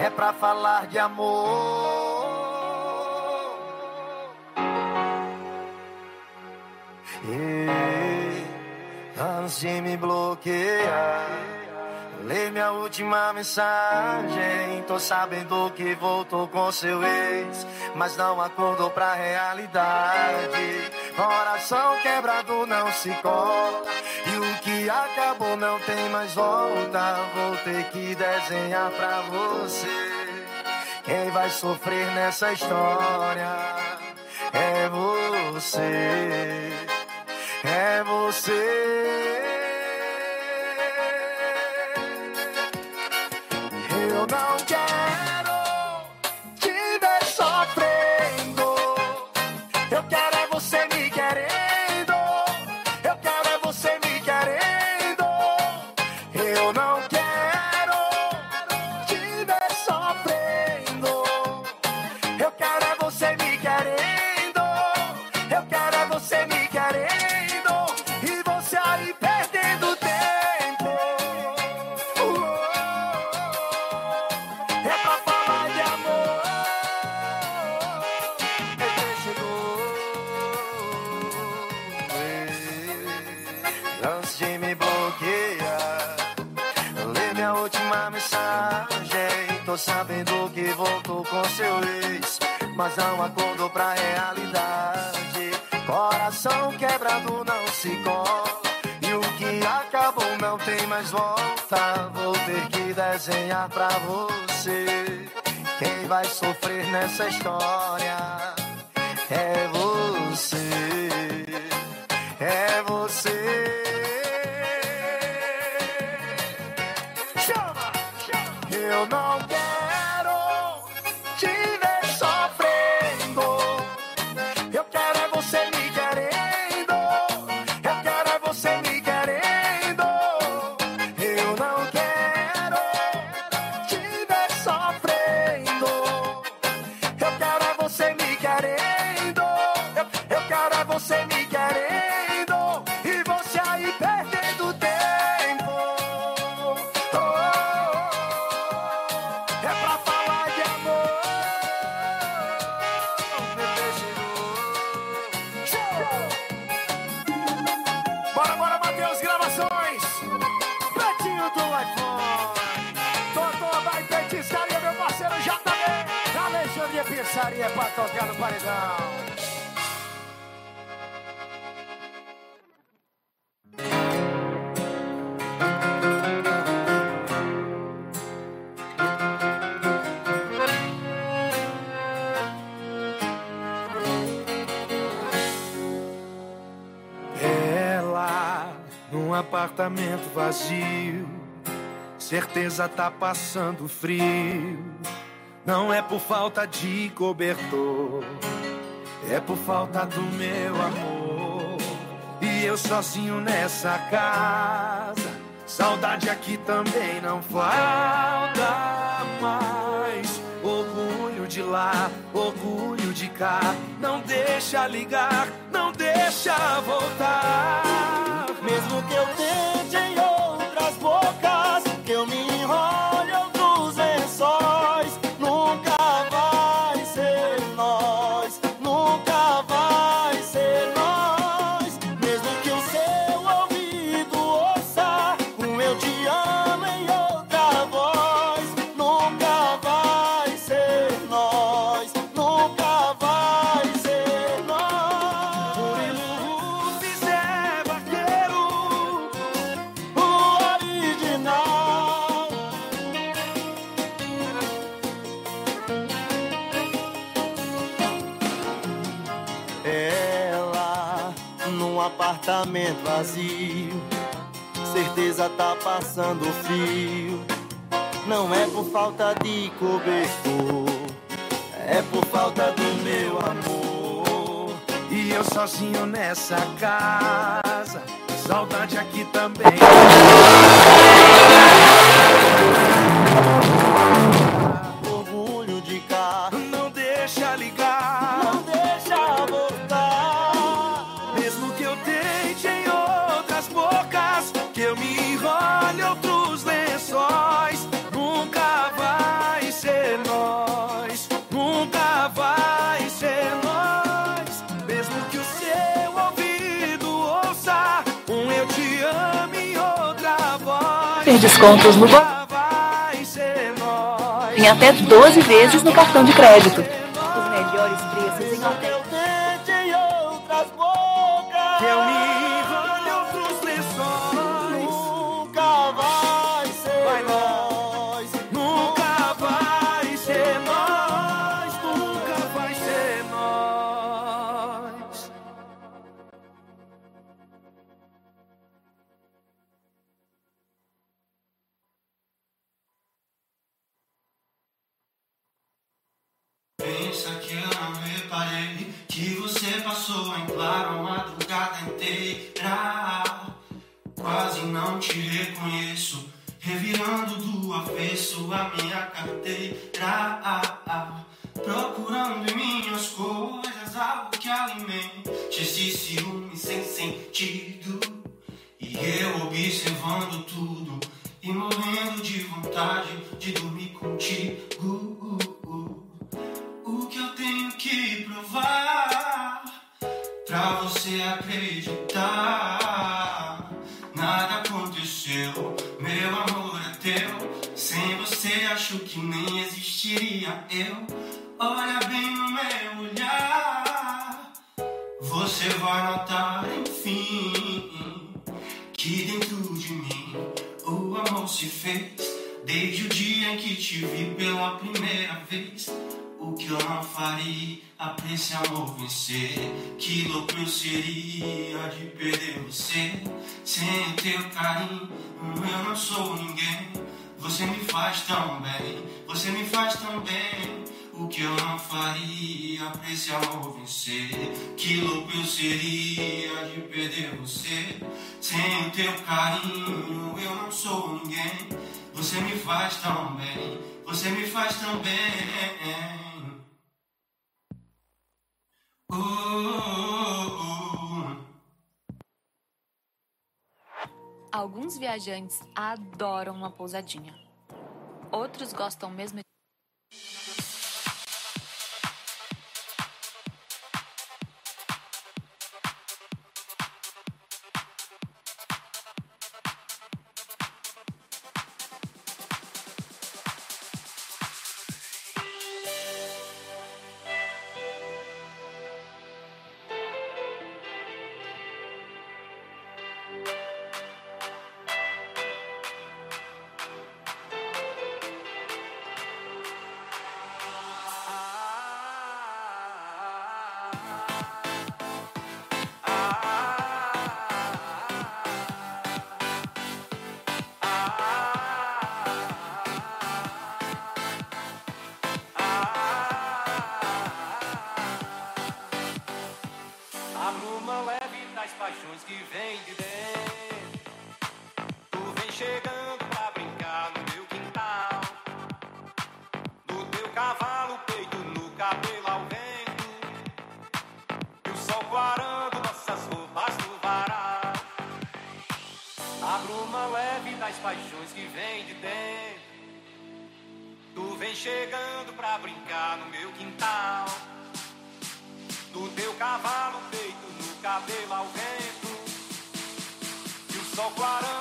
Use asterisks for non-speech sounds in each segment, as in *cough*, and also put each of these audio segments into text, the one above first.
é pra falar de amor. E antes de me bloquear, lê minha última mensagem. Tô sabendo que voltou com seu ex, mas não acordou pra realidade. Coração quebrado não se cola. O que acabou não tem mais volta. Vou ter que desenhar pra você. Quem vai sofrer nessa história é você. É você. Mas não acordou pra realidade. Coração quebrado não se cola. E o que acabou não tem mais volta. Vou ter que desenhar pra você. Quem vai sofrer nessa história é você. É você. Eu não vazio, certeza tá passando frio. Não é por falta de cobertor, é por falta do meu amor. E eu sozinho nessa casa, saudade aqui também não falta mais. Orgulho de lá, orgulho de cá, não deixa ligar, não deixa voltar. Mesmo que eu tente apartamento vazio, certeza tá passando frio. Não é por falta de cobertor, é por falta do meu amor. E eu sozinho nessa casa, saudade aqui também. Tem descontos no Tem até 12 vezes no cartão de crédito. Sem o teu carinho, eu não sou ninguém Você me faz tão bem, você me faz tão bem. O que eu não faria pra esse amor vencer? Que louco eu seria de perder você? Sem o teu carinho, eu não sou ninguém. Você me faz tão bem, você me faz tão bem Alguns viajantes adoram uma pousadinha. Outros gostam mesmo chegando pra brincar no meu quintal. Do teu cavalo feito no cabelo ao vento. E o sol clarão.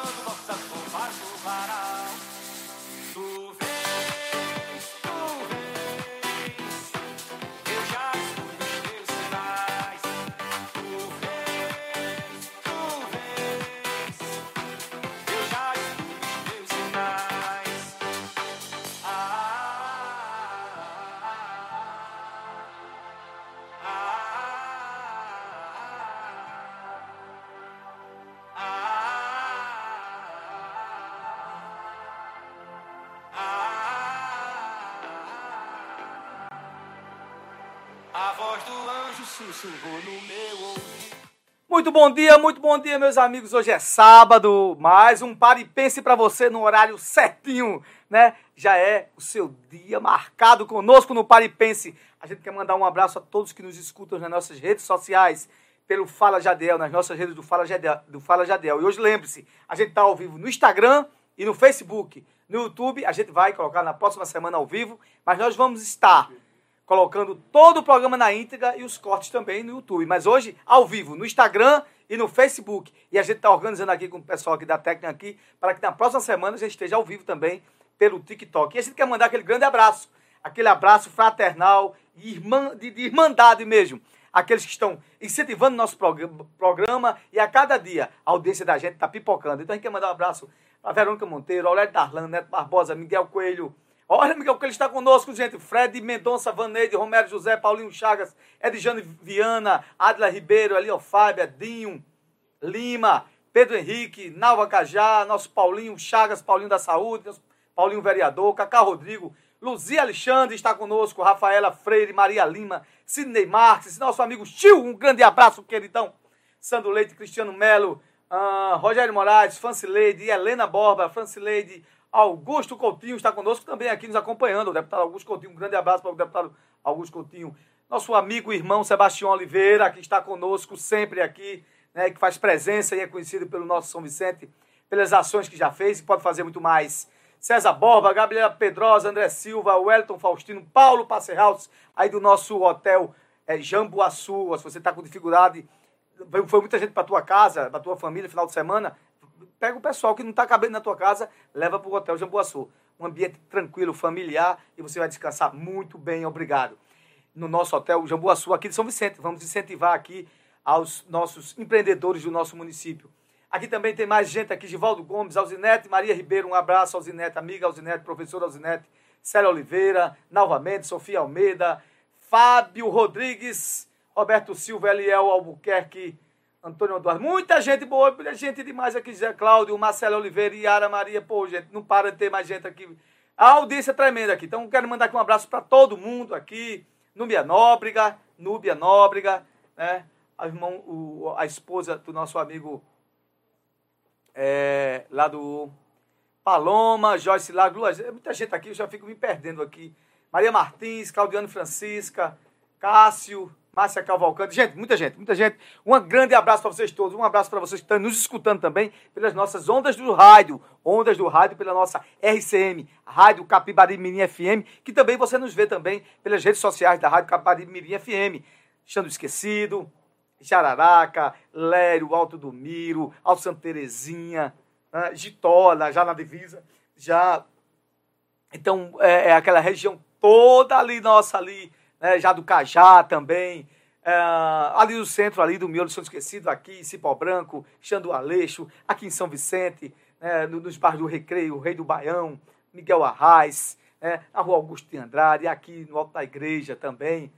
Muito bom dia, muito bom dia, meus amigos. Hoje é sábado, mais um Paripense para você no horário certinho, né? Já é o seu dia marcado conosco no Paripense. A gente quer mandar um abraço a todos que nos escutam nas nossas redes sociais, pelo Fala Jadel, nas nossas redes do Fala Jadel. Do Fala Jadel. E hoje lembre-se, a gente está ao vivo no Instagram e no Facebook. No YouTube, a gente vai colocar na próxima semana ao vivo, mas nós vamos estar colocando todo o programa na íntegra e os cortes também no YouTube. Mas hoje, ao vivo, no Instagram e no Facebook. E a gente está organizando aqui com o pessoal aqui da técnica aqui, para que na próxima semana a gente esteja ao vivo também pelo TikTok. E a gente quer mandar aquele grande abraço, aquele abraço fraternal, irmã, de, de irmandade mesmo. Aqueles que estão incentivando nosso programa e a cada dia a audiência da gente está pipocando. Então a gente quer mandar um abraço para Verônica Monteiro, Aurélio Darlan, Neto Barbosa, Miguel Coelho, Olha, Miguel, que ele está conosco, gente. Fred Mendonça, Vaneide, Romero José, Paulinho Chagas, Edjane Viana, Adla Ribeiro, Elio Fábio, Dinho, Lima, Pedro Henrique, Nalva Cajá, nosso Paulinho Chagas, Paulinho da Saúde, Paulinho Vereador, Cacá Rodrigo, Luzia Alexandre está conosco, Rafaela Freire, Maria Lima, Sidney Marques, nosso amigo Tio, um grande abraço, queridão. Sandro Leite, Cristiano Melo, uh, Rogério Moraes, Francileide, Helena Borba, Francileide, Augusto Coutinho está conosco também aqui nos acompanhando. O deputado Augusto Coutinho, um grande abraço para o deputado Augusto Coutinho. Nosso amigo e irmão Sebastião Oliveira, que está conosco sempre aqui, né, que faz presença e é conhecido pelo nosso São Vicente, pelas ações que já fez e pode fazer muito mais. César Borba, Gabriela Pedrosa, André Silva, Wellington Faustino, Paulo Passerhaus, aí do nosso hotel é, Jambuaçu. Se você está com dificuldade, foi muita gente para tua casa, para tua família, final de semana, pega o pessoal que não está cabendo na tua casa, leva para o Hotel Jambuaçu. Um ambiente tranquilo, familiar, e você vai descansar muito bem, obrigado. No nosso Hotel Jambuaçu, aqui de São Vicente. Vamos incentivar aqui aos nossos empreendedores do nosso município. Aqui também tem mais gente aqui, Givaldo Gomes, Alzinete, Maria Ribeiro, um abraço, Alzinete, amiga Alzinete, professora Alzinete, Célia Oliveira, novamente, Sofia Almeida, Fábio Rodrigues, Roberto Silva, Eliel Albuquerque, Antônio Eduardo. Muita gente boa, muita gente demais aqui. Zé Cláudio, Marcelo Oliveira, Yara Maria. Pô, gente, não para de ter mais gente aqui. A audiência é tremenda aqui. Então, quero mandar aqui um abraço para todo mundo aqui. Núbia Nóbrega, Núbia Nóbrega, né? A, irmão, o, a esposa do nosso amigo é, lá do Paloma, Joyce Lago. Muita gente aqui, eu já fico me perdendo aqui. Maria Martins, Claudiano Francisca, Cássio, Márcia Cavalcante. Gente, muita gente, muita gente. Um grande abraço para vocês todos. Um abraço para vocês que estão nos escutando também pelas nossas ondas do rádio. Ondas do rádio pela nossa RCM, Rádio Capibari Mirim FM, que também você nos vê também pelas redes sociais da Rádio Capibari Mirim FM. Estando Esquecido, Jararaca, Lério, Alto do Miro, Alto Santa Terezinha, né, Gitola, já na divisa, já... Então, é, é aquela região toda ali, nossa, ali, né, já do Cajá também, é, ali no centro, ali do Miolo São Esquecido, aqui Cipó Branco, Xandu Aleixo, aqui em São Vicente, né, nos bairros do Recreio, Rei do Baião, Miguel Arraes, né, na rua Augusto de Andrade, aqui no Alto da Igreja também,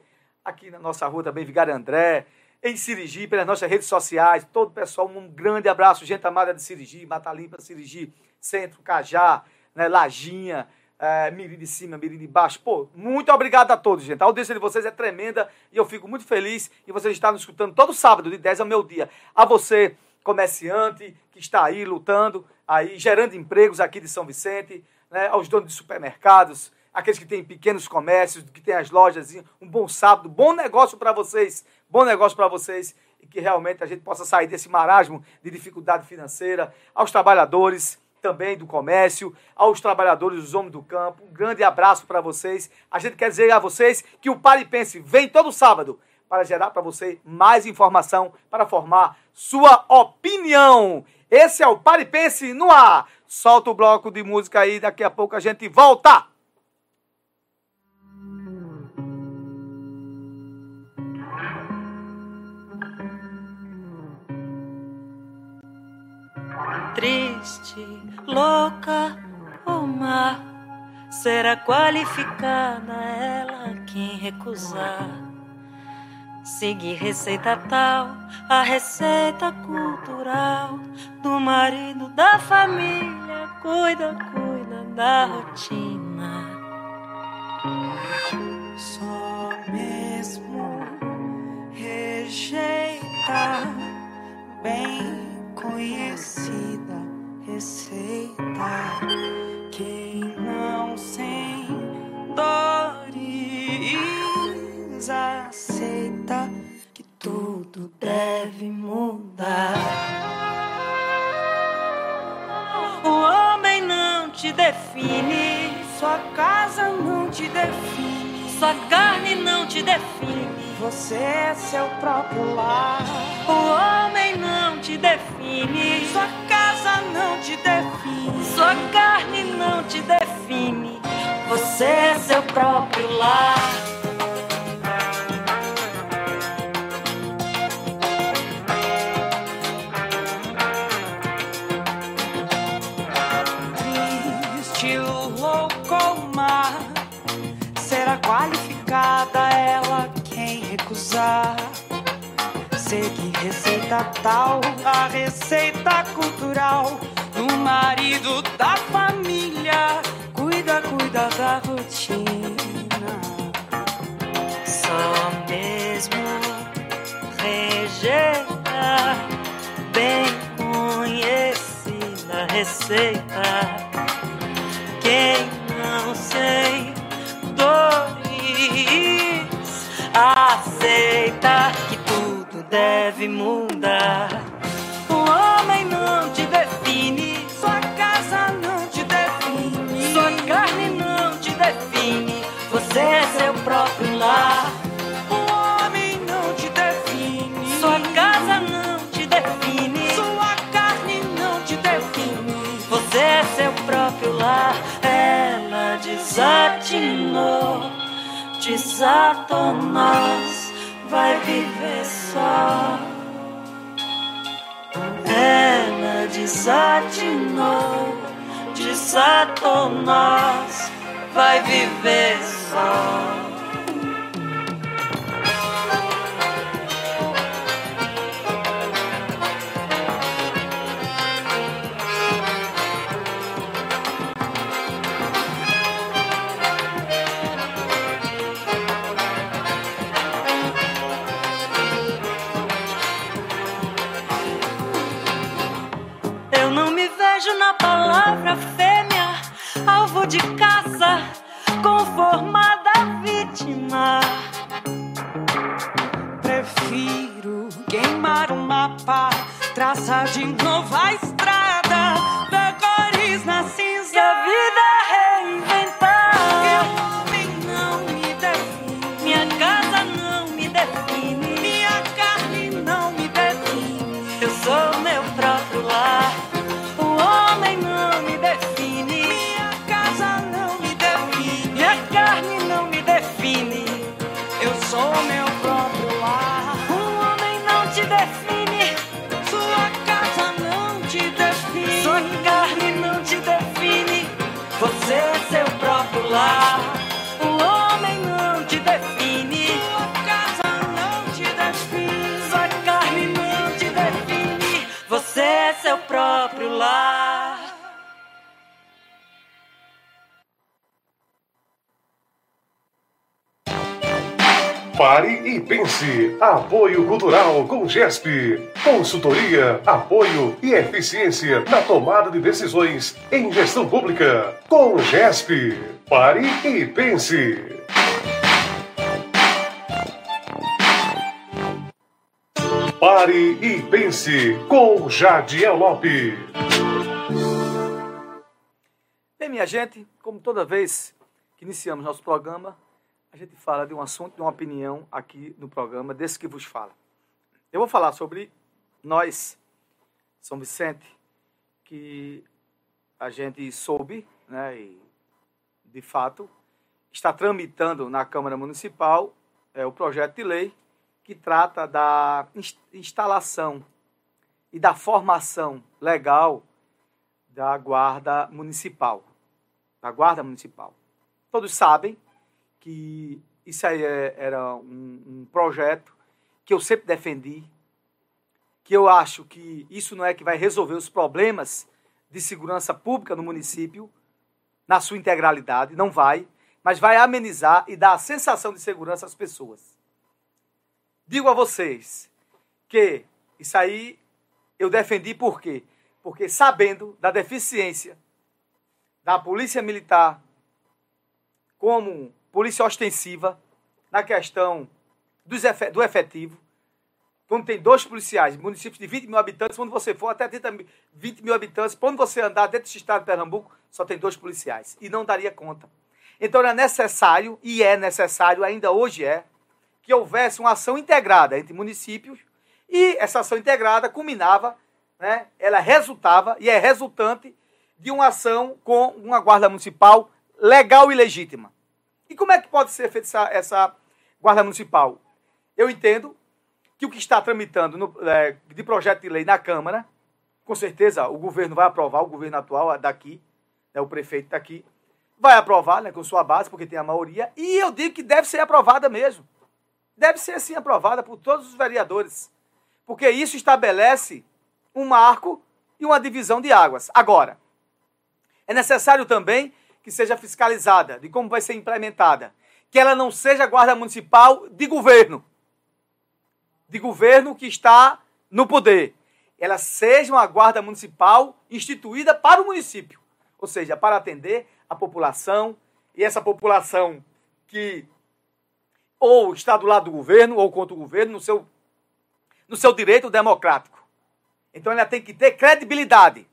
aqui na nossa rua também, Vigário André, em Sirigi, pelas nossas redes sociais, todo o pessoal, um grande abraço, gente amada de Sirigi, Mata Limpa, Sirigi, Centro, Cajá, né, Lajinha, é, Mirim de cima, Mirim de baixo. Pô, muito obrigado a todos, gente. A audiência de vocês é tremenda e eu fico muito feliz e vocês nos escutando todo sábado, de 10 ao meu dia. A você, comerciante, que está aí lutando, aí gerando empregos aqui de São Vicente, né, aos donos de supermercados, aqueles que têm pequenos comércios, que têm as lojas, um bom sábado, bom negócio para vocês, bom negócio para vocês e que realmente a gente possa sair desse marasmo de dificuldade financeira, aos trabalhadores, também do comércio, aos trabalhadores, os homens do campo. Um grande abraço para vocês. A gente quer dizer a vocês que o Paripense vem todo sábado para gerar para você mais informação, para formar sua opinião. Esse é o Paripense no ar. Solta o bloco de música aí, daqui a pouco a gente volta. Triste louca ou má, será qualificada ela quem recusar. Seguir receita tal, a receita cultural do marido da família, cuida, cuida da rotina. Só mesmo rejeita bem conhecida receita. Quem não sem dores aceita que tudo deve mudar. O homem não te define, sua casa não te define, Sua carne não te define. Você é seu próprio lar. O homem não te define. Sua casa não te define. Sua carne não te define. Você é seu próprio lar. Triste, mar. Será qualificada ela quem recusar. Seguir receita tal, a receita cultural do marido da família. Cuida, cuida da rotina. Só mesmo rejeitar bem conhecida receita. Quem não sei aceita que tudo deve mudar. O homem não te define, Sua casa não te define. sua carne não te define. Você é seu próprio lar. O homem não te define. Sua casa não te define. Sua carne não te define. Você é seu próprio lar. Ela desatinou de Satanás. Vai viver só. Ela desatinou de Satanás. Vai viver só. Conformada vítima. Prefiro queimar o mapa, traçar de novo a estrada, Pare e pense. Apoio Cultural com GESP. Consultoria, apoio e eficiência na tomada de decisões em gestão pública. Com GESP. Pare e pense. Pare e pense com Jadiel Lopes. Bem, minha gente, como toda vez que iniciamos nosso programa, a gente fala de um assunto, de uma opinião aqui no programa, desse que vos fala. Eu vou falar sobre nós, São Vicente, que a gente soube, né, e de fato, está tramitando na Câmara Municipal é, o projeto de lei que trata da ins- instalação e da formação legal da Guarda Municipal. Da Guarda Municipal. Todos sabem que isso aí é- era um, um projeto que eu sempre defendi, que eu acho que isso não é que vai resolver os problemas de segurança pública no município, na sua integralidade, não vai, mas vai amenizar e dar a sensação de segurança às pessoas. Digo a vocês que isso aí eu defendi por quê? Porque sabendo da deficiência da Polícia Militar como polícia ostensiva na questão do efetivo, quando tem dois policiais, municípios de 20 mil habitantes, quando você for até 30 mil- 20 mil habitantes, quando você andar dentro do estado de Pernambuco, só tem dois policiais. E não daria conta. Então era necessário, e é necessário, ainda hoje é, que houvesse uma ação integrada entre municípios e essa ação integrada culminava, né, ela resultava e é resultante de uma ação com uma guarda municipal legal e legítima. E como é que pode ser feita essa, essa guarda municipal? Eu entendo que o que está tramitando no, é, de projeto de lei na Câmara, com certeza o governo vai aprovar, o governo atual daqui, né, o prefeito daqui, vai aprovar né, com sua base, porque tem a maioria, e eu digo que deve ser aprovada mesmo. Deve ser sim aprovada por todos os vereadores, porque isso estabelece um marco e uma divisão de águas. Agora, é necessário também que seja fiscalizada de como vai ser implementada, que ela não seja guarda municipal de governo, de governo que está no poder. Ela seja uma guarda municipal instituída para o município, ou seja, para atender a população e essa população que ou está do lado do governo ou contra o governo no seu, no seu direito democrático. Então ela tem que ter credibilidade.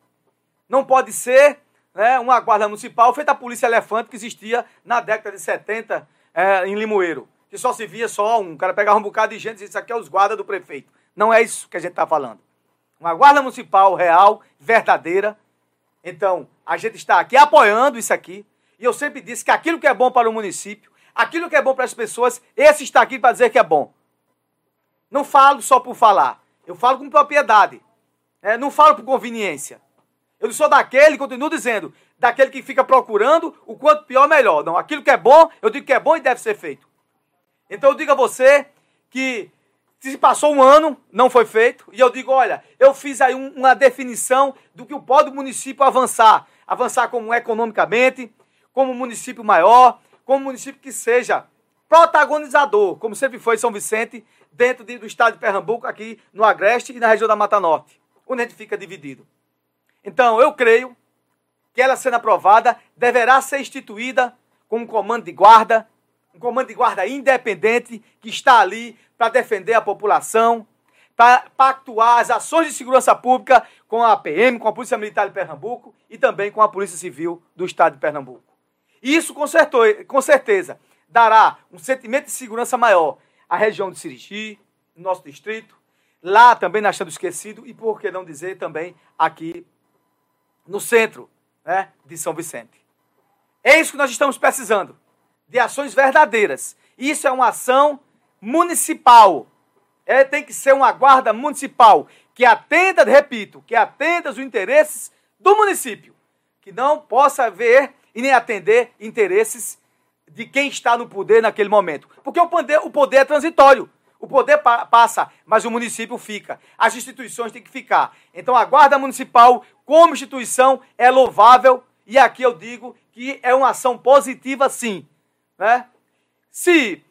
Não pode ser né, uma guarda municipal feita a polícia elefante que existia na década de 70 é, em Limoeiro. Que só se via só um. O cara pegava um bocado de gente e dizia, isso aqui é os guardas do prefeito. Não é isso que a gente está falando. Uma guarda municipal real, verdadeira. Então, a gente está aqui apoiando isso aqui. E eu sempre disse que aquilo que é bom para o município, aquilo que é bom para as pessoas, esse está aqui para dizer que é bom. Não falo só por falar. Eu falo com propriedade. É, não falo por conveniência. Eu não sou daquele, continuo dizendo, daquele que fica procurando o quanto pior, melhor. Não, aquilo que é bom, eu digo que é bom e deve ser feito. Então eu digo a você que se passou um ano, não foi feito, e eu digo, olha, eu fiz aí um, uma definição do que pode o município avançar. Avançar como economicamente, como município maior, como município que seja protagonizador, como sempre foi São Vicente, dentro de, do estado de Pernambuco, aqui no Agreste e na região da Mata Norte, onde a gente fica dividido. Então, eu creio que ela sendo aprovada, deverá ser instituída com um comando de guarda, um comando de guarda independente que está ali para defender a população, para pactuar as ações de segurança pública com a PM, com a Polícia Militar de Pernambuco e também com a Polícia Civil do Estado de Pernambuco. Isso, com, com certeza, dará um sentimento de segurança maior à região de Sirigi, no nosso distrito, lá também na Chão Esquecido e, por que não dizer, também aqui no centro né, de São Vicente. É isso que nós estamos precisando, de ações verdadeiras. Isso é uma ação municipal. É, tem que ser uma guarda municipal que atenda, repito, que atenda os interesses do município, que não possa ver e nem atender interesses de quem está no poder naquele momento. Porque o poder, o poder é transitório. O poder pa passa, mas o município fica. As instituições têm que ficar. Então a Guarda Municipal, como instituição, é louvável. E aqui eu digo que é uma ação positiva, sim. Né? Se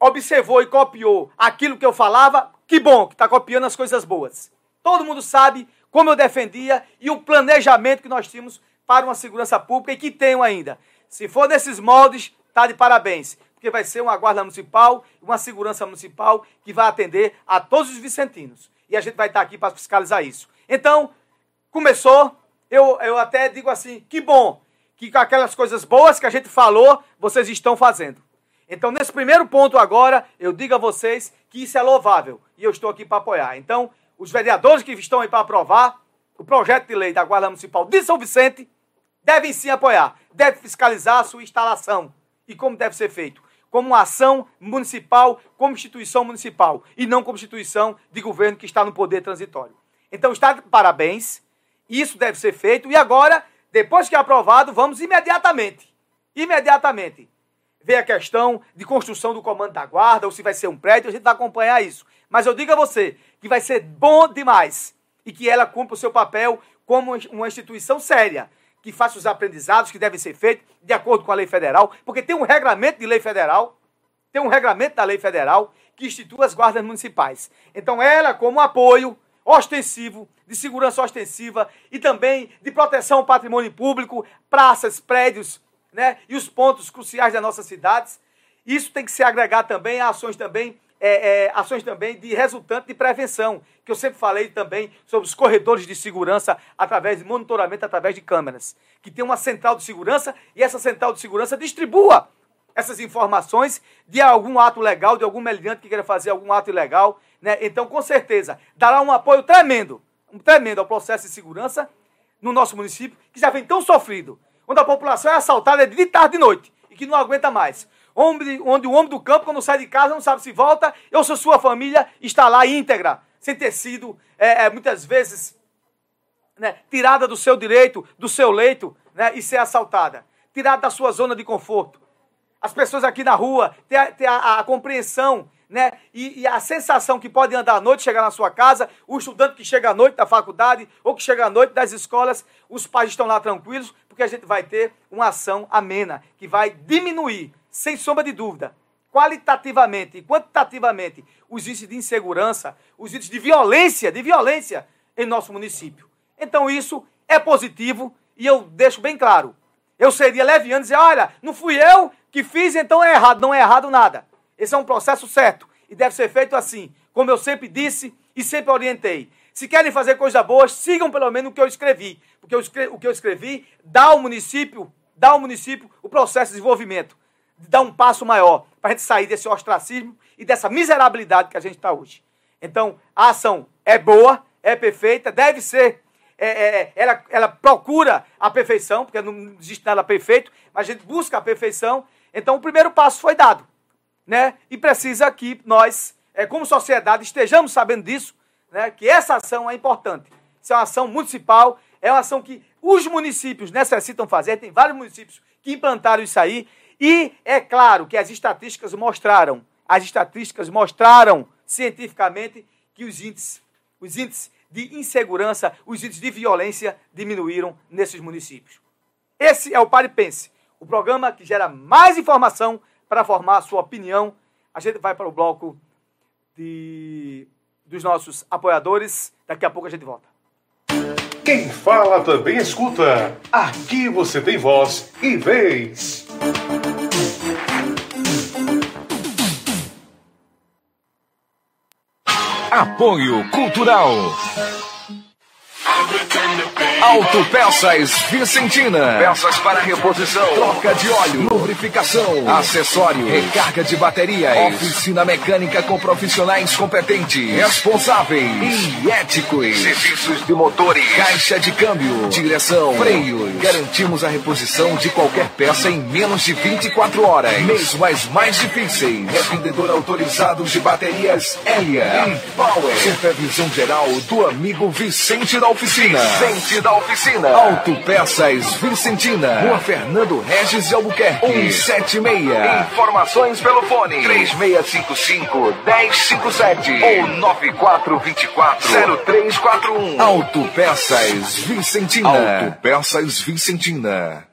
observou e copiou aquilo que eu falava, que bom que está copiando as coisas boas. Todo mundo sabe como eu defendia e o planejamento que nós tínhamos para uma segurança pública e que tenho ainda. Se for nesses moldes, está de parabéns porque vai ser uma guarda municipal, uma segurança municipal que vai atender a todos os vicentinos. E a gente vai estar aqui para fiscalizar isso. Então, começou, eu, eu até digo assim, que bom que aquelas coisas boas que a gente falou, vocês estão fazendo. Então, nesse primeiro ponto agora, eu digo a vocês que isso é louvável e eu estou aqui para apoiar. Então, os vereadores que estão aí para aprovar o projeto de lei da Guarda Municipal de São Vicente devem sim apoiar, devem fiscalizar a sua instalação e como deve ser feito como ação municipal, como instituição municipal, e não como instituição de governo que está no poder transitório. Então, está de parabéns, isso deve ser feito, e agora, depois que é aprovado, vamos imediatamente, imediatamente, ver a questão de construção do comando da guarda, ou se vai ser um prédio, a gente vai acompanhar isso. Mas eu digo a você que vai ser bom demais e que ela cumpra o seu papel como uma instituição séria, que faça os aprendizados que devem ser feitos de acordo com a lei federal, porque tem um regramento de lei federal, tem um regramento da lei federal que institui as guardas municipais. Então ela, como apoio ostensivo, de segurança ostensiva e também de proteção ao patrimônio público, praças, prédios, né, e os pontos cruciais das nossas cidades, isso tem que ser agregado também a ações também é, é, ações também de resultante de prevenção, que eu sempre falei também sobre os corredores de segurança através de monitoramento, através de câmeras. Que tem uma central de segurança e essa central de segurança distribua essas informações de algum ato legal, de algum meliante que queira fazer algum ato ilegal. Né? Então, com certeza, dará um apoio tremendo, um tremendo ao processo de segurança no nosso município, que já vem tão sofrido, onde a população é assaltada de tarde e noite e que não aguenta mais. Onde, onde o homem do campo, quando sai de casa, não sabe se volta ou se a sua família está lá íntegra, sem ter sido, é, é, muitas vezes, né, tirada do seu direito, do seu leito, né, e ser assaltada. Tirada da sua zona de conforto. As pessoas aqui na rua ter, ter a, a, compreensão né, e, e, a sensação que pode andar à noite, chegar na sua casa, o estudante que chega à noite da faculdade ou que chega à noite das escolas, os pais estão lá tranquilos, porque a gente vai ter uma ação amena, que vai diminuir, sem sombra de dúvida, qualitativamente e quantitativamente, os índices de insegurança, os índices de violência, de violência em nosso município. Então isso é positivo e eu deixo bem claro. Eu seria leviano dizer, olha, não fui eu que fiz, então é errado. Não é errado nada. Esse é um processo certo e deve ser feito assim, como eu sempre disse e sempre orientei. Se querem fazer coisa boa, sigam pelo menos o que eu escrevi, porque eu escrevi, o que eu escrevi dá ao município, dá ao município o processo de desenvolvimento, dá um passo maior para a gente sair desse ostracismo e dessa miserabilidade que a gente está hoje. Então, a ação é boa, é perfeita, deve ser é, é, ela, ela procura a perfeição, porque não existe nada perfeito, mas a gente busca a perfeição. Então, o primeiro passo foi dado né? E precisa que nós, é, como sociedade, estejamos sabendo disso, né? Que essa ação é importante. Isso é uma ação municipal, é uma ação que os municípios necessitam fazer. Tem vários municípios que implantaram isso aí. E é claro que as estatísticas mostraram, as estatísticas mostraram cientificamente que os índices, os índices de insegurança, os índices de violência diminuíram nesses municípios. Esse é o Pare Pense, o programa que gera mais informação para formar a sua opinião. A gente vai para o bloco de, dos nossos apoiadores. Daqui a pouco a gente volta. Quem fala também escuta. Aqui você tem voz e vez. Apoio Cultural. Autopeças Vicentina. Peças para reposição, troca de óleo, lubrificação, acessório, recarga de baterias, oficina mecânica com profissionais competentes, responsáveis e éticos. Serviços de motores, caixa de câmbio, direção, freios. Garantimos a reposição de qualquer peça em menos de 24 horas. Mesmo as mais difíceis. Revendedor autorizado de baterias Elia Power. Supervisão geral do amigo Vicente da Oficina. Vicente da Oficina. Autopeças Vicentina. Rua Fernando Regis de Albuquerque. 176. Informações pelo fone. 3655 1057 ou 9424 0341. Autopeças Vicentina. Autopeças Vicentina.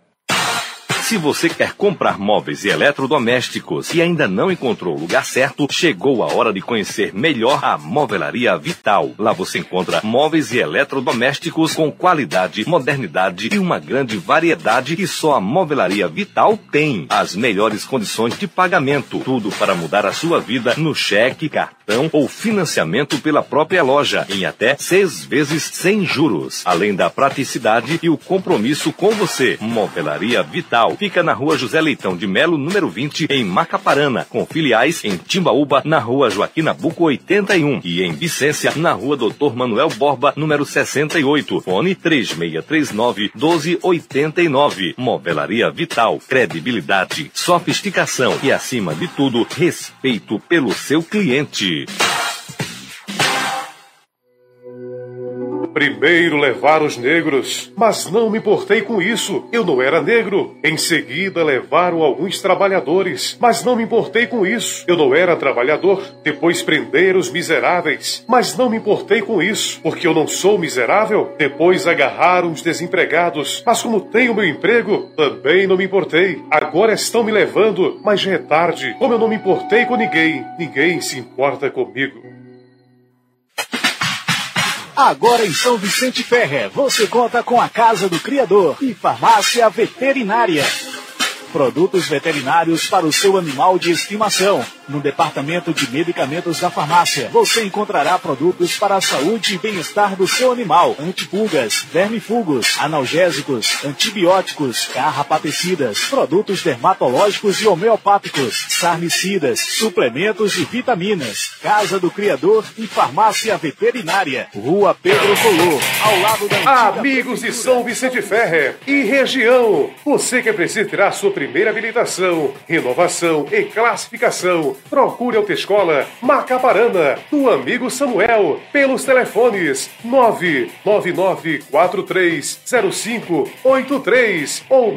Se você quer comprar móveis e eletrodomésticos e ainda não encontrou o lugar certo, chegou a hora de conhecer melhor a Movelaria Vital. Lá você encontra móveis e eletrodomésticos com qualidade, modernidade e uma grande variedade que só a Movelaria Vital tem. As melhores condições de pagamento. Tudo para mudar a sua vida no cheque, cartão ou financiamento pela própria loja em até seis vezes sem juros. Além da praticidade e o compromisso com você. Movelaria Vital fica na rua José Leitão de Melo, número 20, em Macaparana, com filiais em Timbaúba, na rua Joaquim Nabuco 81 e em Vicência, na rua Doutor Manuel Borba, número 68. Fone 3639 1289. Movelaria Vital, credibilidade, sofisticação e, acima de tudo, respeito pelo seu cliente. Primeiro levaram os negros, mas não me importei com isso. Eu não era negro. Em seguida levaram alguns trabalhadores, mas não me importei com isso. Eu não era trabalhador. Depois prenderam os miseráveis, mas não me importei com isso, porque eu não sou miserável. Depois agarraram os desempregados, mas como tenho meu emprego, também não me importei. Agora estão me levando, mas já é tarde. Como eu não me importei com ninguém, ninguém se importa comigo. Agora em São Vicente Ferrer, você conta com a Casa do Criador e Farmácia Veterinária. Produtos veterinários para o seu animal de estimação No departamento de medicamentos da farmácia, você encontrará produtos para a saúde e bem-estar do seu animal: antipulgas, vermifugos, analgésicos, antibióticos, carrapaticidas, produtos dermatológicos e homeopáticos, sarnicidas, suplementos e vitaminas. Casa do Criador e Farmácia Veterinária. Rua Pedro Color, ao lado da Amigos de São Vicente Ferre e região, você que precisa tirar sua primeira habilitação, renovação e classificação, procure a Autoescola Macaparana, do amigo Samuel, pelos telefones 999430583 ou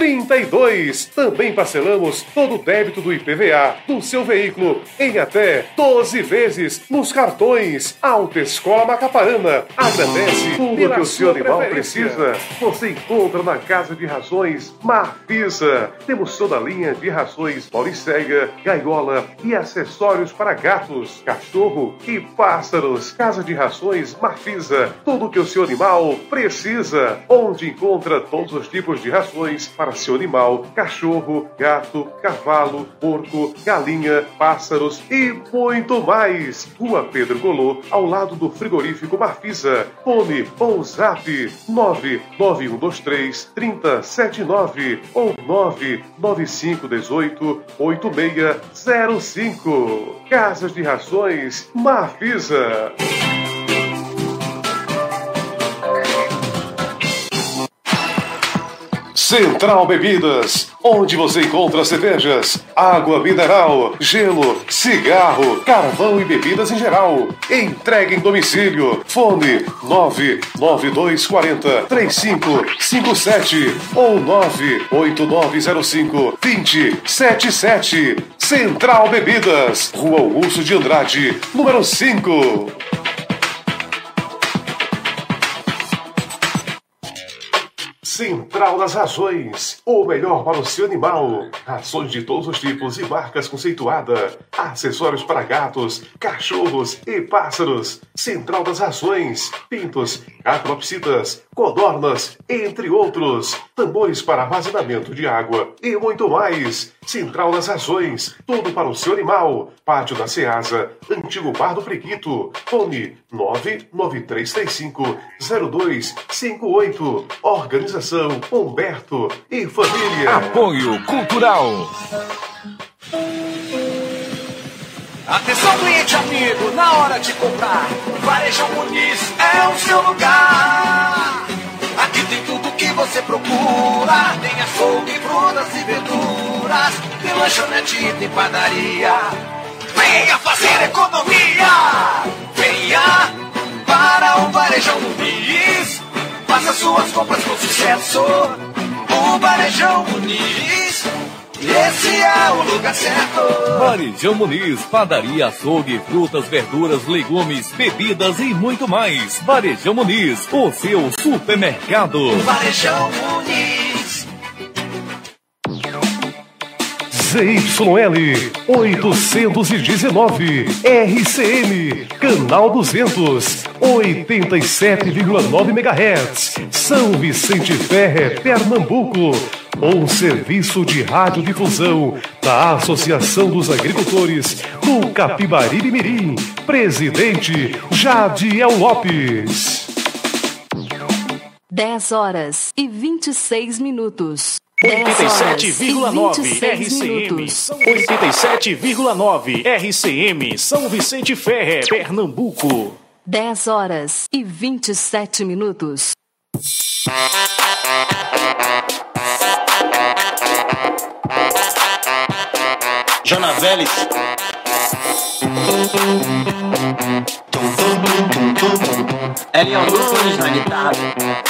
991710132. Também parcelamos todo o débito do IPVA do seu veículo em até 12 vezes nos cartões Autoescola Macaparana. Agradece tudo que o seu animal precisa. Você encontra na Casa de Rações Marfisa. Temos toda a linha de rações Mauricéia, gaiola e acessórios para gatos, cachorro e pássaros. Casa de Rações Marfisa. Tudo que o seu animal precisa. Onde encontra todos os tipos de rações para seu animal, cachorro, gato, cavalo, porco, galinha, pássaros e muito mais. Rua Pedro Golô, ao lado do frigorífico Marfisa. Fone ou zap 99123 3079 ou 99518 8605. Casas de Rações Marfisa. Central Bebidas, onde você encontra cervejas, água mineral, gelo, cigarro, carvão e bebidas em geral. Entregue em domicílio. Fone 99240 3557 ou 98905 2077. Central Bebidas, Rua Augusto de Andrade, número 5. Central das Rações, o melhor para o seu animal. Rações de todos os tipos e marcas conceituada. Acessórios para gatos, cachorros e pássaros. Central das Rações, pintos, acropsitas, codornas, entre outros. Tambores para armazenamento de água e muito mais. Central das Rações, tudo para o seu animal. Pátio da Ceasa, antigo bar do Preguito. Fone 99335 0258. Organização Humberto e Família. Apoio Cultural. Atenção, cliente amigo, na hora de comprar, Varejão Muniz é o seu lugar. Você procura. Tem açougue, frutas e verduras. Tem lanchonete e tem padaria. Venha fazer economia. Venha para o Varejão Muniz. Faça suas compras com sucesso. O Varejão Muniz. Esse é o lugar certo. Varejão Muniz, padaria, açougue, frutas, verduras, legumes, bebidas e muito mais. Varejão Muniz, o seu supermercado. Varejão Muniz. ZYL 819 RCM Canal 200 87,9 MHz São Vicente Ferre, Pernambuco um serviço de radiodifusão da Associação dos Agricultores do Capibaribe Mirim Presidente Jadiel Lopes 10 horas e 26 minutos. 10 horas e 87,9 26 RCM. minutos. 87,9 RCM. São Vicente Ferre, Pernambuco. 10 horas e 27 minutos. Jana Vélez. Elion Nunes na guitarra.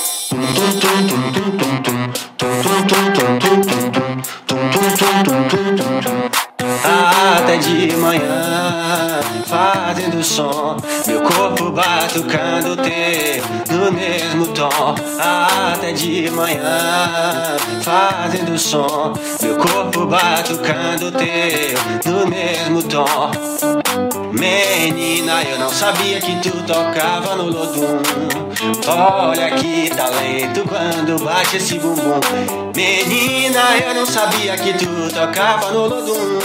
Ah, até de manhã, fazendo som, meu corpo batucando teu no mesmo tom. Ah, até de manhã, fazendo som, meu corpo batucando teu no mesmo tom. Menina, eu não sabia que tu tocava no lodum. Olha que talento quando bate esse bumbum. Menina, eu não sabia que tu tocava no lodum.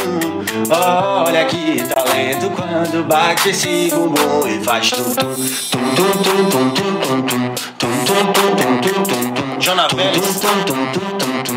Olha que talento quando bate esse bumbum e faz tum tum tum tum tum tum tum tum tum tum tum tum tum tum tum Vélez tum tum tum tum tum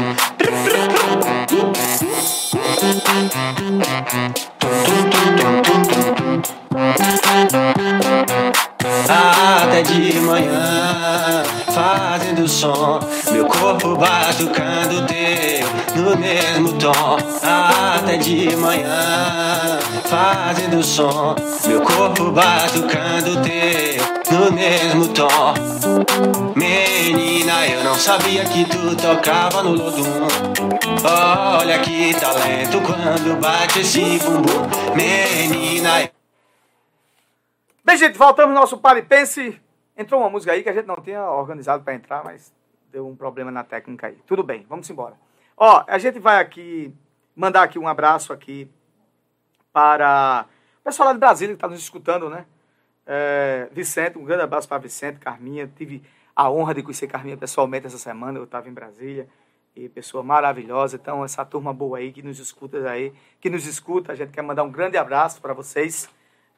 Até de manhã, fazendo som, meu corpo batucando teu no mesmo tom. Até de manhã, fazendo som, meu corpo batucando teu no mesmo tom. Menina, eu não sabia que tu tocava no lodum. Olha que talento quando bate esse bumbum. Menina, Bem, gente, voltamos no nosso Paripense. Entrou uma música aí que a gente não tinha organizado para entrar, mas deu um problema na técnica aí. Tudo bem, vamos embora. Ó, a gente vai aqui mandar aqui um abraço aqui para o pessoal lá de Brasília que está nos escutando, né? É, Vicente, um grande abraço para Vicente, Carminha. Tive a honra de conhecer Carminha pessoalmente essa semana, eu estava em Brasília. E pessoa maravilhosa. Então, essa turma boa aí que nos escuta aí, que nos escuta, a gente quer mandar um grande abraço para vocês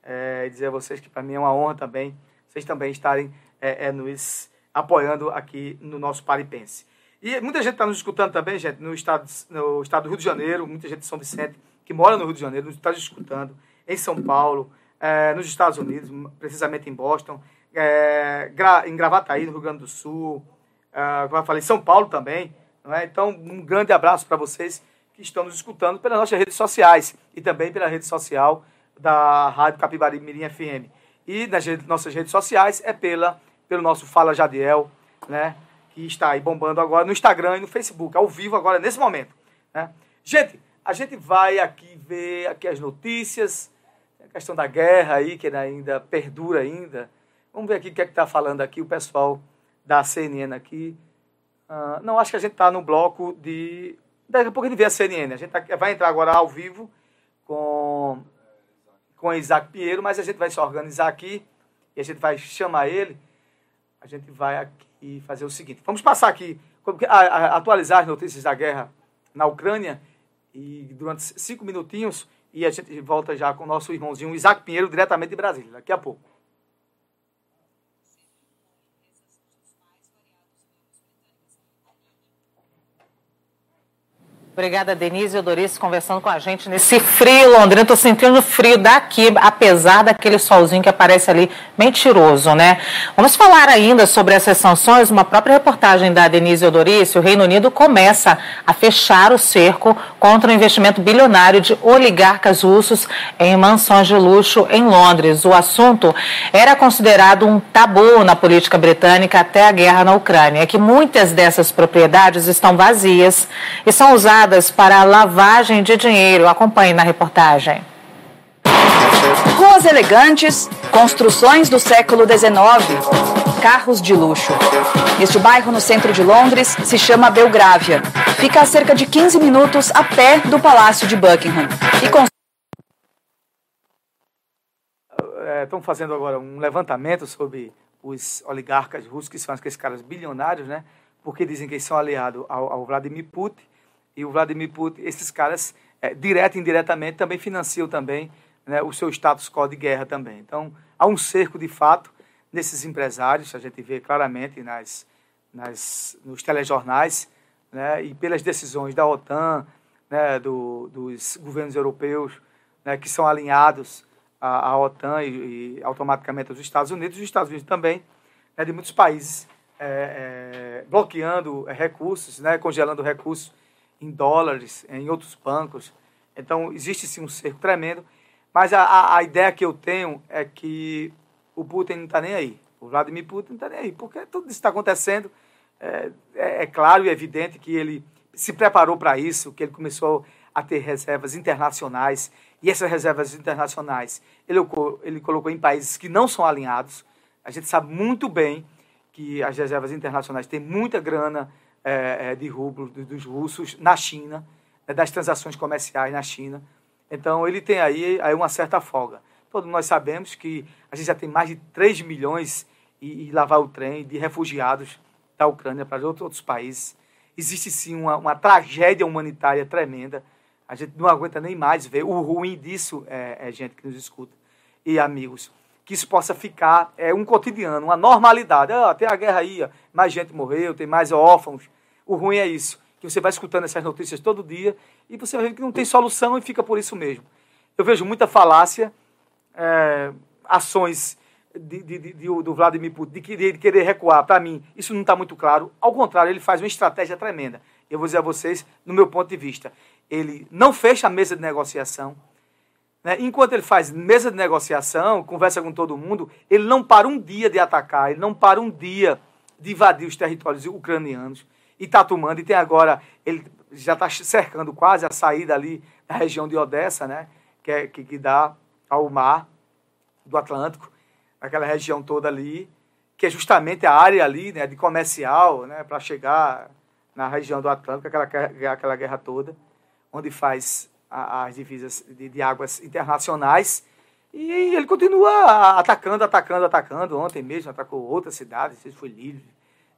é, dizer a vocês que para mim é uma honra também vocês também estarem é, é, nos apoiando aqui no nosso Paripense. E muita gente está nos escutando também, gente, no estado, no estado do Rio de Janeiro, muita gente de São Vicente, que mora no Rio de Janeiro, está nos escutando, em São Paulo, é, nos Estados Unidos, precisamente em Boston, é, em Gravataí, no Rio Grande do Sul, é, como eu falei, São Paulo também. É? Então, um grande abraço para vocês que estão nos escutando pelas nossas redes sociais e também pela rede social da Rádio Capibari Mirim FM. E nas nossas redes sociais é pela, pelo nosso Fala Jadiel, né? Que está aí bombando agora no Instagram e no Facebook, ao vivo agora, nesse momento. Né? Gente, a gente vai aqui ver aqui as notícias, a questão da guerra aí, que ainda perdura ainda. Vamos ver aqui o que é que está falando aqui o pessoal da CNN aqui. Uh, não, acho que a gente está no bloco de... Daqui a pouco a gente vê a CNN. A gente tá, vai entrar agora ao vivo com com Isaac Pinheiro, mas a gente vai se organizar aqui e a gente vai chamar ele. A gente vai aqui fazer o seguinte: vamos passar aqui, atualizar as notícias da guerra na Ucrânia e durante cinco minutinhos e a gente volta já com o nosso irmãozinho Isaac Pinheiro, diretamente de Brasília, daqui a pouco. Obrigada, Denise e Odorice, conversando com a gente nesse frio Londrina. Estou sentindo frio daqui, apesar daquele solzinho que aparece ali, mentiroso, né? Vamos falar ainda sobre essas sanções. Uma própria reportagem da Denise Odorice, o Reino Unido começa a fechar o cerco contra o investimento bilionário de oligarcas russos em mansões de luxo em Londres. O assunto era considerado um tabu na política britânica até a guerra na Ucrânia. É que muitas dessas propriedades estão vazias e são usadas para a lavagem de dinheiro. Acompanhe na reportagem. Ruas elegantes, construções do século XIX, carros de luxo. Este bairro no centro de Londres se chama Belgrávia. Fica a cerca de 15 minutos a pé do Palácio de Buckingham. E com... Estão é, fazendo agora um levantamento sobre os oligarcas russos, que são aqueles caras bilionários, né? Porque dizem que eles são aliados ao, ao Vladimir Putin e o Vladimir Putin, esses caras, é, direto e indiretamente, também financiam também né, o seu status quo de guerra também. Então, há um cerco, de fato, nesses empresários, a gente vê claramente nas, nas, nos telejornais, né, e pelas decisões da OTAN, né, do, dos governos europeus, né, que são alinhados à, à OTAN e, e, automaticamente aos Estados Unidos, os Estados Unidos também, né, de muitos países é, é, bloqueando recursos, né, congelando recursos em dólares, em outros bancos. Então, existe sim um cerco tremendo. Mas a, a, ideia que eu tenho é que o Putin não está nem aí. O Vladimir Putin não está nem aí. Porque tudo isso está acontecendo. É, é, é, claro e evidente que ele se preparou para isso, que ele começou a ter reservas internacionais, e essas reservas internacionais ele, ele colocou em países que não são alinhados. A gente sabe muito bem que as reservas internacionais têm muita grana é, de rublo dos russos na China, né, das transações comerciais na China. Então, ele tem aí, aí uma certa folga. Todos nós sabemos que a gente já tem mais de 3 milhões e, e lavar o trem de refugiados da Ucrânia para outros, outros países. Existe sim uma, uma tragédia humanitária tremenda. A gente não aguenta nem mais ver. O ruim disso, é, é gente que nos escuta e amigos, que isso possa ficar é, um cotidiano, uma normalidade. Ah, tem a guerra aí, mais gente morreu, tem mais órfãos. O ruim é isso, que você vai escutando essas notícias todo dia e você ver que não tem solução e fica por isso mesmo. Eu vejo muita falácia, é, ações de, de, de, do Vladimir Putin de querer, de querer recuar. Para mim, isso não está muito claro. Ao contrário, ele faz uma estratégia tremenda. Eu vou dizer a vocês, no meu ponto de vista, ele não fecha a mesa de negociação. Né? Enquanto ele faz mesa de negociação, conversa com todo mundo, ele não para um dia de atacar, ele não para um dia de invadir os territórios ucranianos. E está tomando, e tem agora, ele já está cercando quase a saída ali da região de Odessa, né? que, é, que, que dá ao mar do Atlântico, aquela região toda ali, que é justamente a área ali né, de comercial, né, para chegar na região do Atlântico, aquela, aquela guerra toda, onde faz as divisas de, de, águas internacionais. E ele continua atacando, atacando, atacando. Ontem mesmo atacou outra cidade, não sei se foi Lille,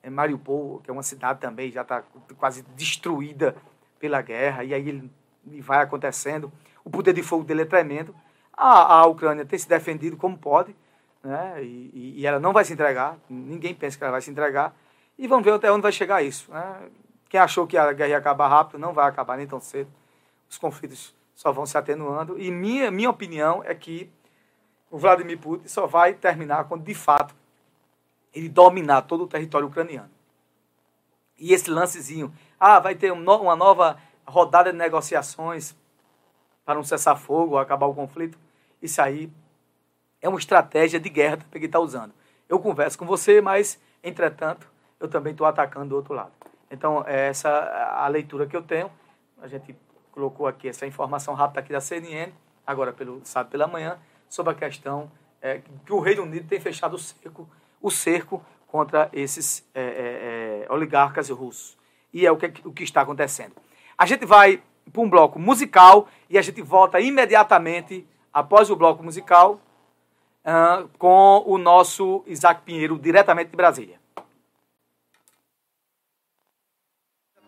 é Mariupol, que é uma cidade também já está quase destruída pela guerra. E aí ele, ele vai acontecendo. O poder de fogo dele é tremendo. A, a Ucrânia tem se defendido como pode, né? E, e, ela não vai se entregar. Ninguém pensa que ela vai se entregar. E vamos ver até onde vai chegar isso. Né? Quem achou que a guerra ia acabar rápido, não vai acabar nem tão cedo. Os conflitos só vão se atenuando. E minha, minha opinião é que o Vladimir Putin só vai terminar quando, de fato, ele dominar todo o território ucraniano. E esse lancezinho, ah, vai ter uma nova rodada de negociações para um cessar-fogo, acabar o conflito. Isso aí é uma estratégia de guerra que ele está usando. Eu converso com você, mas, entretanto, eu também estou atacando do outro lado. Então, é essa a leitura que eu tenho. A gente colocou aqui essa informação rápida aqui da CNN, agora pelo sábado pela manhã, sobre a questão é, que o Reino Unido tem fechado o cerco, o cerco contra esses é, é, é oligarcas russos. E é o que, o que está acontecendo. A gente vai para um bloco musical e a gente volta imediatamente após o bloco musical uh, com o nosso Isaac Pinheiro, diretamente de Brasília.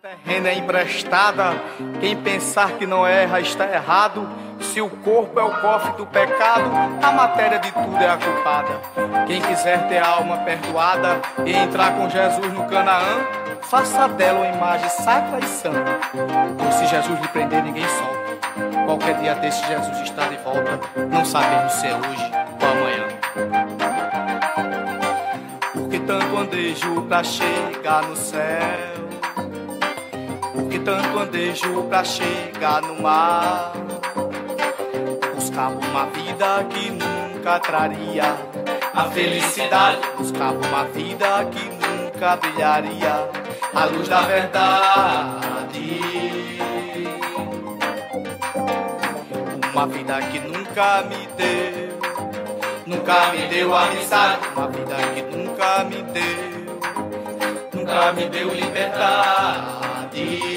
Terrena é emprestada. Quem pensar que não erra está errado. Se o corpo é o cofre do pecado, a matéria de tudo é a culpada. Quem quiser ter a alma perdoada e entrar com Jesus no Canaã, faça dela uma imagem sacra e santa. Pois se Jesus lhe prender, ninguém solta. Qualquer dia desse Jesus está de volta. Não sabemos se é hoje ou amanhã. Porque tanto andejo pra chegar no céu que tanto andejo pra chegar no mar. Buscava uma vida que nunca traria a felicidade. Buscava uma vida que nunca brilharia a luz da verdade. Uma vida que nunca me deu, nunca me deu amizade. Uma vida que nunca me deu, nunca me deu liberdade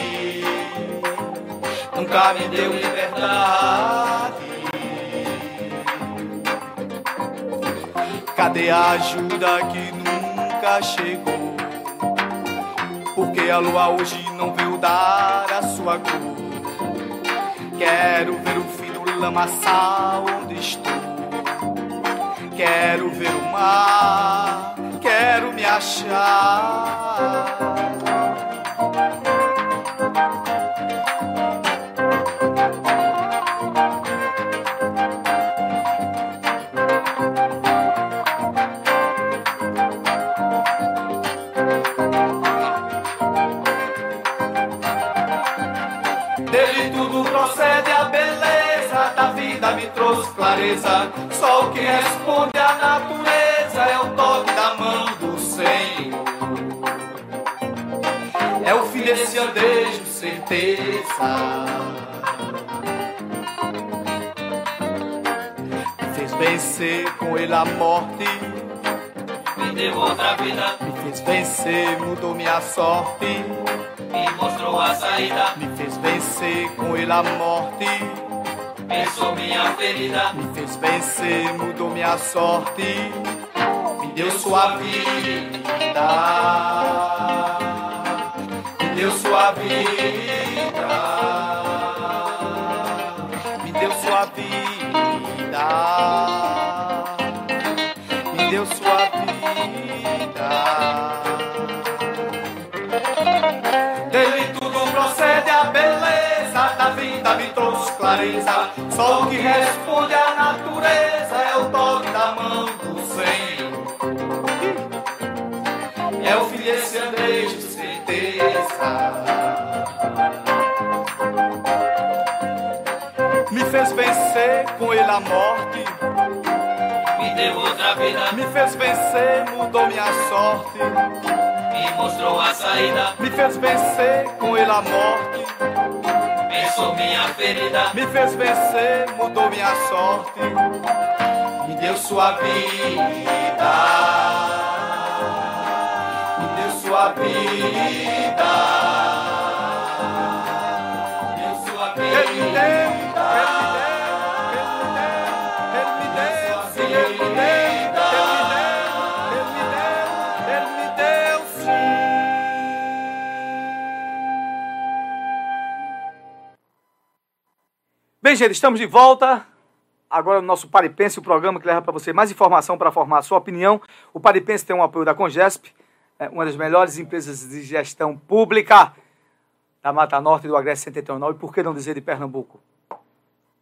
nunca me deu liberdade. Cadê a ajuda que nunca chegou? Porque a lua hoje não veio dar a sua cor. Quero ver o fim do lamaçal onde estou. Quero ver o mar, quero me achar. Clareza. Só o que responde à natureza é o toque da mão do Senhor. É o fim desse andejo certeza. Me fez vencer com ele a morte. Me deu outra vida. Me fez vencer, mudou minha sorte. Me mostrou a saída. Me fez vencer com ele a morte. Pensou minha ferida. Me fez vencer, mudou minha sorte. Me deu sua vida. Me deu sua vida. Me deu sua vida. Me deu sua vida. Trouxe clareza. Só o que responde à natureza é o toque da mão do Senhor. É o filho desse andejo, certeza. Me fez vencer com ele a morte. Me deu outra vida. Me fez vencer, mudou minha sorte. Me mostrou a saída. Me fez vencer com ele a morte. Minha ferida. Me fez vencer, mudou minha sorte. Me deu sua vida. Me deu sua vida. Me deu sua vida. Bem, gente, estamos de volta. Agora no nosso Paripense, o programa que leva para você mais informação para formar a sua opinião. O Paripense tem um apoio da Congesp, é uma das melhores empresas de gestão pública da Mata Norte do Agreste Setentrional e por que não dizer de Pernambuco.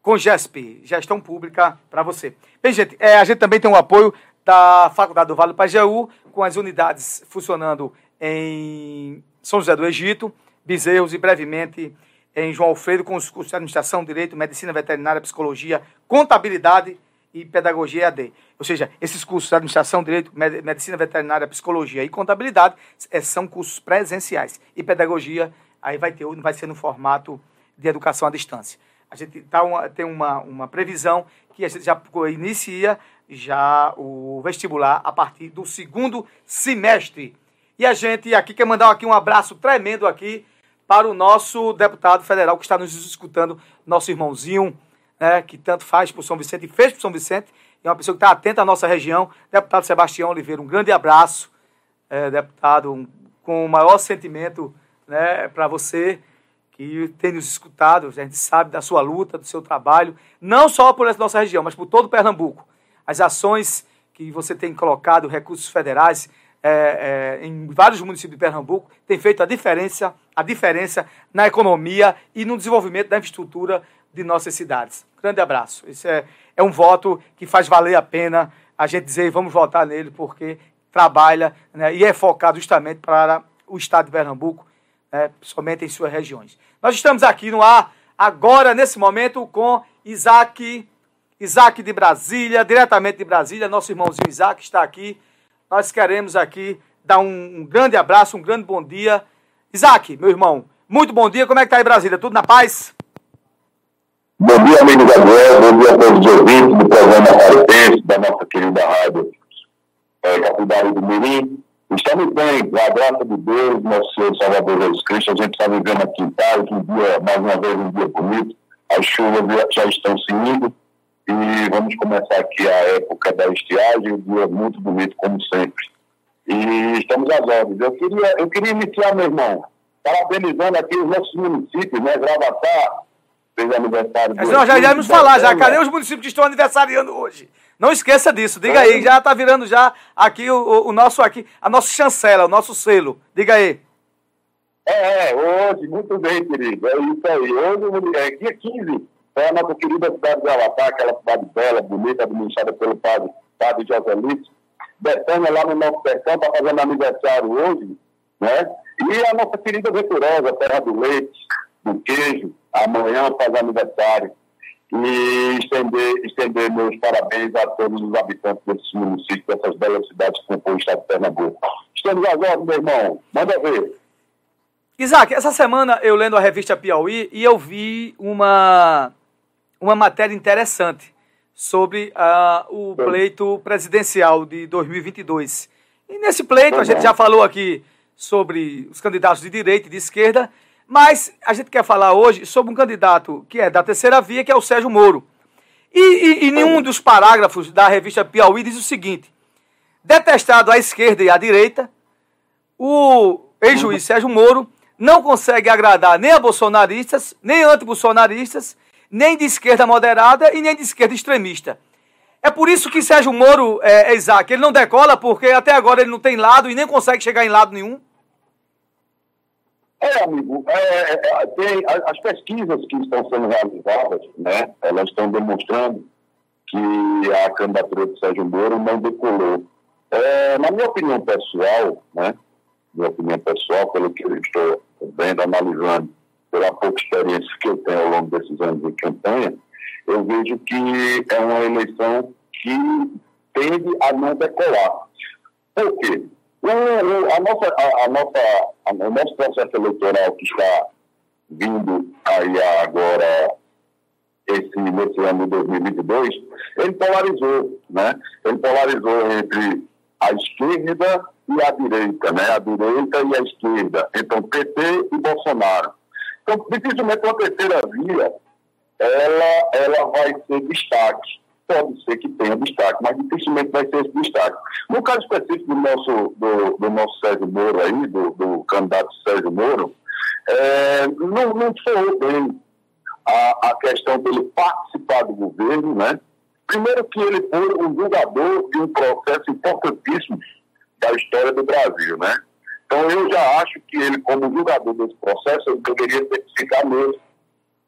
Congesp, gestão pública para você. Bem, gente, é, a gente também tem o apoio da Faculdade do Vale do Pajeú, com as unidades funcionando em São José do Egito, Bezerros e brevemente em João Alfredo, com os cursos de Administração, Direito, Medicina Veterinária, Psicologia, Contabilidade e Pedagogia EAD. Ou seja, esses cursos de Administração, Direito, Med- Medicina Veterinária, Psicologia e Contabilidade eh, são cursos presenciais. E Pedagogia aí vai, ter, vai ser no formato de educação à distância. A gente tá uma, tem uma, uma previsão que a gente já inicia já o vestibular a partir do segundo semestre. E a gente aqui quer mandar aqui um abraço tremendo aqui para o nosso deputado federal que está nos escutando, nosso irmãozinho, né, que tanto faz por São Vicente e fez por São Vicente, é uma pessoa que está atenta à nossa região, deputado Sebastião Oliveira, um grande abraço, é, deputado, um- com o maior sentimento né, para você que tem nos escutado, a gente sabe da sua luta, do seu trabalho, não só por essa nossa região, mas por todo Pernambuco. As ações que você tem colocado, recursos federais, é, é, em vários municípios de Pernambuco, tem feito a diferença, a diferença na economia e no desenvolvimento da infraestrutura de nossas cidades. Grande abraço. Isso é, é um voto que faz valer a pena a gente dizer vamos votar nele, porque trabalha né, e é focado justamente para o estado de Pernambuco, né, somente em suas regiões. Nós estamos aqui no ar, agora, nesse momento, com Isaac, Isaac de Brasília, diretamente de Brasília, nosso irmãozinho Isaac está aqui. Nós queremos aqui dar um, um grande abraço, um grande bom dia. Isaac, meu irmão, muito bom dia. Como é que tá aí Brasília? Tudo na paz? Bom dia, amigo Gabriel. Bom dia a todos os ouvintes do programa Paripense, da nossa querida rádio é, Capital do Mirim. Estamos bem, a graça de Deus, nosso Senhor Salvador Jesus Cristo. A gente está vivendo aqui em paz, um dia, mais uma vez, um dia bonito. As chuvas já estão se indo e vamos começar aqui a época da estiagem, um dia muito bonito, como sempre. E estamos às ordens. Eu queria, eu queria iniciar, meu irmão, parabenizando aqui os nossos municípios, né? Gravatar, fez aniversário. Mas do- nós já iremos falar já. Cadê os municípios que estão aniversariando hoje? Não esqueça disso. Diga aí, já está virando já aqui o, o- o nosso aqui, a nossa chancela, o nosso selo. Diga aí. É, é, hoje, muito bem, querido. É isso aí. Hoje, é dia 15, é a nossa querida cidade de Alatar, aquela cidade bela, bonita, administrada pelo padre, padre Joselito. Betânia, lá no nosso sertão, está fazendo aniversário hoje, né? E a nossa querida Venturosa, Terra do Leite, do Queijo, amanhã faz aniversário. E estender, estender meus parabéns a todos os habitantes desses municípios, dessas belas cidades que compõem o estado de Pernambuco. Estamos ordens, meu irmão. Manda ver. Isaac, essa semana eu lendo a revista Piauí e eu vi uma, uma matéria interessante sobre uh, o pleito presidencial de 2022. E nesse pleito, a gente já falou aqui sobre os candidatos de direita e de esquerda, mas a gente quer falar hoje sobre um candidato que é da terceira via, que é o Sérgio Moro. E, e, e nenhum dos parágrafos da revista Piauí diz o seguinte: detestado à esquerda e à direita, o ex-juiz Sérgio Moro não consegue agradar nem a bolsonaristas, nem anti-bolsonaristas, nem de esquerda moderada e nem de esquerda extremista. É por isso que Sérgio Moro, é, é, Isaac, ele não decola porque até agora ele não tem lado e nem consegue chegar em lado nenhum? É, amigo, é, é, é tem, as pesquisas que estão sendo realizadas, né, elas estão demonstrando que a candidatura de Sérgio Moro não decolou. É, na minha opinião pessoal, né, minha opinião pessoal, pelo que eu estou vendo, analisando, pela pouca experiência que eu tenho ao longo desses anos de campanha, eu vejo que é uma eleição que tende a não decolar. Por quê? O, a nossa, a, a nossa, a, o nosso processo eleitoral que está vindo aí agora esse, nesse ano de 2022, ele polarizou, né? Ele polarizou entre a esquerda e a direita, né? A direita e a esquerda. Então, PT e Bolsonaro. Então, dificilmente uma terceira via ela, ela vai ser destaque. Pode ser que tenha destaque, mas dificilmente vai ser esse destaque. No caso específico do nosso, do, do nosso Sérgio Moro aí, do, do candidato Sérgio Moro, é, não, não soou bem a, a questão dele participar do governo, né? Primeiro que ele foi um julgador de um processo importantíssimo da história do Brasil, né? Então eu já acho que ele, como julgador desse processo, ele deveria ter que ficar mesmo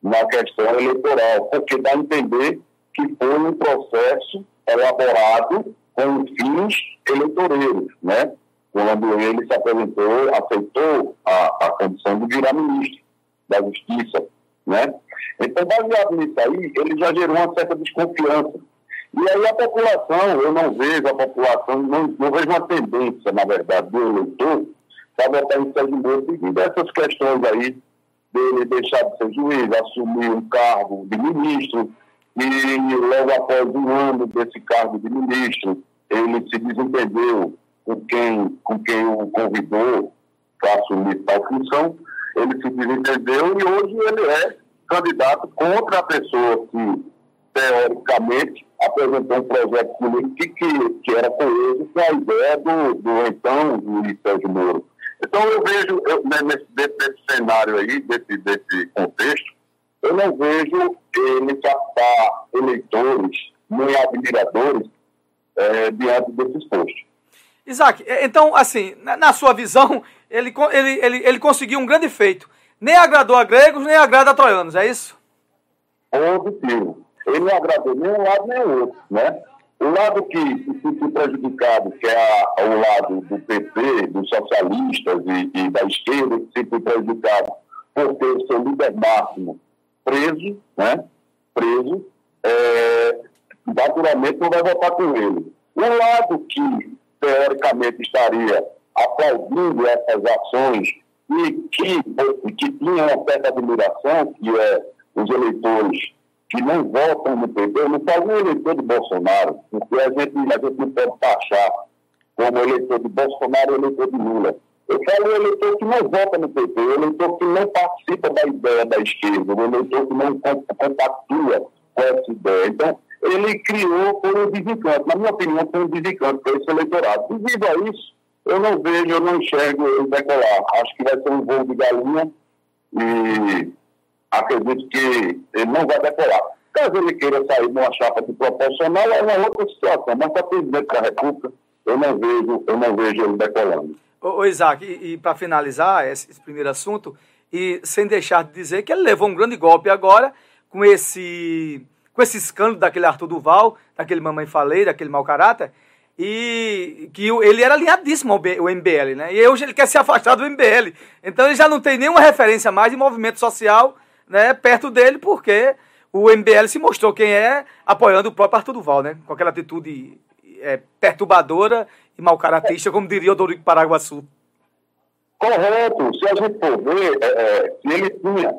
na questão eleitoral, porque dá a entender que foi um processo elaborado com fins eleitoreiros, né? Quando ele se apresentou, aceitou a, a condição de virar ministro da Justiça, né? Então, baseado nisso aí, ele já gerou uma certa desconfiança. E aí a população, eu não vejo a população, não, não vejo uma tendência, na verdade, do eleitor para votar em Sérgio Moro devido a essas questões aí dele deixar de ser juiz, assumir um cargo de ministro, e logo após um ano desse cargo de ministro, ele se desentendeu com quem, com quem o convidou para assumir tal função, ele se desentendeu e hoje ele é candidato contra a pessoa que, teoricamente, apresentou um projeto político que, que, que era coeso com a ideia do, do então Luiz Sérgio Moro. Então eu vejo, eu, né, nesse, desse, cenário aí, desse, desse contexto, eu não vejo ele captar eleitores nem admiradores é, diante desses postos. Isaac, é, então, assim, na, sua visão, ele, ele, ele, ele conseguiu um grande feito. Nem agradou a gregos, nem agrada a troianos, é isso? Positivo. Ele não agradou nem um lado nem o outro, né? O lado que se sentiu prejudicado, que é a, o lado do PP, dos socialistas e, e da esquerda, que se sentiu prejudicado por ter o seu líder máximo preso, né? Preso, é, naturalmente não vai votar com ele. O lado que, teoricamente, estaria aplaudindo essas ações e que, que tinha uma certa admiração, que é os eleitores que não votam no PT, eu não falo nem eleitor de Bolsonaro, porque a gente, a gente não pode taxar como eleitor de Bolsonaro e eleitor de Lula. Eu falo eleitor que não vota no PT, o eleitor que não participa da ideia da esquerda, o eleitor que não compactua com essa ideia. Então, ele criou por um desencanto. Na minha opinião, foi um desencanto para esse eleitorado. Devido a isso, eu não vejo, eu não enxergo ele decolar. Acho que vai ser um voo de galinha e acredito que ele não vai decolar. Caso ele queira sair de uma chapa de proporcional, é uma outra situação. Mas para presidente da República, eu não vejo, eu não vejo ele decolando. Ô, ô Isaac, e, e para finalizar esse, esse, primeiro assunto, e sem deixar de dizer que ele levou um grande golpe agora com esse, com esse escândalo daquele Arthur Duval, daquele Mamãe Falei, daquele mau caráter, e que ele era alinhadíssimo ao MBL, né? E hoje ele quer se afastar do MBL. Então ele já não tem nenhuma referência mais de movimento social né, perto dele, porque o MBL se mostrou quem é, apoiando o próprio Arthur Duval, né? Com aquela atitude é, perturbadora e mal caratista, como diria o Dorico Paraguaçu. Correto. Se a gente for ver, é, é, se ele tinha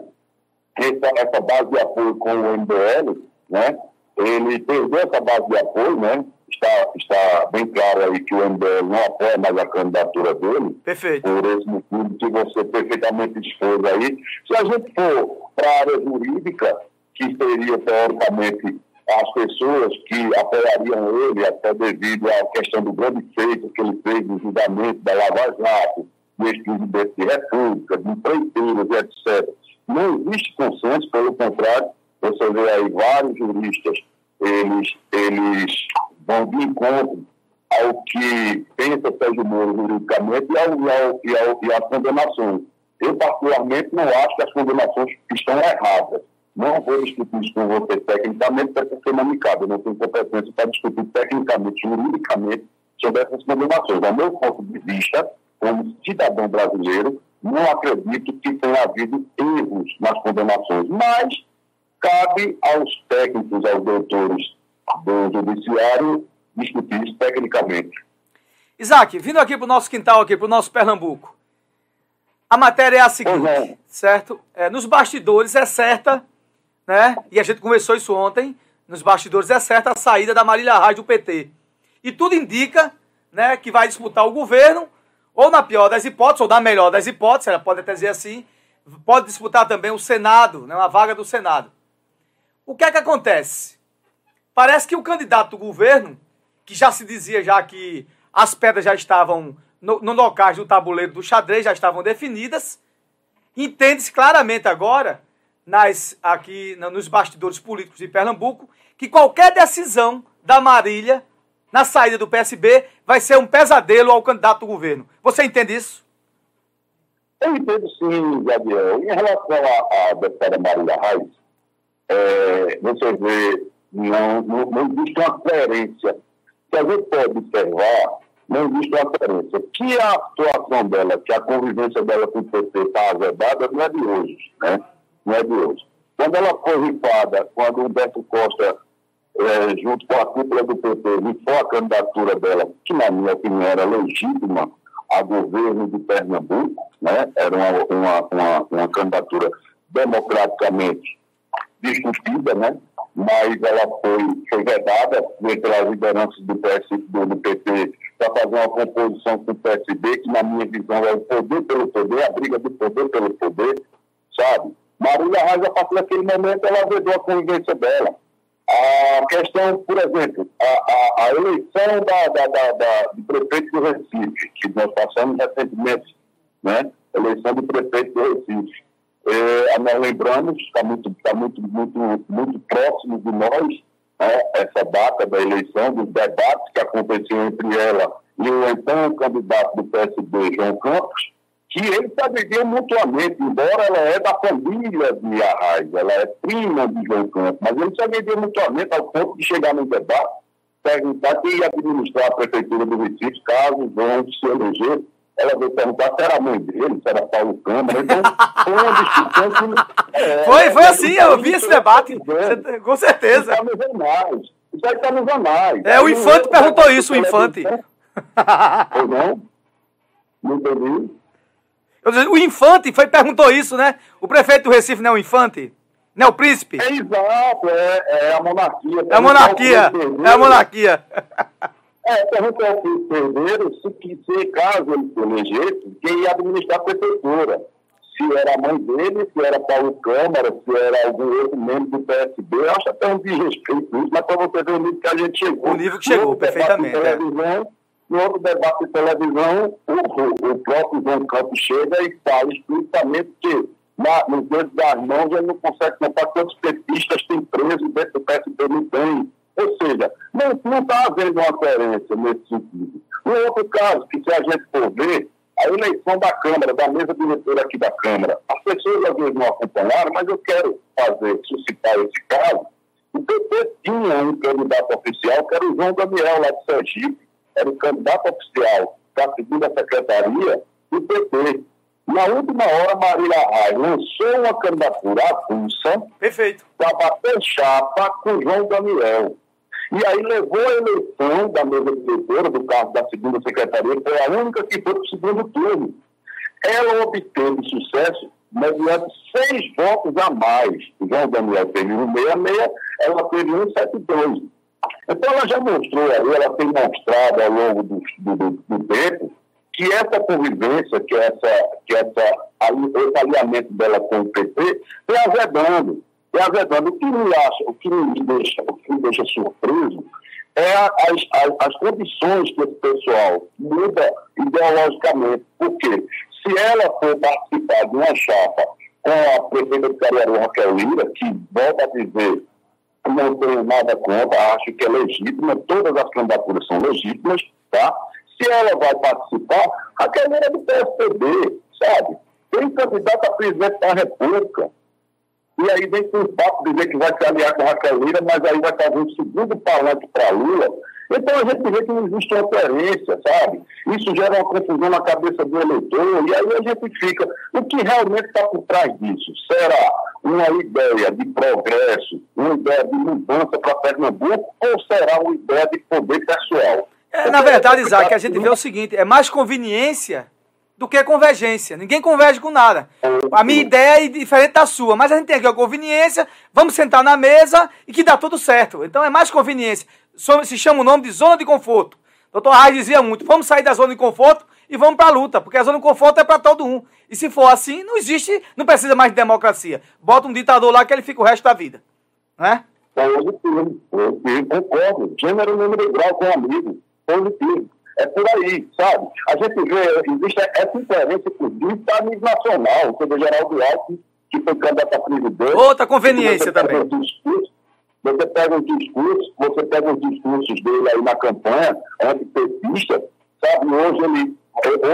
essa, essa base de apoio com o MBL, né? ele perdeu essa base de apoio, né? Está, está bem claro aí que o MBL não apoia mais a candidatura dele. Perfeito. Por esse motivo que você perfeitamente expôs aí. Se a gente for para a área jurídica, que seria, teoricamente, as pessoas que apoiariam ele, até devido à questão do grande feito que ele fez no julgamento da Lava Jato, do ex-presidente de República, de empreiteiros, etc. Não existe consenso, pelo contrário, você vê aí vários juristas, eles, eles vão de encontro ao que pensa Sérgio Moro juridicamente e, ao, e, ao, e, ao, e às condenações. Eu, particularmente, não acho que as condenações estão erradas. Não vou discutir isso com você tecnicamente, porque não me cabe. Eu não tenho competência para discutir tecnicamente, juridicamente, sobre essas condenações. Ao meu ponto de vista, como cidadão brasileiro, não acredito que tenha havido erros nas condenações. Mas cabe aos técnicos, aos doutores do judiciário, discutir isso tecnicamente. Isaac, vindo aqui para o nosso quintal, aqui para o nosso Pernambuco. A matéria é a seguinte, é. certo? É, nos bastidores é certa, né? E a gente conversou isso ontem. Nos bastidores é certa a saída da Marília Reis do PT. E tudo indica, né, que vai disputar o governo, ou na pior das hipóteses, ou na melhor das hipóteses, ela pode até dizer assim, pode disputar também o Senado, né, uma vaga do Senado. O que é que acontece? Parece que o candidato do governo, que já se dizia já que as pedras já estavam no, no locais do tabuleiro do xadrez, já estavam definidas, entende-se claramente agora, nas, aqui nos bastidores políticos de Pernambuco, que qualquer decisão da Marília na saída do PSB vai ser um pesadelo ao candidato do governo. Você entende isso? Eu entendo sim, Gabriel. Em relação à, deputada Marília Reis, é, você vê, não, não, não existe uma coerência. Se a gente pode observar, não existe uma coerência. Que a situação dela, que a convivência dela com o PT está azedada, não é de hoje, né? Não é de hoje. Quando ela foi rifada, quando Humberto Costa, é, junto com a cúpula do PT, rifou a candidatura dela, que na minha opinião era legítima, a governo de Pernambuco, né? Era uma, uma, uma, uma candidatura democraticamente discutida, né? Mas ela foi, foi vedada pelas lideranças do, PS, do, do PT para fazer uma composição com o PSB, que na minha visão é o poder pelo poder, a briga do poder pelo poder, sabe? Marília Reis, a partir daquele momento, ela vedou a convivência dela. A questão, por exemplo, a, a, a eleição da, da, da, da, do prefeito do Recife, que nós passamos recentemente, né? eleição do prefeito do Recife é, nós lembramos, está muito, tá muito, muito, muito próximo de nós, né, essa data da eleição, dos debates que aconteceu entre ela e o então candidato do PSB, João Campos, que eles se agrediam mutuamente, embora ela é da família de Arraes, ela é prima de João Campos, mas eles se agrediam mutuamente ao ponto de chegar no debate, perguntar quem ia administrar a prefeitura do Recife, caso João se eleger ela veio perguntar se era a mãe dele, se era Paulo Câmara. Então, foi uma discussão que. *laughs* É, foi, foi assim, eu vi esse debate. Com certeza. Isso está nos anais. Isso aí está nos anais. É, o Infante perguntou isso, o Infante. Ou não? Não entendi. O Infante foi, perguntou isso, né? O prefeito do Recife não é o Infante? Não é o príncipe? É exato, é, é a monarquia. É a monarquia. É a monarquia. É, perguntou ao Cordeiro se, se caso ele se elegesse, quem ia administrar a prefeitura. Se era a mãe dele, se era Paulo Câmara, se era algum outro membro do PSB. Eu acho até um desrespeito isso, mas para você ver o nível que a gente chegou. O nível que chegou, perfeitamente. É. No outro debate de televisão, o, o, próprio João Campos chega e fala explicitamente que na, nos dedos das mãos ele não consegue contar quantos petistas tem preso dentro do PSB, não tem. Ou seja, não está havendo uma coerência nesse sentido. No outro caso, que se a gente for ver, a eleição da Câmara, da mesa diretora aqui da Câmara, as pessoas às vezes não acompanharam, mas eu quero fazer, suscitar esse caso. O PT tinha um candidato oficial, que era o João Daniel, lá de Sergipe, era o candidato oficial da segunda secretaria do PT. Na última hora, Marília Raia lançou uma candidatura avulsa para bater chapa com o João Daniel. E aí levou a eleição da mesa diretora do cargo da segunda secretaria, que foi a única que foi para o segundo turno. ela obteve sucesso mediante seis votos a mais. João Daniel teve 166, ela teve 172. Então ela já mostrou ali, ela tem mostrado ao longo do, do, do tempo que essa convivência, que, essa, que essa, esse alinhamento dela com o PT, tem azedando. Tem azedando. O que me acha, o que me deixa, o que me deixa surpreso é as, as, as condições que esse pessoal muda ideologicamente. Por quê? Se ela for participar de uma chapa com a prefeita de Caruaru, Raquel Lira, que volta a dizer não tenho nada contra, acho que é legítima, todas as candidaturas são legítimas, tá? Se ela vai participar, Raquel Lira é do PSDB, sabe? Tem candidato a presidente da República. E aí vem com o papo dizer que vai se aliar com a Raquel Lira, mas aí vai fazer um segundo palanque para Lula. Então a gente vê que não existe uma coerência, sabe? Isso gera uma confusão na cabeça do eleitor, e aí a gente fica. O que realmente está por trás disso? Será uma ideia de progresso, uma ideia de mudança para Pernambuco, ou será uma ideia de poder pessoal? É, na verdade, Isaac, a gente vê o seguinte: é mais conveniência do que convergência. Ninguém converge com nada. A minha ideia é diferente da sua, mas a gente tem aqui a conveniência, vamos sentar na mesa e que dá tudo certo. Então é mais conveniência. Se chama o nome de zona de conforto. Doutor Reis dizia muito, vamos sair da zona de conforto e vamos para a luta, porque a zona de conforto é para todo um. E se for assim, não existe, não precisa mais de democracia. Bota um ditador lá que ele fica o resto da vida. Né? Positivo, concordo. Gênero, número grau com amigo. É por aí, sabe? A gente vê, existe essa incoerência, inclusive, a nível nacional. O Sr. Geraldo Alckmin, que foi candidato a presidente. Outra conveniência também. Discursos, você pega os discursos, você pega os discursos dele aí na campanha, antipetista, sabe? Hoje ele,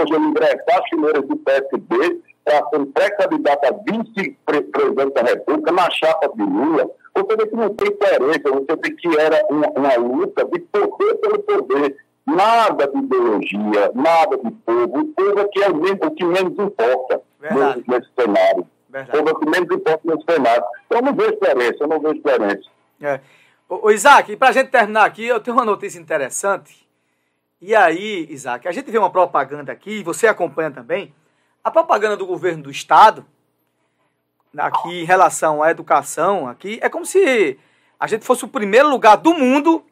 hoje ele ingressar as fileiras do PSB para ser pré-candidato a vice-presidente da República na chapa de Lula. Você vê que não tem coerência, você vê que era uma, uma luta de poder pelo poder nada de ideologia, nada de povo. O povo é que é o, o que menos importa nesse, nesse, cenário. Verdade. O povo é o que menos importa nesse cenário. Eu não vejo diferença, eu não vejo diferença. É. Ô, Isaac, para a gente terminar aqui, eu tenho uma notícia interessante. E aí, Isaac, a gente vê uma propaganda aqui, você acompanha também, a propaganda do governo do Estado, aqui em relação à educação, aqui, é como se a gente fosse o primeiro lugar do mundo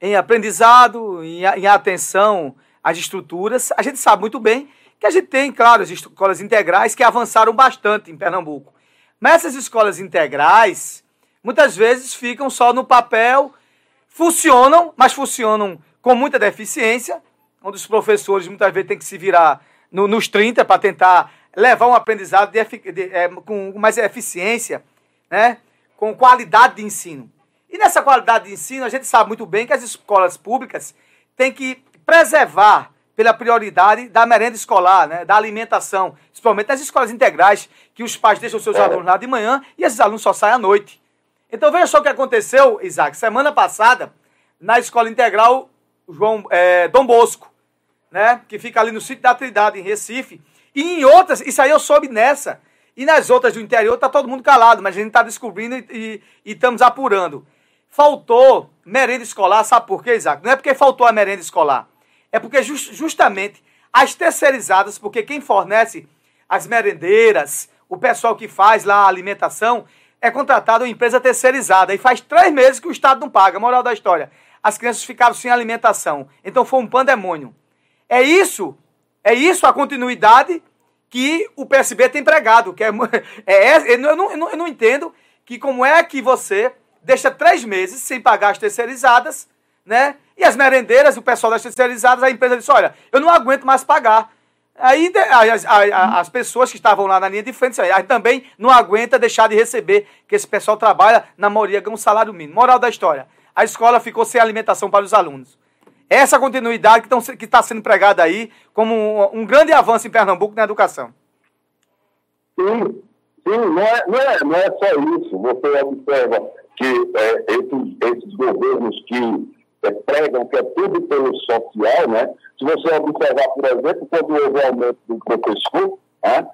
em aprendizado, em, em atenção às estruturas. A gente sabe muito bem que a gente tem, claro, as escolas integrais que avançaram bastante em Pernambuco. Mas essas escolas integrais, muitas vezes ficam só no papel, funcionam, mas funcionam com muita deficiência, onde os professores muitas vezes têm que se virar no, nos 30 para tentar levar um aprendizado de, de, é, com mais eficiência, né? com qualidade de ensino. E nessa qualidade de ensino, a gente sabe muito bem que as escolas públicas têm que preservar pela prioridade da merenda escolar, né, da alimentação, principalmente das escolas integrais, que os pais deixam seus é. alunos lá de manhã e esses alunos só saem à noite. Então veja só o que aconteceu, Isaac, semana passada, na escola integral João é, Dom Bosco, né, que fica ali no sítio da Trindade, em Recife, e em outras, isso aí eu soube nessa, e nas outras do interior está todo mundo calado, mas a gente está descobrindo e estamos apurando. Faltou merenda escolar, sabe por quê, Isaac? Não é porque faltou a merenda escolar. É porque just, justamente as terceirizadas, porque quem fornece as merendeiras, o pessoal que faz lá a alimentação, é contratado uma empresa terceirizada. E faz três meses que o Estado não paga. Moral da história. As crianças ficaram sem alimentação. Então foi um pandemônio. É isso, é isso a continuidade que o PSB tem pregado. Que é, *laughs* é, é eu, não, eu, não, eu não entendo que como é que você deixa três meses sem pagar as terceirizadas, né? E as merendeiras, o pessoal das terceirizadas, a empresa disse, olha, eu não aguento mais pagar. Aí as, as, as pessoas que estavam lá na linha de frente aí, também não aguenta deixar de receber, que esse pessoal trabalha, na maioria, ganha um salário mínimo. Moral da história, a escola ficou sem alimentação para os alunos. Essa continuidade que está sendo pregada aí como um, um, grande avanço em Pernambuco na educação. Sim, sim, não é, não é, não é só isso. Você observa que é, esses, esses, governos que é, pregam que é tudo pelo social, né? Se você observar, por exemplo, quando houve o aumento do professor, né?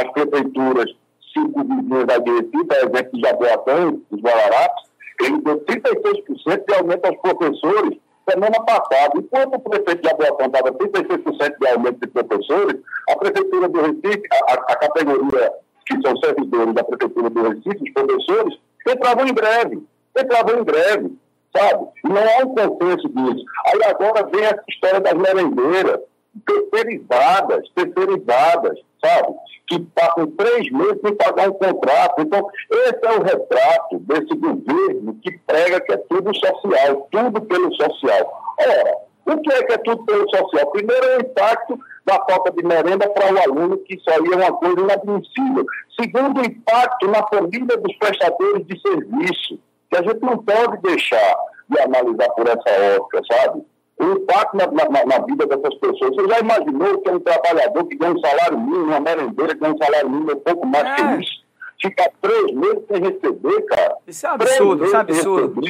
as prefeituras, cinco vizinhos da Recife, por exemplo, de Jaboatão, dos Guararapes, ele deu 36% de aumento aos professores semana passada. Enquanto o prefeito de Abuação estava 36% de aumento de professores, a Prefeitura do Recife, a, a categoria que são servidores da Prefeitura do Recife, os professores, entravam em greve. Entravam em greve, sabe? Não há um consenso disso. Aí agora vem essa história das merendeiras, terceirizadas, terceirizadas, sabe? Que passam três meses sem pagar um contrato. Então, esse é o retrato desse governo que prega que é tudo social, tudo pelo social. Ora, o que é que é tudo pelo social? Primeiro é o impacto da falta de merenda para o aluno, que isso aí é uma coisa inadmissível. Segundo, o impacto na família dos prestadores de serviço, que a gente não pode deixar de analisar por essa ótica, sabe? O impacto na, na, na vida dessas pessoas. Você já imaginou que é um trabalhador que ganha um salário mínimo, uma merendeira que ganha um salário mínimo um pouco mais é. que isso? Ficar três meses sem receber, cara. Isso é absurdo, isso é absurdo.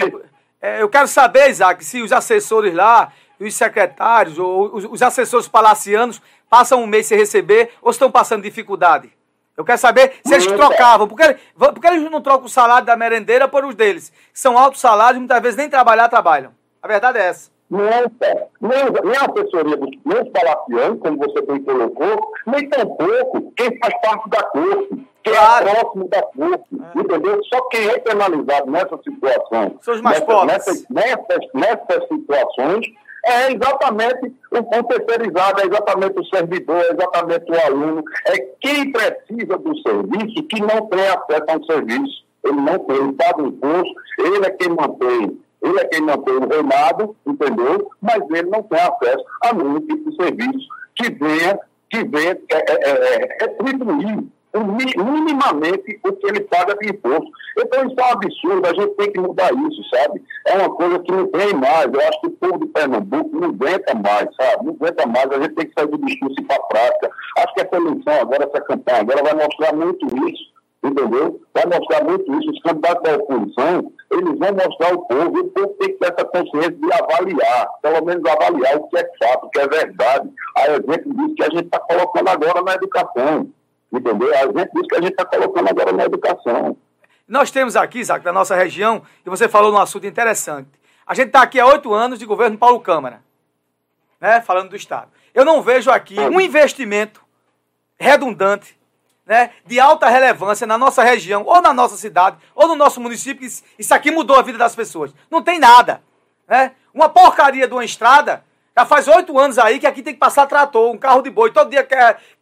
É, eu quero saber, Isaac, se os assessores lá os secretários ou os, os assessores palacianos passam um mês sem receber ou estão passando dificuldade? Eu quero saber se eles trocavam. Por que, por que eles não trocam o salário da merendeira por os deles? São altos salários, muitas vezes nem trabalhar trabalham. A verdade é essa. Não. Nem, nem a assessoria dos, nem os palacianos, como você bem colocou, nem tampouco quem faz parte da corte, quem é claro. é próximo da corte, é. entendeu? Só quem é penalizado nessa situação. São os mais nessa, pobres. Nessas, nessas, nessas situações é exatamente o, o terceirizado, é exatamente o servidor, é exatamente o aluno, é quem precisa do serviço que não tem acesso ao serviço. Ele não tem, ele paga imposto, ele é quem mantém, ele é quem mantém o reinado, entendeu? Mas ele não tem acesso a nenhum tipo de serviço que venha, que venha é, é, é, retribuir minimamente o que ele paga de imposto. Então isso é um absurdo, a gente tem que mudar isso, sabe? É uma coisa que não tem mais. Eu acho que o povo de Pernambuco não aguenta mais, sabe? Não aguenta mais, a gente tem que sair do discurso e ir para a prática. Acho que essa eleição agora, essa campanha agora vai mostrar muito isso. Entendeu? Vai mostrar muito isso. Os candidatos da oposição, eles vão mostrar ao povo, e o povo tem que ter essa consciência de avaliar, pelo menos avaliar o que é fato, o que é verdade. A exemplo disso que a gente está colocando agora na educação. Entendeu? Gente diz que a gente está colocando agora na educação. Nós temos aqui, Isaac, na nossa região, e você falou num assunto interessante. A gente está aqui há oito anos de governo Paulo Câmara, né, falando do Estado. Eu não vejo aqui um investimento redundante, né, de alta relevância na nossa região, ou na nossa cidade, ou no nosso município, isso aqui mudou a vida das pessoas. Não tem nada. Né? Uma porcaria de uma estrada já faz oito anos aí que aqui tem que passar trator, um carro de boi. Todo dia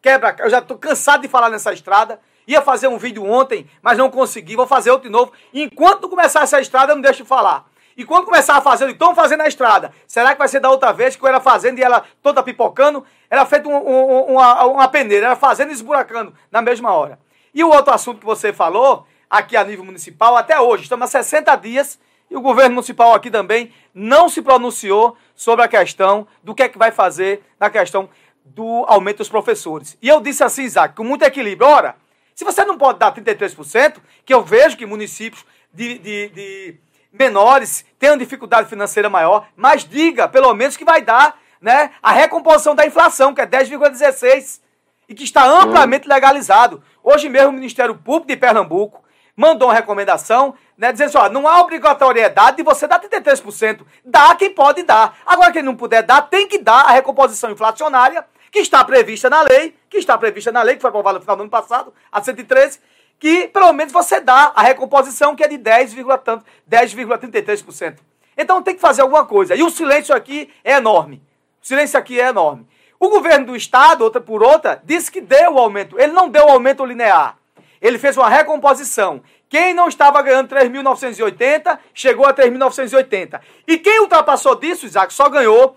quebra. Eu já estou cansado de falar nessa estrada. Ia fazer um vídeo ontem, mas não consegui. Vou fazer outro de novo. Enquanto começar essa estrada, eu não deixo de falar. E quando começar a fazer, estão fazendo a estrada. Será que vai ser da outra vez que eu era fazendo e ela toda pipocando? Era feito um, um, uma, uma peneira, era fazendo e esburacando na mesma hora. E o outro assunto que você falou, aqui a nível municipal, até hoje, estamos há 60 dias e o governo municipal aqui também não se pronunciou sobre a questão do que é que vai fazer na questão do aumento dos professores. E eu disse assim, Isaac, com muito equilíbrio. Ora, se você não pode dar 33%, que eu vejo que municípios de, de, de menores tenham dificuldade financeira maior, mas diga, pelo menos, que vai dar né, a recomposição da inflação, que é 10,16%, e que está amplamente legalizado. Hoje mesmo o Ministério Público de Pernambuco mandou uma recomendação, né, dizendo assim, ó, não há obrigatoriedade de você dar 33%. Dá quem pode dar. Agora, quem não puder dar, tem que dar a recomposição inflacionária, que está prevista na lei, que está prevista na lei, que foi aprovada no final do ano passado, a 113, que pelo menos você dá a recomposição, que é de 10,33%. Então tem que fazer alguma coisa. E o silêncio aqui é enorme. O silêncio aqui é enorme. O governo do estado, outra por outra, disse que deu o aumento. Ele não deu o aumento linear ele fez uma recomposição. Quem não estava ganhando 3.980, chegou a 3.980. E quem ultrapassou disso, Isaac, só ganhou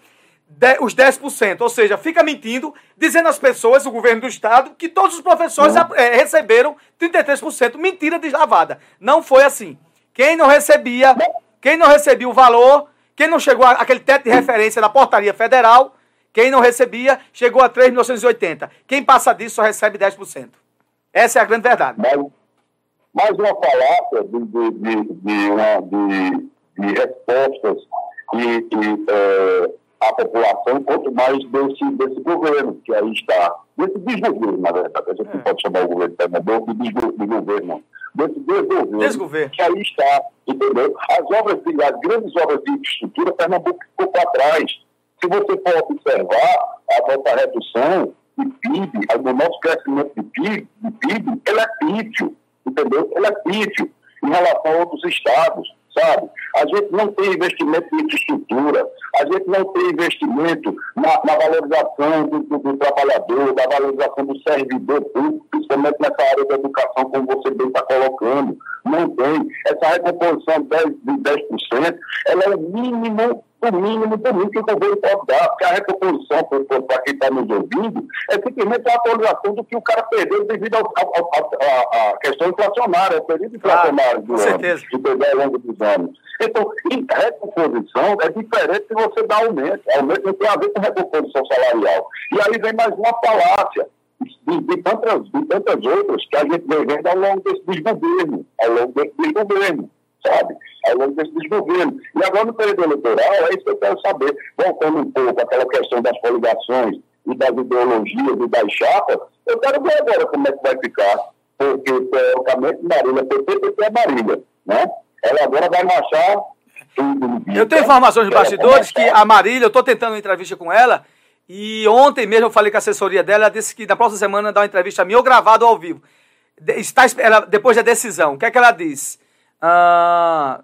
os 10%. Ou seja, fica mentindo, dizendo às pessoas, o governo do Estado, que todos os professores é, receberam 33%. Mentira deslavada. Não foi assim. Quem não recebia, quem não recebia o valor, quem não chegou àquele teto de referência da portaria federal, quem não recebia, chegou a 3.980. Quem passa disso só recebe 10%. Essa é a grande verdade. Mais, mais uma falácia de, de, de, de, respostas que, que é, a população, quanto mais desse, desse governo que aí está, desse desgoverno, na verdade, a gente não pode chamar o governo de Pernambuco de desgoverno, desse desgoverno. Desgoverno. Que aí está, entendeu? As obras, de, as grandes obras de infraestrutura, Pernambuco ficou para trás. Se você for observar a nossa redução de PIB, o nosso crescimento de PIB, de PIB ele é pífio, entendeu? Ele é pífio em relação a outros estados sabe? A gente não tem investimento em infraestrutura, a gente não tem investimento na, na valorização do, do, do, trabalhador, da valorização do servidor público, principalmente nessa área da educação, como você bem está colocando. Não tem. Essa recomposição de 10%, de 10% ela é o mínimo o mínimo do mínimo que o governo pode dar, porque a recomposição, para quem está nos ouvindo, é simplesmente a atualização do que o cara perdeu devido à questão inflacionária, ao período inflacionário do ano, que perdeu ao longo dos anos. Então, em recomposição é diferente se você dá aumento. Aumento não tem a ver com recomposição salarial. E aí vem mais uma falácia. De, de, tantas, de tantas outras que a gente vem vendo ao longo desse desgoverno, ao longo desse desgoverno sabe? Ao longo desse desgoverno. E agora, no período eleitoral, é isso que eu quero saber. Voltando um pouco àquela questão das coligações e das ideologias e das chapas, eu quero ver agora como é que vai ficar. Porque, teoricamente, Marília, PT, PT é Marília, né? Ela agora vai marchar tudo. Eu tenho informações de bastidores que a Marília, eu estou tentando uma entrevista com ela, e ontem mesmo eu falei com a assessoria dela, ela disse que na próxima semana dá uma entrevista a mim ou gravado ao vivo. Está, ela, depois da decisão, o que é que ela disse? Ah,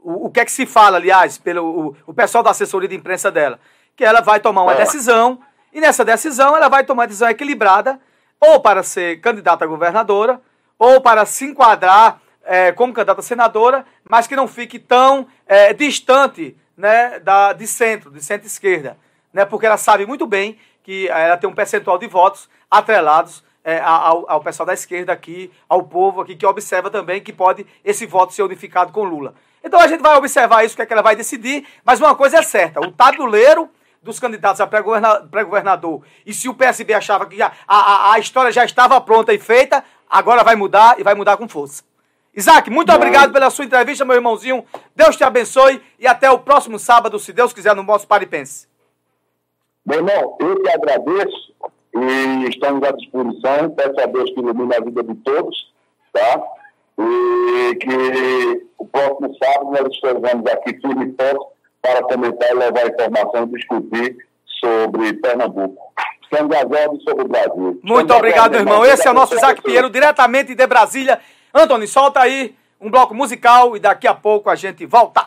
o, o, que é que se fala, aliás, pelo o, o, pessoal da assessoria de imprensa dela? Que ela vai tomar uma decisão, e nessa decisão ela vai tomar uma decisão equilibrada, ou para ser candidata a governadora, ou para se enquadrar é, como candidata a senadora, mas que não fique tão é, distante né, da, de centro, de centro-esquerda. Né, porque ela sabe muito bem que ela tem um percentual de votos atrelados é, ao, ao, pessoal da esquerda aqui, ao povo aqui, que observa também que pode esse voto ser unificado com Lula. Então a gente vai observar isso, o que, é que ela vai decidir, mas uma coisa é certa, o tabuleiro dos candidatos a pré-governador, e se o PSB achava que já, a, a, a, história já estava pronta e feita, agora vai mudar e vai mudar com força. Isaac, muito obrigado pela sua entrevista, meu irmãozinho. Deus te abençoe e até o próximo sábado, se Deus quiser, no nosso Paripense. Meu irmão, eu que agradeço e estamos à disposição. Peço a Deus que ilumine a vida de todos, tá? E que o próximo sábado nós estaremos aqui firme e forte para comentar e levar informação e discutir sobre Pernambuco. Estamos aguardando sobre o Brasil. Muito obrigado, meu irmão. Esse é o nosso Isaac Pinheiro, diretamente de Brasília. Antônio, solta aí um bloco musical e daqui a pouco a gente volta.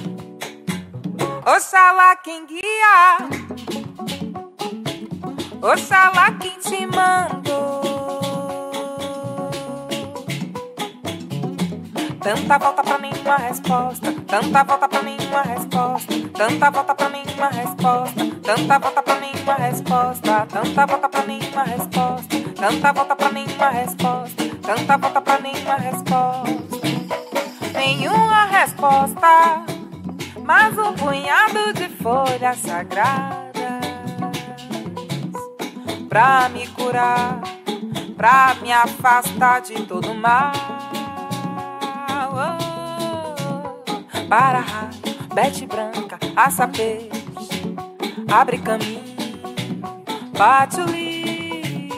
Oxalá quem guia. Oxalá quem te mandou. Tanta volta pra nenhuma resposta. Tanta volta pra nenhuma resposta. Tanta volta pra nenhuma resposta. Tanta volta pra nenhuma resposta. Tanta volta pra nenhuma resposta. Tanta volta pra nenhuma resposta. Tanta volta pra nenhuma resposta nenhuma resposta, mas um punhado de folhas sagradas pra me curar, pra me afastar de todo mal. Oh, para bete branca, aça peixe, abre caminho, bate o li.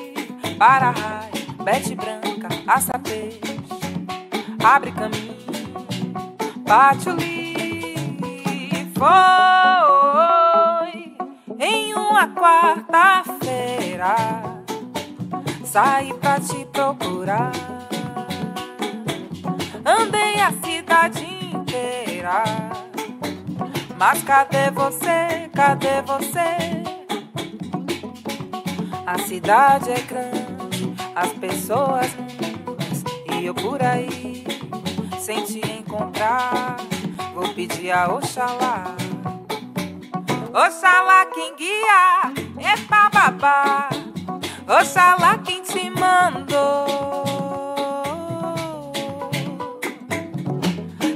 Para raio, bete branca, aça peixe, abre caminho Patchouli foi em uma quarta-feira. Saí pra te procurar. Andei a cidade inteira. Mas cadê você? Cadê você? A cidade é grande, as pessoas muitas. E eu por aí sem te encontrar vou pedir a Oxalá. Oxalá quem guia é babá. Oxalá quem te mandou.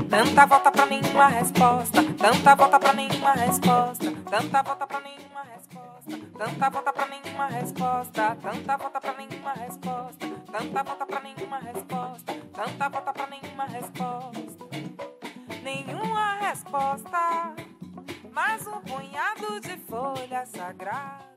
Tanta volta pra nenhuma resposta, tanta volta pra nenhuma resposta, tanta volta pra nenhuma resposta, tanta volta pra nenhuma resposta, tanta volta pra nenhuma resposta, tanta volta pra nenhuma resposta, tanta volta pra nenhuma resposta nenhuma resposta, mas um punhado de folha sagrada.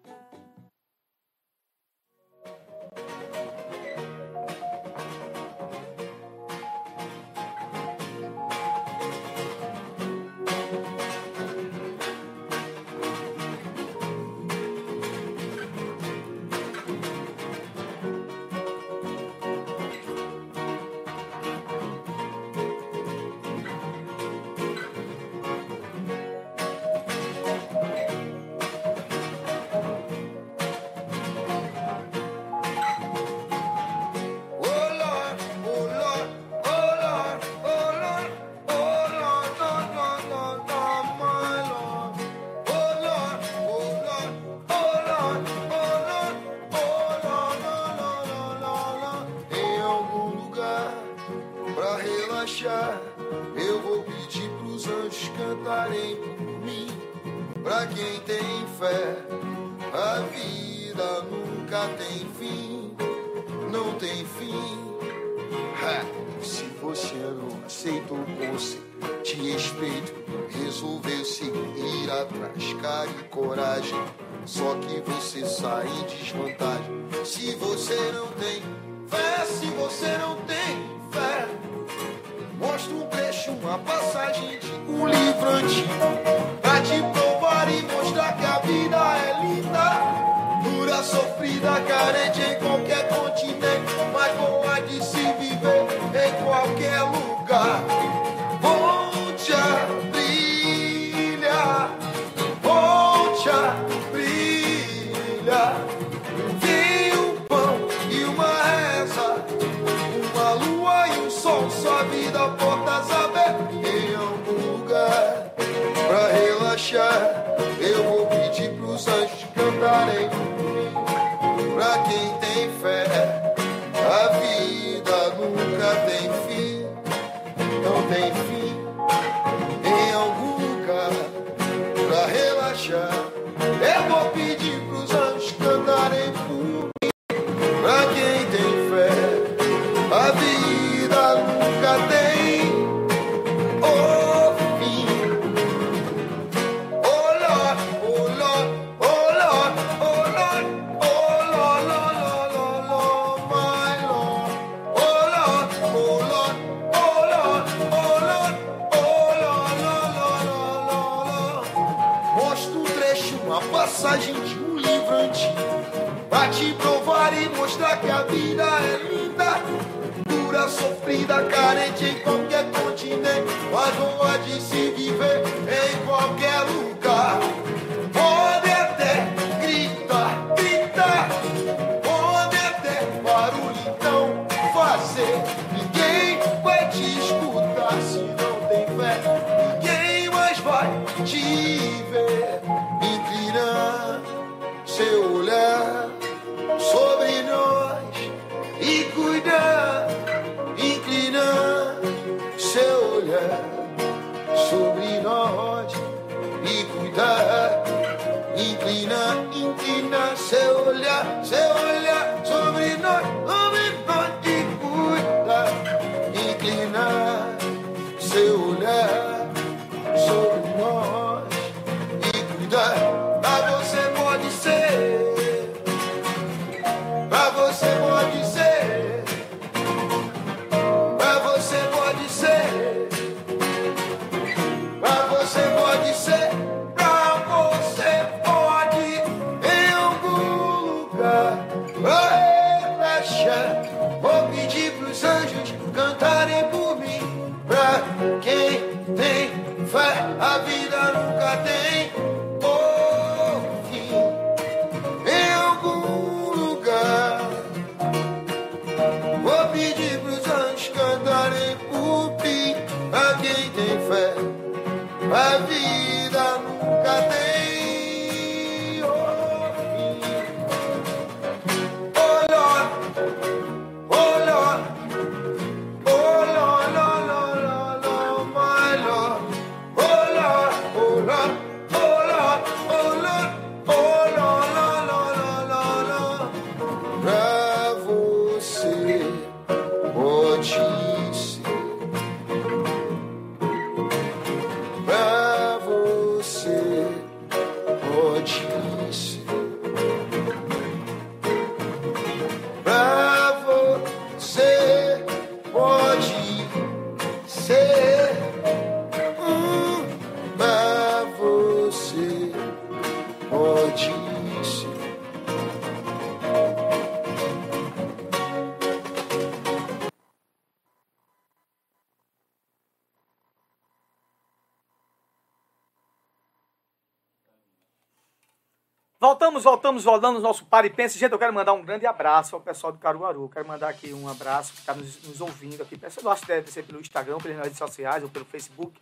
Voltamos, voltamos, voltando no nosso Paripense. Gente, eu quero mandar um grande abraço ao pessoal do Caruaru. Quero mandar aqui um abraço que está nos, nos ouvindo aqui. Peço gosto de ser pelo Instagram, pelas redes sociais ou pelo Facebook.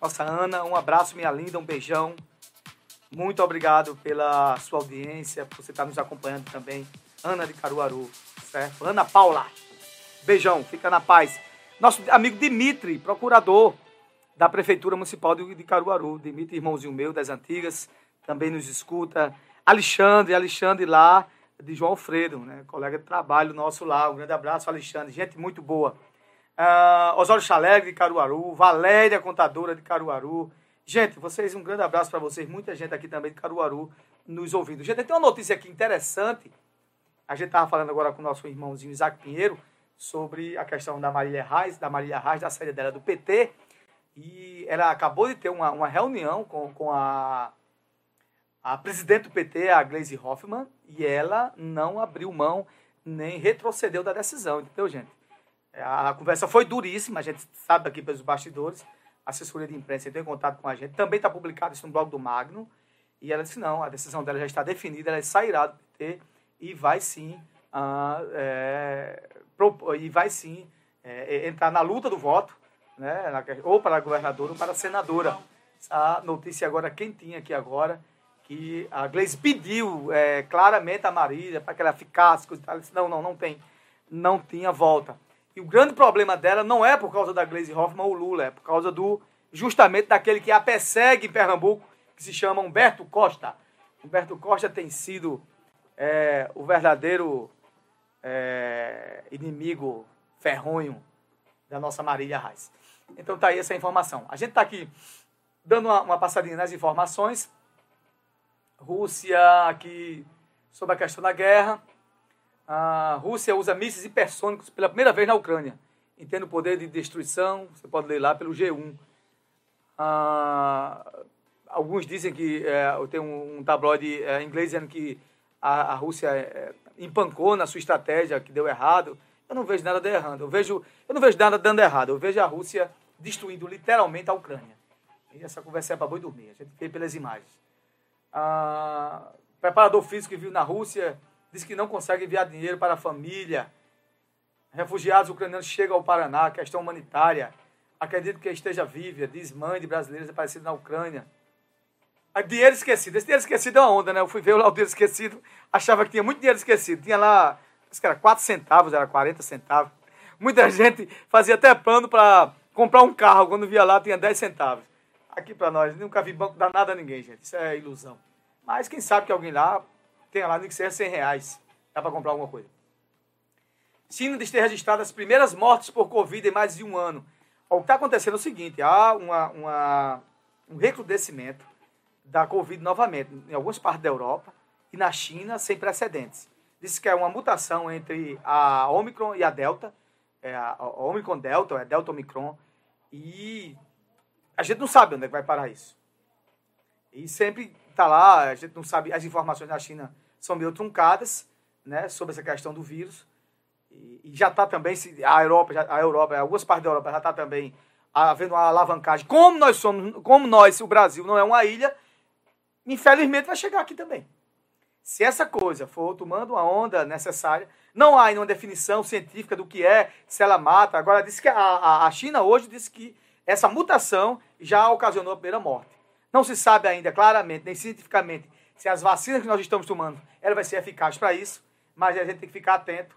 Nossa Ana, um abraço, minha linda, um beijão. Muito obrigado pela sua audiência, por você estar nos acompanhando também. Ana de Caruaru, certo? Ana Paula, beijão, fica na paz. Nosso amigo Dimitri, procurador da Prefeitura Municipal de Caruaru. Dimitri, irmãozinho meu das antigas, também nos escuta. Alexandre, Alexandre lá de João Alfredo, né? colega de trabalho nosso lá. Um grande abraço, Alexandre, gente muito boa. Ah, Osório Chalegre de Caruaru, Valéria Contadora de Caruaru. Gente, vocês, um grande abraço para vocês. Muita gente aqui também de Caruaru nos ouvindo. Gente, tem uma notícia aqui interessante. A gente estava falando agora com o nosso irmãozinho Isaac Pinheiro sobre a questão da Marília Reis, da Marília Reis, da saída dela do PT. E ela acabou de ter uma, uma reunião com, com a, a presidente do PT, a Gleisi Hoffmann, e ela não abriu mão nem retrocedeu da decisão, entendeu, gente? A conversa foi duríssima, a gente sabe aqui pelos bastidores, a assessoria de imprensa entrou em contato com a gente, também está publicado isso no blog do Magno, e ela disse, não, a decisão dela já está definida, ela sairá do PT e vai sim, ah, é, propo- e vai sim é, entrar na luta do voto, né, ou para governadora ou para senadora. A notícia agora quentinha aqui agora, que a Gleisi pediu é, claramente a Marília para que ela ficasse, coisa. Ela disse, não, não, não tem. Não tinha volta. E o grande problema dela não é por causa da Gleisi Hoffmann ou Lula, é por causa do justamente daquele que a persegue em Pernambuco, que se chama Humberto Costa. Humberto Costa tem sido é, o verdadeiro é, inimigo ferronho da nossa Marília Reis. Então tá aí essa informação. A gente tá aqui dando uma, uma passadinha nas informações. Rússia aqui sobre a questão da guerra. A Rússia usa mísseis hipersônicos pela primeira vez na Ucrânia. Entende o poder de destruição, você pode ler lá pelo G1. Ah, alguns dizem que é, tem um, um tabloide é, inglês dizendo que a, a Rússia é, empancou na sua estratégia, que deu errado. Eu não vejo nada dando errado. Eu, vejo, eu não vejo nada dando errado. Eu vejo a Rússia destruindo literalmente a Ucrânia. E essa conversa é para boi dormir. A gente vê pelas imagens. Preparador físico que viu na Rússia diz que não consegue enviar dinheiro para a família. Refugiados ucranianos chegam ao Paraná, questão humanitária. Acredito que esteja viva, diz mãe de brasileiros desaparecidos na Ucrânia. Ah, dinheiro esquecido. Esse dinheiro esquecido é uma onda, né? Eu fui ver lá o dinheiro esquecido, achava que tinha muito dinheiro esquecido. Tinha lá, acho que era 4 centavos, era 40 centavos. Muita *laughs* gente fazia até plano para comprar um carro, quando via lá tinha 10 centavos. Aqui para nós, nunca vi banco dar nada a ninguém, gente. Isso é ilusão. Mas quem sabe que alguém lá tenha lá, nem que seja 100 reais. Dá para comprar alguma coisa. China diz ter registrado as primeiras mortes por Covid em mais de um ano. O que está acontecendo é o seguinte, há uma, uma, um recrudescimento da Covid novamente em algumas partes da Europa e na China sem precedentes. Diz que é uma mutação entre a Omicron e a Delta, é a, Omicron Delta, é Delta Omicron, e a gente não sabe onde é que vai parar isso. E sempre está lá, a gente não sabe, as informações da China são meio truncadas, né, sobre essa questão do vírus. E, e já está também, se- a Europa, já, a Europa, algumas partes da Europa já está também havendo uma alavancagem. Como nós somos, como nós, o Brasil não é uma ilha, infelizmente vai chegar aqui também. Se essa coisa for tomando uma onda necessária, não há ainda uma definição científica do que é, se ela mata. Agora, disse que a, a, a China hoje disse que essa mutação já ocasionou a primeira morte. Não se sabe ainda claramente, nem cientificamente, se as vacinas que nós estamos tomando, ela vai ser eficaz para isso, mas a gente tem que ficar atento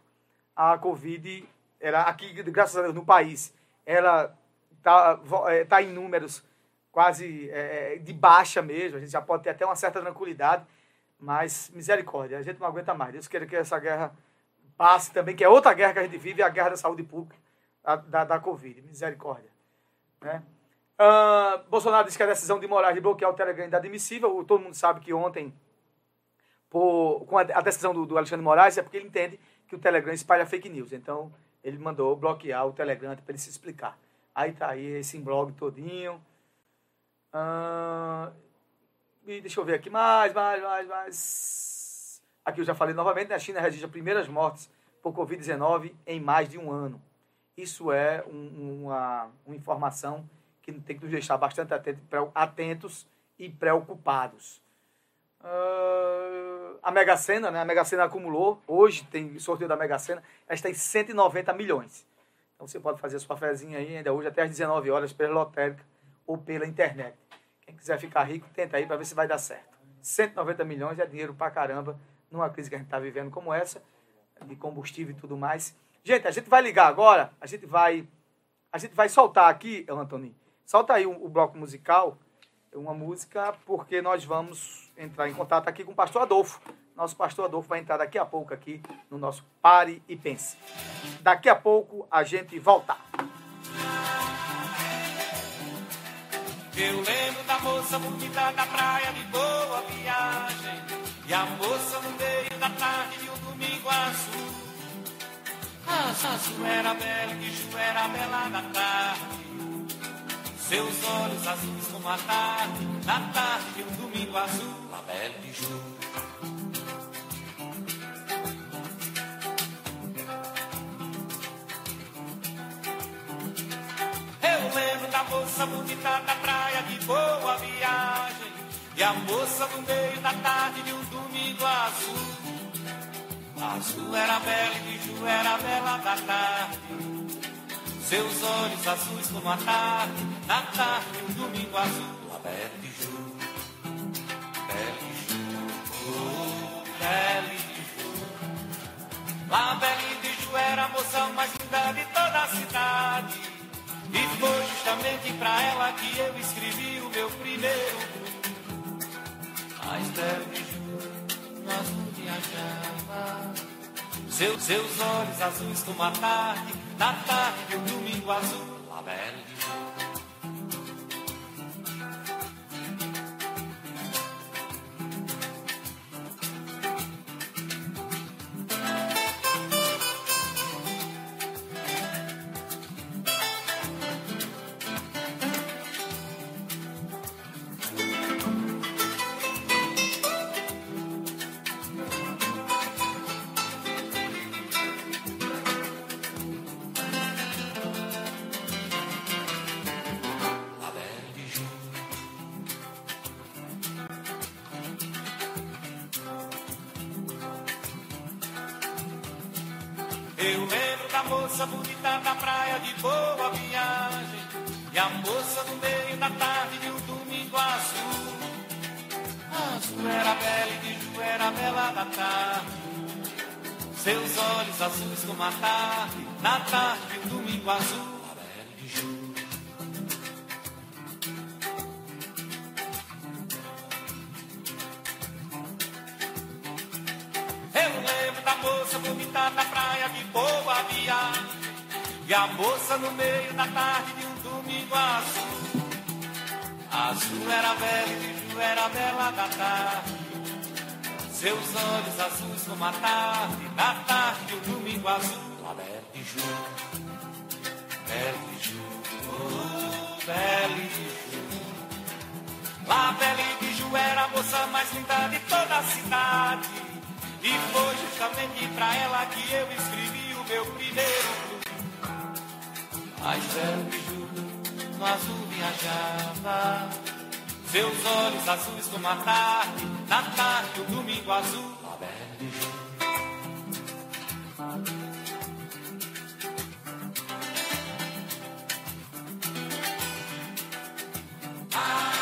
à Covid, ela, aqui, graças a Deus, no país, ela está tá em números quase é, de baixa mesmo, a gente já pode ter até uma certa tranquilidade, mas misericórdia, a gente não aguenta mais. Deus queira que essa guerra passe também, que é outra guerra que a gente vive, é a guerra da saúde pública, da, da, da Covid. Misericórdia. Né? Uh, Bolsonaro disse que a decisão de Moraes de bloquear o Telegram é inadmissível. Todo mundo sabe que ontem, por, com a, a decisão do, do, Alexandre Moraes, é porque ele entende que o Telegram espalha fake news. Então, ele mandou bloquear o Telegram para ele se explicar. Aí tá aí esse blog todinho. Uh, e deixa eu ver aqui mais, mais, mais, mais. Aqui eu já falei novamente, né? a China registra primeiras mortes por Covid-19 em mais de um ano. Isso é um, uma, uma informação que tem que nos deixar bastante atentos e preocupados. Uh, a Mega Sena, né? A Mega Sena acumulou, hoje tem sorteio da Mega Sena, ela está em 190 milhões. Então você pode fazer sua fezinha aí ainda hoje até às 19 horas pela lotérica ou pela internet. Quem quiser ficar rico, tenta aí para ver se vai dar certo. 190 milhões é dinheiro pra caramba numa crise que a gente está vivendo como essa, de combustível e tudo mais. Gente, a gente vai ligar agora, a gente vai a gente vai soltar aqui, Antônio, solta aí o, bloco musical, uma música, porque nós vamos entrar em contato aqui com o pastor Adolfo. Nosso pastor Adolfo vai entrar daqui a pouco aqui no nosso Pare e Pense. Daqui a pouco a gente volta. Eu lembro da moça bonita da praia de boa viagem. E a moça no meio da tarde de um domingo azul. A azul era bela e Ju era bela da tarde. Seus olhos azuis como a tarde, na tarde de um domingo azul. A bela de Ju. lembro da moça bonita da praia de boa viagem. E a moça no meio da tarde de um domingo azul. Azul era bela e Ju era bela da tarde. Seus olhos azuis como a tarde, na tarde de um domingo azul. A bela de Ju, bela de Ju, oh, bela de Ju. La bela de Ju era a moça mais linda de toda a cidade. E foi justamente pra ela que eu escrevi o meu primeiro Mas deve juro, nós viajava seus, seus olhos azuis como a tarde Na tarde de um domingo azul. La Belle azuis como a tarde Na tarde de um domingo azul A bela de Ju Eu lembro da moça bonita da praia de boa viagem e a moça no meio da tarde de um domingo azul. Azul era bela e Ju era bela da tarde. Seus olhos azuis como a tarde, na tarde de um domingo azul. La Belle de Ju, Belle de Ju, oh, Belle de Ju. La Belle de Ju era a moça mais linda de toda a cidade. E foi justamente pra ela que eu escrevi o meu primeiro a estrela de Júlio no azul viajava. Seus olhos azuis como a tarde, na tarde o domingo azul. Ah!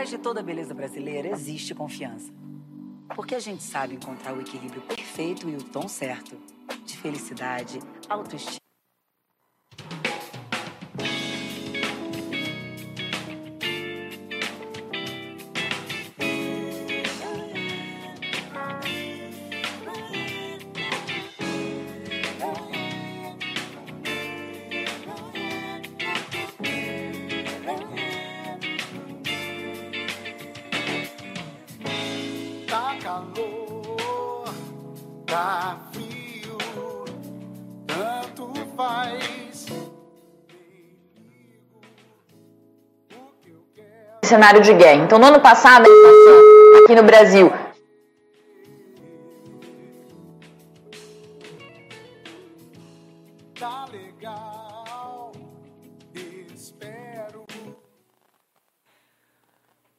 Trás de toda a beleza brasileira existe confiança. Porque a gente sabe encontrar o equilíbrio perfeito e o tom certo de felicidade, autoestima. Cenário de guerra. Então, no ano passado, a inflação aqui no Brasil Tá.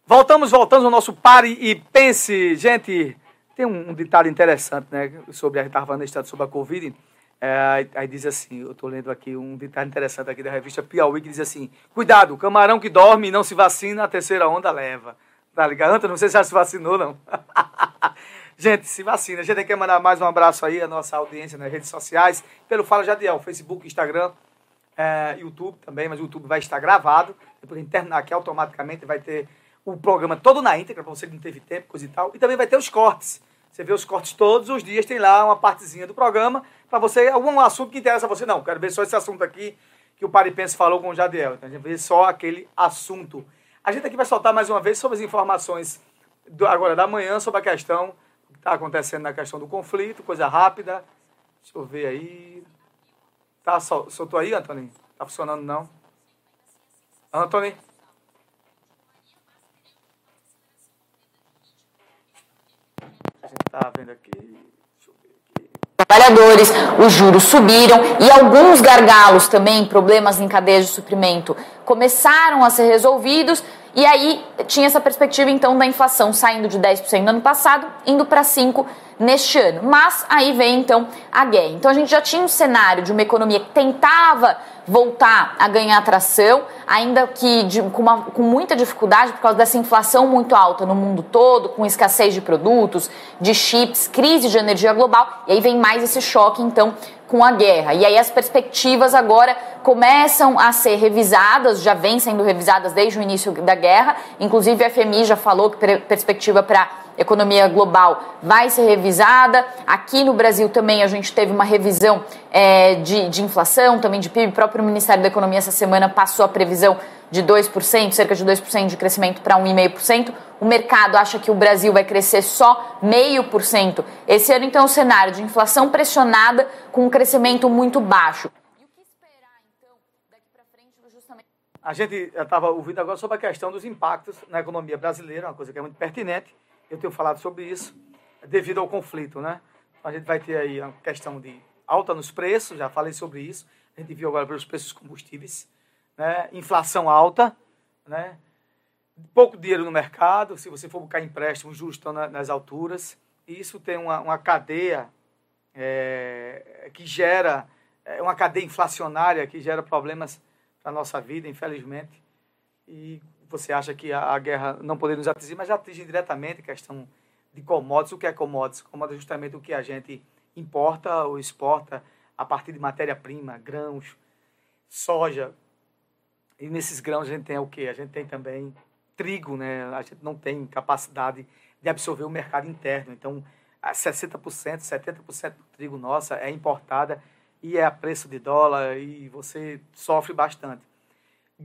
Voltamos, voltamos ao nosso Pare e Pense. Gente, tem um, um detalhe interessante, né? Sobre, a gente estava falando estado sobre a Covid. É, aí, diz assim, eu estou lendo aqui um detalhe interessante aqui da revista Piauí, que diz assim, cuidado, camarão que dorme e não se vacina, a terceira onda leva. Tá ligado? Antônio, não sei se já se vacinou, não. *laughs* Gente, se vacina. A gente quer mandar mais um abraço aí à nossa audiência nas redes sociais, pelo Fala Jadiel, Facebook, Instagram, é, YouTube também, mas o YouTube vai estar gravado. Depois a gente terminar aqui, automaticamente vai ter o programa todo na íntegra, para você que não teve tempo, coisa e tal. E também vai ter os cortes. Você vê os cortes todos os dias, tem lá uma partezinha do programa, para você, algum assunto que interessa a você. Não, quero ver só esse assunto aqui que o Paripense falou com o Jadiel. Então a gente vê só aquele assunto. A gente aqui vai soltar mais uma vez sobre as informações do, agora da manhã sobre a questão que está acontecendo na questão do conflito, coisa rápida. Deixa eu ver aí. Tá, sol, soltou aí, Antônio? Tá funcionando não? Antônio? Gente tá vendo aqui. trabalhadores, os juros subiram e alguns gargalos também, problemas em cadeia de suprimento, começaram a ser resolvidos. E aí tinha essa perspectiva então da inflação saindo de 10% no ano passado, indo para 5% neste ano. Mas aí vem então a guerra. Então a gente já tinha um cenário de uma economia que tentava voltar a ganhar atração, ainda que de, com, uma, com muita dificuldade por causa dessa inflação muito alta no mundo todo, com escassez de produtos, de chips, crise de energia global. E aí vem mais esse choque então com a guerra. E aí as perspectivas agora começam a ser revisadas, já vêm sendo revisadas desde o início da guerra. Inclusive a FMI já falou que perspectiva para economia global vai ser revisada. Aqui no Brasil também a gente teve uma revisão é, de, de inflação, também de PIB. O próprio Ministério da Economia essa semana passou a previsão de 2%, cerca de 2% de crescimento para 1,5%. O mercado acha que o Brasil vai crescer só 0,5%. Esse ano, então, é um cenário de inflação pressionada com um crescimento muito baixo. A gente estava ouvindo agora sobre a questão dos impactos na economia brasileira, uma coisa que é muito pertinente. Eu tenho falado sobre isso devido ao conflito, né? A gente vai ter aí a questão de alta nos preços, já falei sobre isso. A gente viu agora pelos preços dos combustíveis, né? Inflação alta, né? Pouco dinheiro no mercado, se você for buscar empréstimo, juros estão nas alturas. E isso tem uma, uma cadeia é, que gera, é uma cadeia inflacionária que gera problemas para a nossa vida, infelizmente. E você acha que a, a, guerra não poderia nos atingir, mas já atinge diretamente a questão de commodities. O que é commodities? Commodities é justamente o que a gente importa ou exporta a partir de matéria-prima, grãos, soja. E nesses grãos a gente tem o quê? A gente tem também trigo, né? A gente não tem capacidade de absorver o mercado interno. Então, 60%, 70% do trigo nossa é importada e é a preço de dólar e você sofre bastante.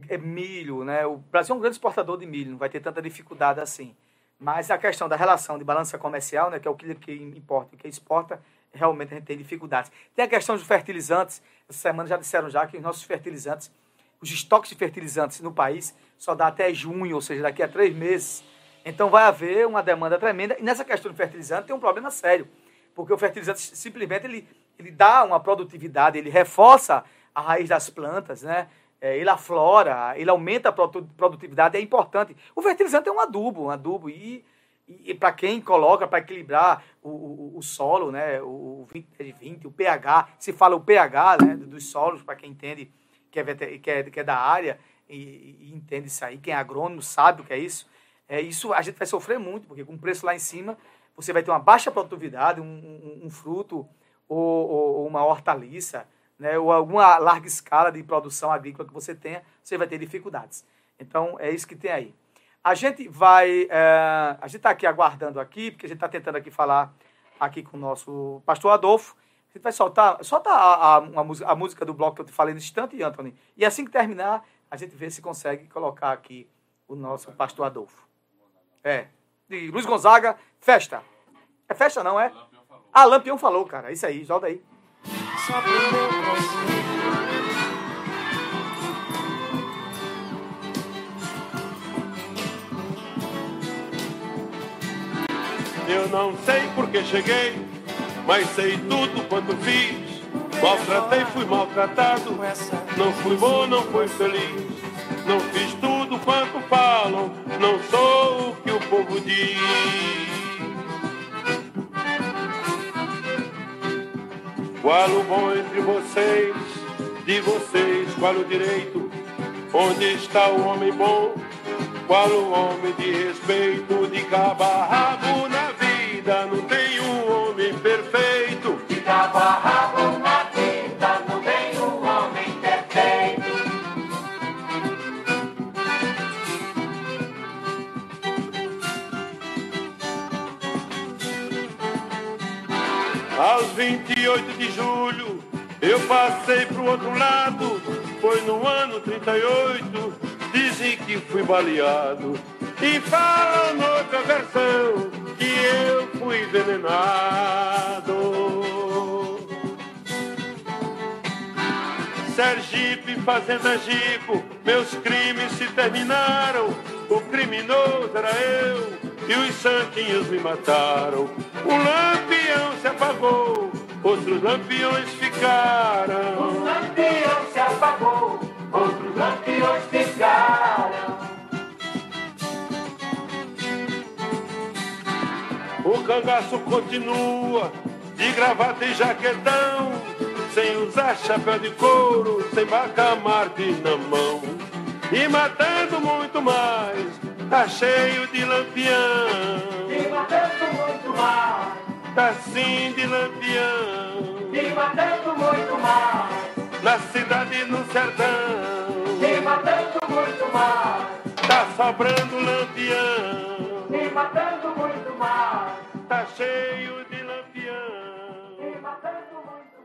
É milho, né? O Brasil é um grande exportador de milho, não vai ter tanta dificuldade assim. Mas a questão da relação de balança comercial, né, que é o que, que importa e que exporta, realmente a gente tem dificuldades. Tem a questão dos fertilizantes. Essa semana já disseram já que os nossos fertilizantes, os estoques de fertilizantes no país só dá até junho, ou seja, daqui a três meses. Então vai haver uma demanda tremenda. E nessa questão do fertilizante tem um problema sério, porque o fertilizante simplesmente ele, ele dá uma produtividade, ele reforça a raiz das plantas, né? É, ele aflora, ele aumenta a produtividade, é importante. O fertilizante é um adubo, um adubo e, e, e para quem coloca para equilibrar o, o, o, solo, né, o 20 de 20, o pH, se fala o pH né, dos solos, para quem entende que é, que é, que é da área e, e, entende isso aí, quem é agrônomo sabe o que é isso. É, isso a gente vai sofrer muito, porque com o preço lá em cima, você vai ter uma baixa produtividade, um, um, um fruto ou, ou, ou uma hortaliça, né, ou alguma larga escala de produção agrícola que você tenha, você vai ter dificuldades. Então, é isso que tem aí. A gente vai, é, a gente está aqui aguardando aqui, porque a gente está tentando aqui falar aqui com o nosso pastor Adolfo. A gente vai soltar, solta a, a, a, música, a música do bloco que eu te falei no instante, Anthony. E assim que terminar, a gente vê se consegue colocar aqui o nosso pastor Adolfo. É. De Luiz Gonzaga, festa. É festa não, é? Ah, Lampião falou, cara. Isso aí, solta aí. Eu não sei porque cheguei, mas sei tudo quanto fiz. Maltratei, fui maltratado. Não fui bom, não fui feliz. Não fiz tudo quanto falam, não sou o que o povo diz. Qual o bom entre vocês? De vocês, qual o direito? Onde está o homem bom? Qual o homem de respeito? De cabo a rabo na vida não tem um homem perfeito. De cabo 28 de julho eu passei pro outro lado. Foi no ano 38, dizem que fui baleado. E falam noutra versão que eu fui envenenado. Sergipe, Fazenda Gico, meus crimes se terminaram. O criminoso era eu e os santinhos me mataram. Um lampião se apagou, outros lampiões ficaram. Um lampião se apagou, outros lampiões ficaram. O cangaço continua de gravata e jaquetão, sem usar chapéu de couro, sem bacamarte na mão. E matando muito mais, tá cheio de lampião. E matando muito mais, tá sim de lampião. e matando muito mais, Na cidade e no sertão, e matando muito mais, tá sobrando lampião. e matando muito mais, Tá cheio de lampião. e matando muito mais.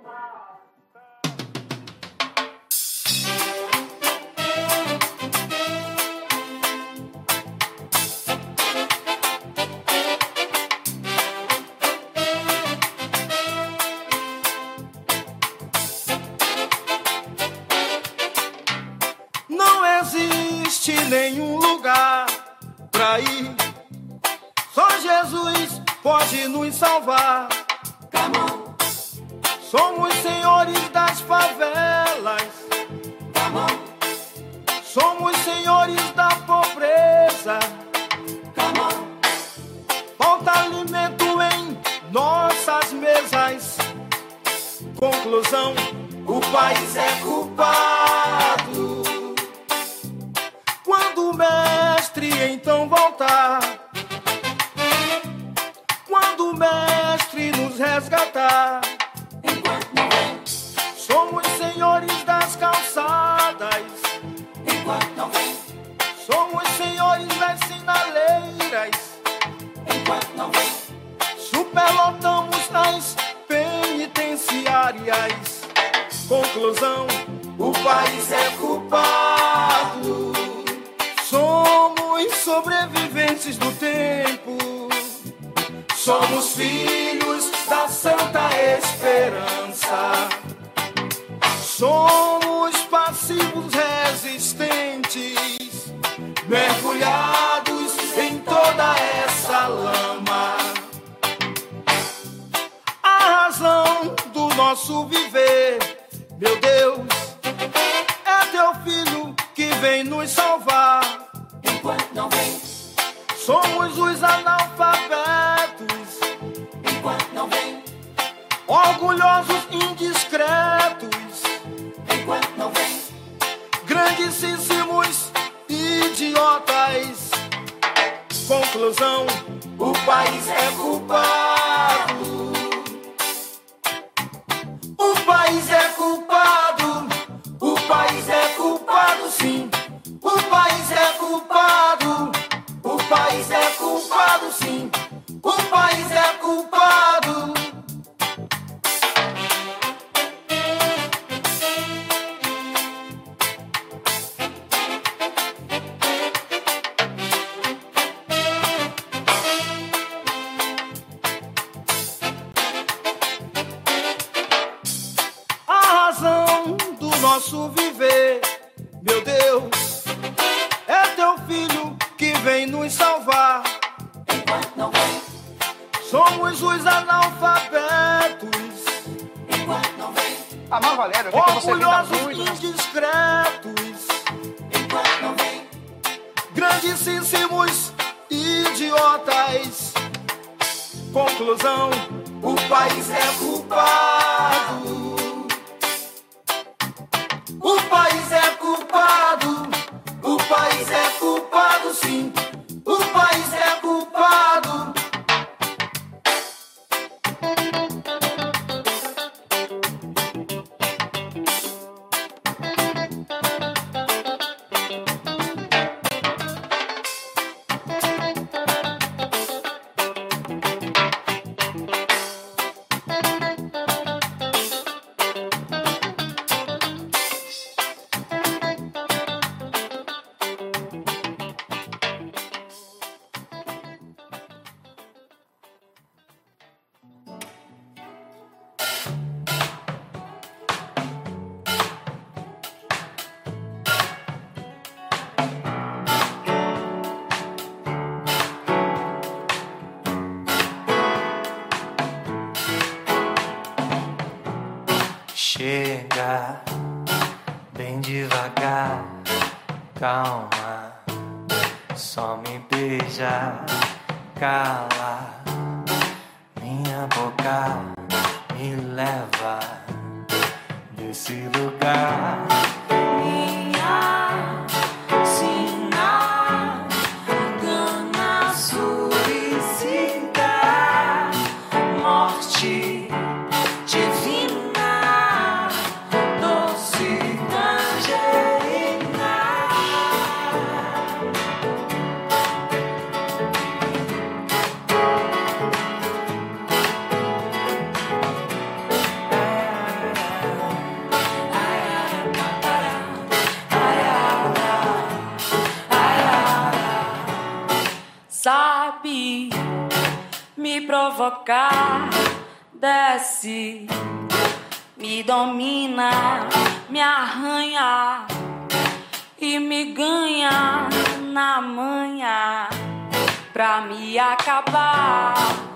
Salvar. Conclusão: o país é culpado. Somos sobreviventes do tempo. Somos filhos da Santa Esperança. Somos passivos resistentes, mergulhados em toda essa lama. A razão do nosso viver, ilusão. O país é culpado. na manhã pra me acabar.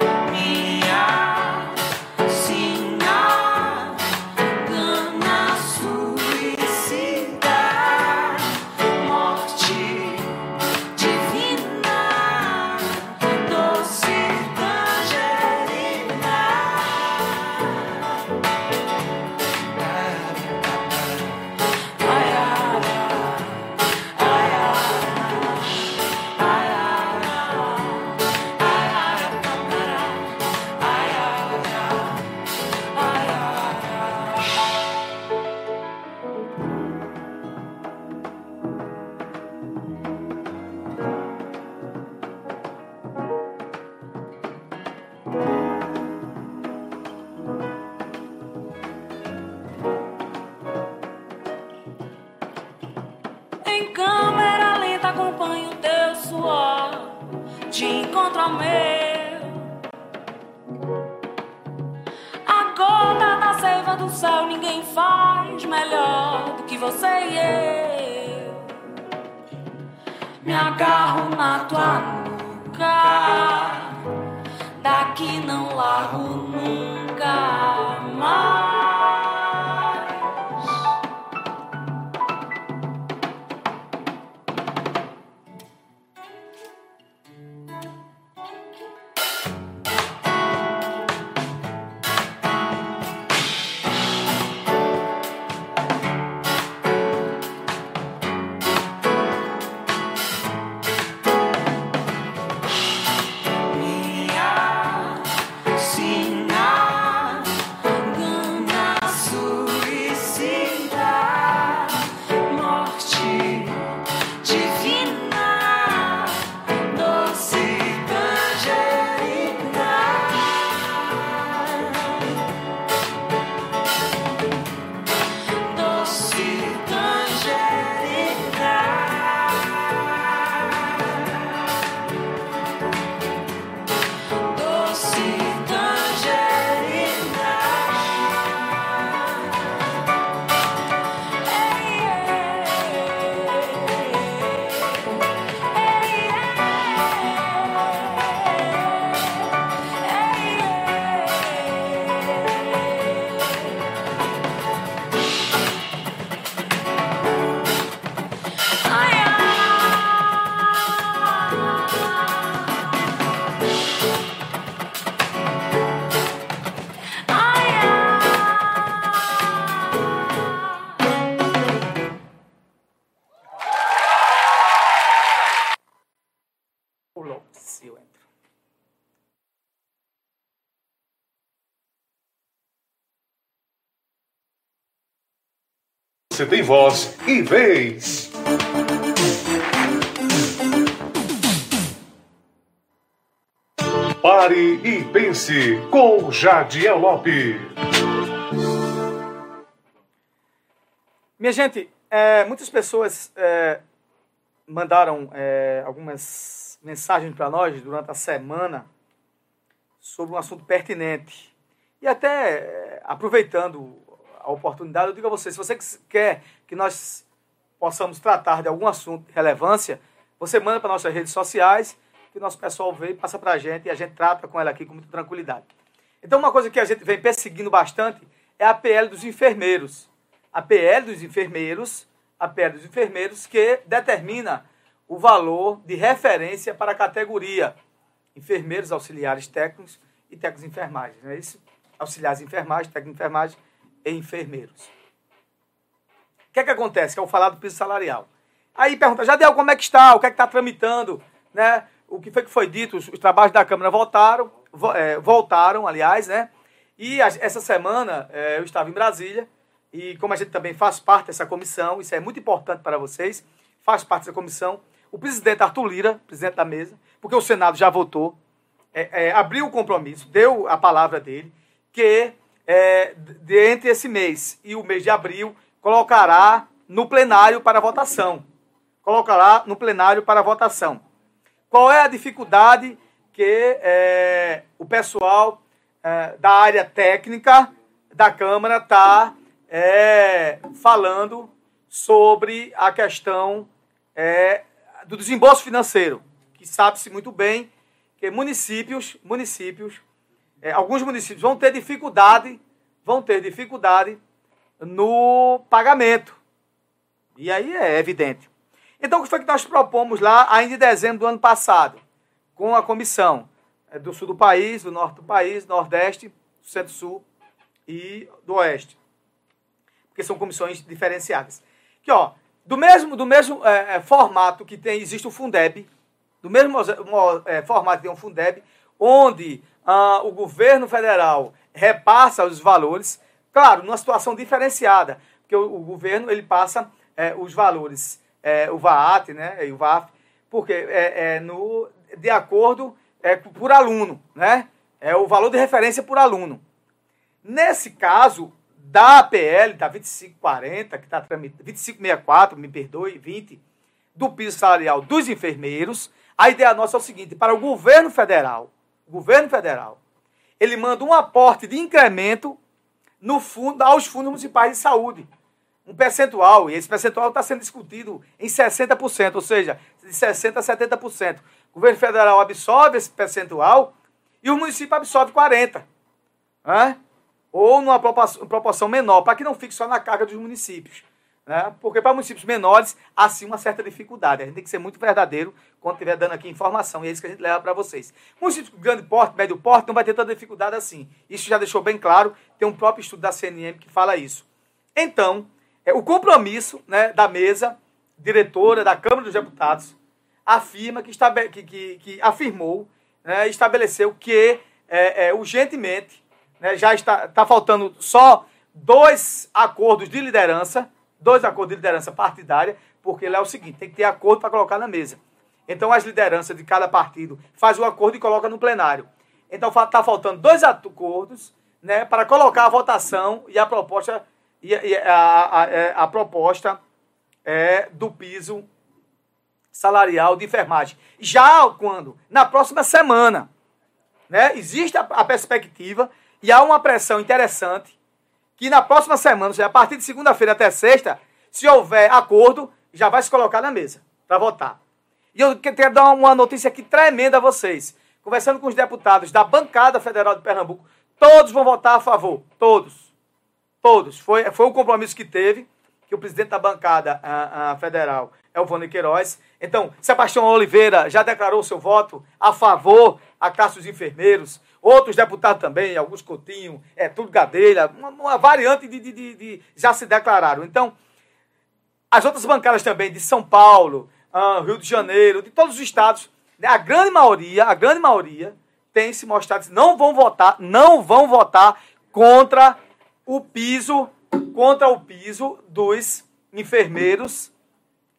Voz e vez. Pare e pense com Jadiel Lopes. Minha gente, é, muitas pessoas é, mandaram é, algumas mensagens para nós durante a semana sobre um assunto pertinente. E até é, aproveitando a oportunidade, eu digo a você, se você quer que nós possamos tratar de algum assunto de relevância, você manda para nossas redes sociais que o nosso pessoal vê e passa para a gente e a gente trata com ela aqui com muita tranquilidade. Então, uma coisa que a gente vem perseguindo bastante é a PL dos enfermeiros. A PL dos enfermeiros, a PL dos enfermeiros que determina o valor de referência para a categoria enfermeiros, auxiliares técnicos e técnicos de enfermagem. Não é isso? Auxiliares de enfermagem, técnicos de enfermagem enfermeiros. O que é que acontece? Que é o falar do piso salarial. Aí pergunta, Jadel, como é que está? O que é que está tramitando? Né? o que foi que foi dito, os, os trabalhos da Câmara voltaram, vo, é, voltaram, aliás, né? E a, essa semana é, eu estava em Brasília e como a gente também faz parte dessa comissão, isso é muito importante para vocês, faz parte dessa comissão, o presidente Arthur Lira, presidente da mesa, porque o Senado já votou, é, é abriu o compromisso, deu a palavra dele, que é, de, entre esse mês e o mês de abril, colocará no plenário para votação. Colocará no plenário para votação. Qual é a dificuldade que é, o pessoal é, da área técnica da Câmara está é, falando sobre a questão é, do desembolso financeiro, que sabe-se muito bem que municípios, municípios, é, alguns municípios vão ter dificuldade, vão ter dificuldade no pagamento. E aí é evidente. Então, o que foi que nós propomos lá, ainda em dezembro do ano passado, com a comissão é, do sul do país, do norte do país, nordeste, centro-sul e do oeste? Porque são comissões diferenciadas. Que, ó, do mesmo, do mesmo é, é formato que tem, existe o Fundeb, do mesmo é, formato que tem o Fundeb, onde ah, o governo federal repassa os valores, claro, numa situação diferenciada, porque o, o governo ele passa é, os valores é, o VAAT, né, e o VAF, porque é, é no, de acordo é, por aluno, né? É o valor de referência por aluno. Nesse caso, da APL, da 2540, que está tramitando, 2564, me perdoe, 20, do piso salarial dos enfermeiros, a ideia nossa é o seguinte, para o governo federal, o governo federal, ele manda um aporte de incremento no fundo, aos fundos municipais de saúde um percentual, e esse percentual está sendo discutido em 60%, ou seja, de 60% a 70%. O governo federal absorve esse percentual e o município absorve 40%. Né? Ou numa proporção menor, para que não fique só na carga dos municípios. Né? Porque para municípios menores, há sim uma certa dificuldade. A gente tem que ser muito verdadeiro quando estiver dando aqui informação, e é isso que a gente leva para vocês. Município de grande porte, médio porte, não vai ter tanta dificuldade assim. Isso já deixou bem claro, tem um próprio estudo da CNM que fala isso. Então, é, o compromisso né, da mesa diretora da Câmara dos Deputados afirma que, estabe, que, que, que afirmou, né, estabeleceu que é, é, urgentemente né, já está, está faltando só dois acordos de liderança, dois acordos de liderança partidária, porque é o seguinte, tem que ter acordo para colocar na mesa. Então as lideranças de cada partido faz o acordo e coloca no plenário. Então está faltando dois acordos né, para colocar a votação e a proposta e, e a, a, a, é, a, proposta é do piso salarial de enfermagem. Já quando? Na próxima semana. Né? Existe a, a perspectiva e há uma pressão interessante que na próxima semana, ou seja, a partir de segunda-feira até sexta, se houver acordo, já vai se colocar na mesa para votar. E eu quero dar uma notícia aqui tremenda a vocês. Conversando com os deputados da bancada federal de Pernambuco, todos vão votar a favor. Todos. Todos. Foi, foi o compromisso que teve, que o presidente da bancada a, a federal é o Vônei Queiroz. Então, Sebastião Oliveira já declarou seu voto a favor a classe dos enfermeiros. Outros deputados também, alguns Coutinho, é tudo Gadelha, uma, uma variante de, de, de, de, já se declararam. Então, as outras bancadas também de São Paulo, uh, Rio de Janeiro, de todos os estados, né, a grande maioria, a grande maioria tem se mostrado, não vão votar, não vão votar contra o piso, contra o piso dos enfermeiros,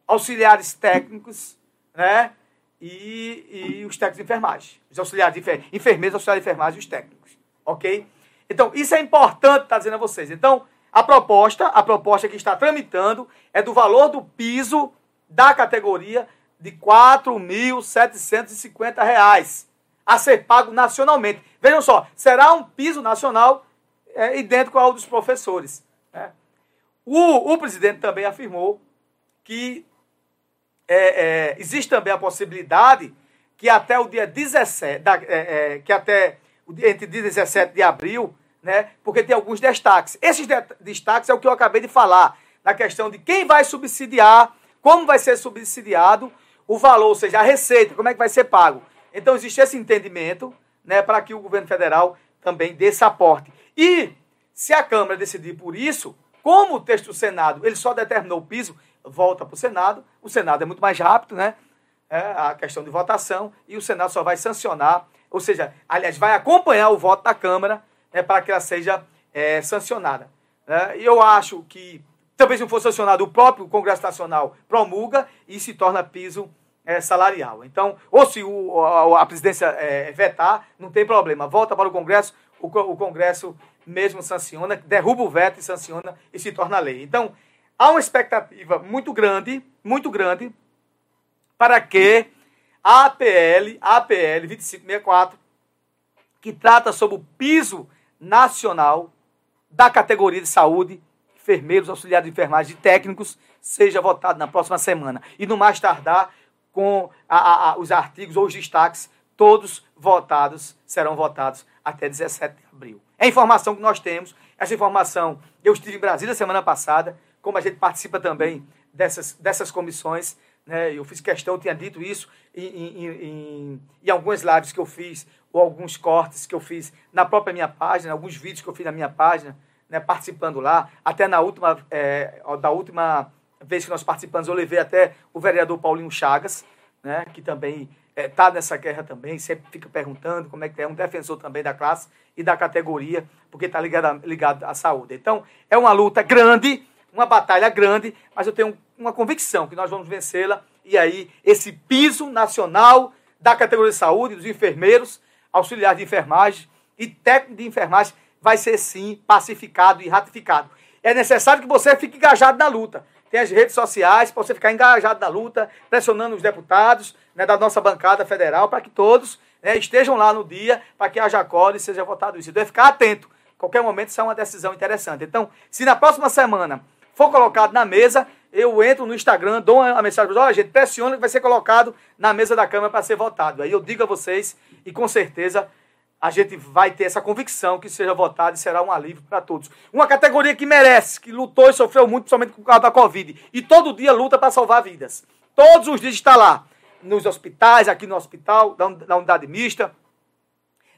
auxiliares técnicos, né? E, e os técnicos de enfermagem. Os auxiliares de enfer, enfermeiros, auxiliares de enfermagem e os técnicos. Ok? Então, isso é importante estar tá dizendo a vocês. Então, a proposta, a proposta que está tramitando é do valor do piso da categoria de R$ 4.750 a ser pago nacionalmente. Vejam só, será um piso nacional é, idêntico ao dos professores. Né? O, o presidente também afirmou que é, é, existe também a possibilidade que até o dia 17, da, é, é, que até entre 17 de abril, né, porque tem alguns destaques. Esses de, destaques é o que eu acabei de falar, na questão de quem vai subsidiar, como vai ser subsidiado o valor, ou seja, a receita, como é que vai ser pago. Então existe esse entendimento né, para que o governo federal também dê esse aporte. E se a Câmara decidir por isso, como o texto do Senado ele só determinou o piso, volta para o Senado. O Senado é muito mais rápido, né? É a questão de votação, e o Senado só vai sancionar, ou seja, aliás, vai acompanhar o voto da Câmara né, para que ela seja é, sancionada. Né? E eu acho que, talvez não for sancionado, o próprio Congresso Nacional promulga e se torna piso é, salarial. Então, ou se o, a, a presidência é, vetar, não tem problema. Volta para o Congresso, o, o Congresso mesmo sanciona, derruba o veto e sanciona e se torna lei. Então, há uma expectativa muito grande, muito grande, para que a APL, a APL 2564, que trata sobre o piso nacional da categoria de saúde, enfermeiros, auxiliares de enfermagem e técnicos, seja votado na próxima semana. E no mais tardar, com a, a, a, os artigos ou os destaques, todos votados, serão votados até 17 de abril. É a informação que nós temos. Essa informação, eu estive em Brasília semana passada, como a gente participa também dessas, dessas comissões, né, eu fiz questão, eu tinha dito isso em, em, em, em, algumas lives que eu fiz, ou alguns cortes que eu fiz na própria minha página, alguns vídeos que eu fiz na minha página, né, participando lá, até na última, é, da última vez que nós participamos, eu levei até o vereador Paulinho Chagas, né, que também está é, nessa guerra também, sempre fica perguntando como é que é, um defensor também da classe e da categoria, porque está ligado, ligado à saúde. Então, é uma luta grande, uma batalha grande, mas eu tenho uma convicção que nós vamos vencê-la, e aí esse piso nacional da categoria de saúde, dos enfermeiros, auxiliares de enfermagem e técnicos de enfermagem vai ser sim pacificado e ratificado. É necessário que você fique engajado na luta tem as redes sociais para você ficar engajado na luta, pressionando os deputados né, da nossa bancada federal para que todos né, estejam lá no dia para que haja acordo e seja votado isso. Então, é ficar atento. Qualquer momento isso é uma decisão interessante. Então, se na próxima semana for colocado na mesa, eu entro no Instagram, dou a mensagem para olha, gente, pressiona que vai ser colocado na mesa da Câmara para ser votado. Aí eu digo a vocês, e com certeza a gente vai ter essa convicção que seja votado e será um alívio para todos. Uma categoria que merece, que lutou e sofreu muito, principalmente o causa da Covid. E todo dia luta para salvar vidas. Todos os dias está lá. Nos hospitais, aqui no hospital, na unidade mista,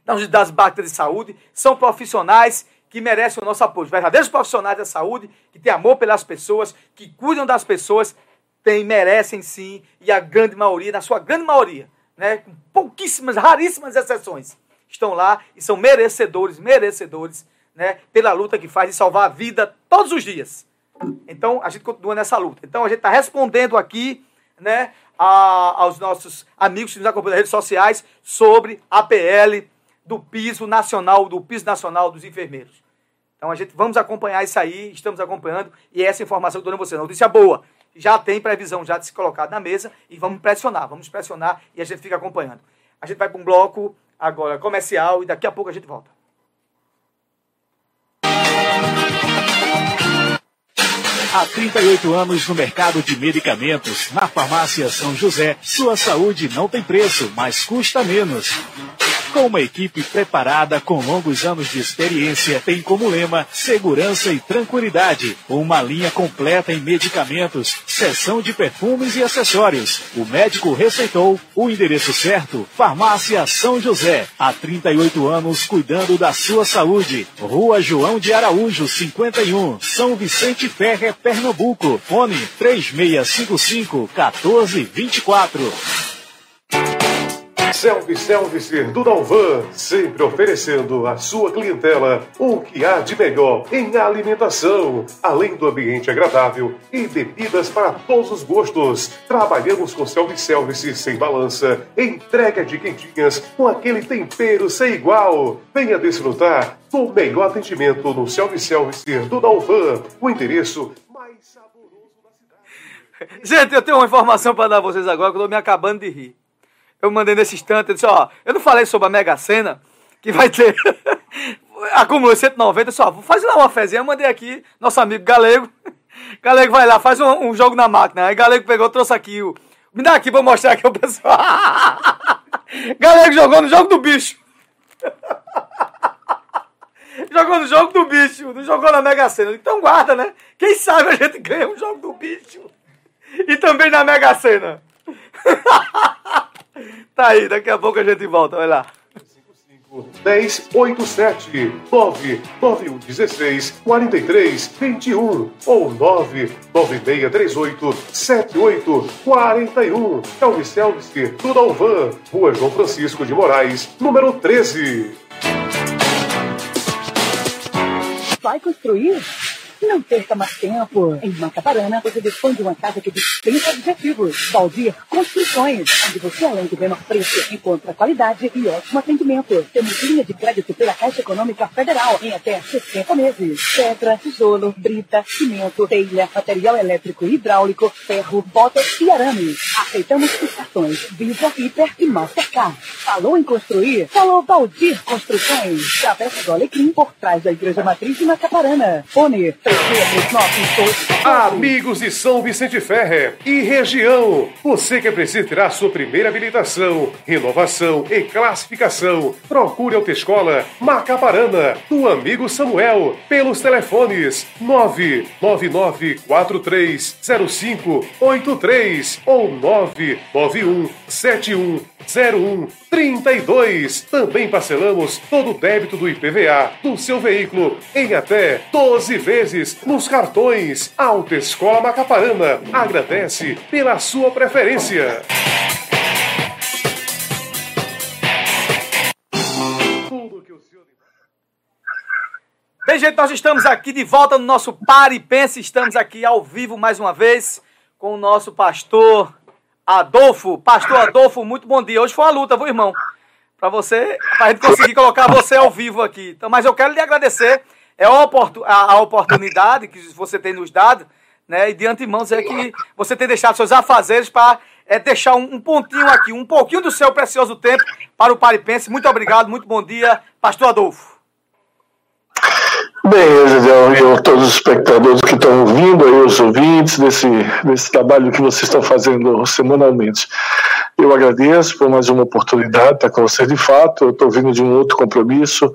nas unidades básicas de saúde. São profissionais que merecem o nosso apoio. Verdadeiros profissionais da saúde, que têm amor pelas pessoas, que cuidam das pessoas, tem, merecem sim, e a grande maioria, na sua grande maioria, né, com pouquíssimas, raríssimas exceções, estão lá e são merecedores, merecedores, né, pela luta que faz de salvar a vida todos os dias. Então, a gente continua nessa luta. Então, a gente está respondendo aqui, né, a, aos nossos amigos que nos acompanham nas redes sociais sobre a PL do piso nacional, do piso nacional dos enfermeiros. Então, a gente vamos acompanhar isso aí, estamos acompanhando, e essa informação que eu dou a você, notícia boa. Já tem previsão já de se colocar na mesa e vamos pressionar, vamos pressionar e a gente fica acompanhando. A gente vai para um bloco agora comercial e daqui a pouco a gente volta. Há 38 anos no mercado de medicamentos, na farmácia São José, sua saúde não tem preço, mas custa menos. Com uma equipe preparada com longos anos de experiência, tem como lema segurança e tranquilidade. Uma linha completa em medicamentos, seção de perfumes e acessórios. O médico receitou o endereço certo, Farmácia São José. Há 38 anos cuidando da sua saúde. Rua João de Araújo, 51, São Vicente Ferre, Pernambuco. Fone 3655 1424. Self-Service do Dalvan, sempre oferecendo à sua clientela o que há de melhor em alimentação, além do ambiente agradável e bebidas para todos os gostos. Trabalhamos com self-service sem balança, entrega de quentinhas com aquele tempero sem igual. Venha desfrutar do melhor atendimento no self-service do Dalvan. O endereço Gente, eu tenho uma informação para dar a vocês agora que eu tô me acabando de rir. Eu mandei nesse instante, eu disse, ó, eu não falei sobre a Mega Sena, que vai ter. *laughs* acumulou 190, só, faz lá uma fezinha, eu mandei aqui, nosso amigo Galego. *laughs* Galego vai lá, faz um, um jogo na máquina. Aí Galego pegou, trouxe aqui o. Me dá aqui, vou mostrar aqui o pessoal. *laughs* Galego jogou no jogo do bicho. jogou no jogo do bicho, não jogou na Mega Sena. Então guarda, né? Quem sabe a gente ganha um jogo do bicho. E também na Mega Sena. Tá aí, daqui a pouco a gente volta, vai lá. 1087 99116 43 21 ou 99638 7841. Elvis Elvis, tudo ao van, Rua João Francisco de Moraes, número 13. Vai construir? Não perca mais tempo. Em Macaparana, você dispõe de uma casa que dispensa objetivos. Valdir Construções, onde você, além do menor preço, encontra qualidade e ótimo atendimento. Temos linha de crédito pela Caixa Econômica Federal em até 60 meses. Pedra, tijolo, brita, cimento, telha, material elétrico e hidráulico, ferro, botas e arame. Aceitamos os cartões Visa, Hiper e Mastercard. Falou em construir? Falou Valdir Construções. Travessa do Alecrim, por trás da Igreja Matriz de Macaparana. Fone Amigos de São Vicente Ferre e região, você que precisa tirar sua primeira habilitação, renovação e classificação, procure a Autoescola Macaparana, do amigo Samuel, pelos telefones 999430583 ou 991710132. Também parcelamos todo o débito do IPVA do seu veículo em até 12 vezes nos cartões. Alta Escola Macaparana agradece pela sua preferência. Bem, gente, nós estamos aqui de volta no nosso Pare e Pense. Estamos aqui ao vivo mais uma vez com o nosso pastor Adolfo. Pastor Adolfo, muito bom dia. Hoje foi uma luta, viu, irmão? Para você, para a gente conseguir colocar você ao vivo aqui. Então, mas eu quero lhe agradecer é a, oportun, a, a oportunidade que você tem nos dado, né? E de antemão dizer que você tem deixado seus afazeres para é, deixar um, um, pontinho aqui, um pouquinho do seu precioso tempo para o Paripense. Muito obrigado, muito bom dia, Pastor Adolfo. Bem, Gisel, e todos os espectadores que estão ouvindo, aí, os ouvintes desse, desse trabalho que vocês estão fazendo semanalmente. Eu agradeço por mais uma oportunidade estar com vocês de fato. Eu estou vindo de um outro compromisso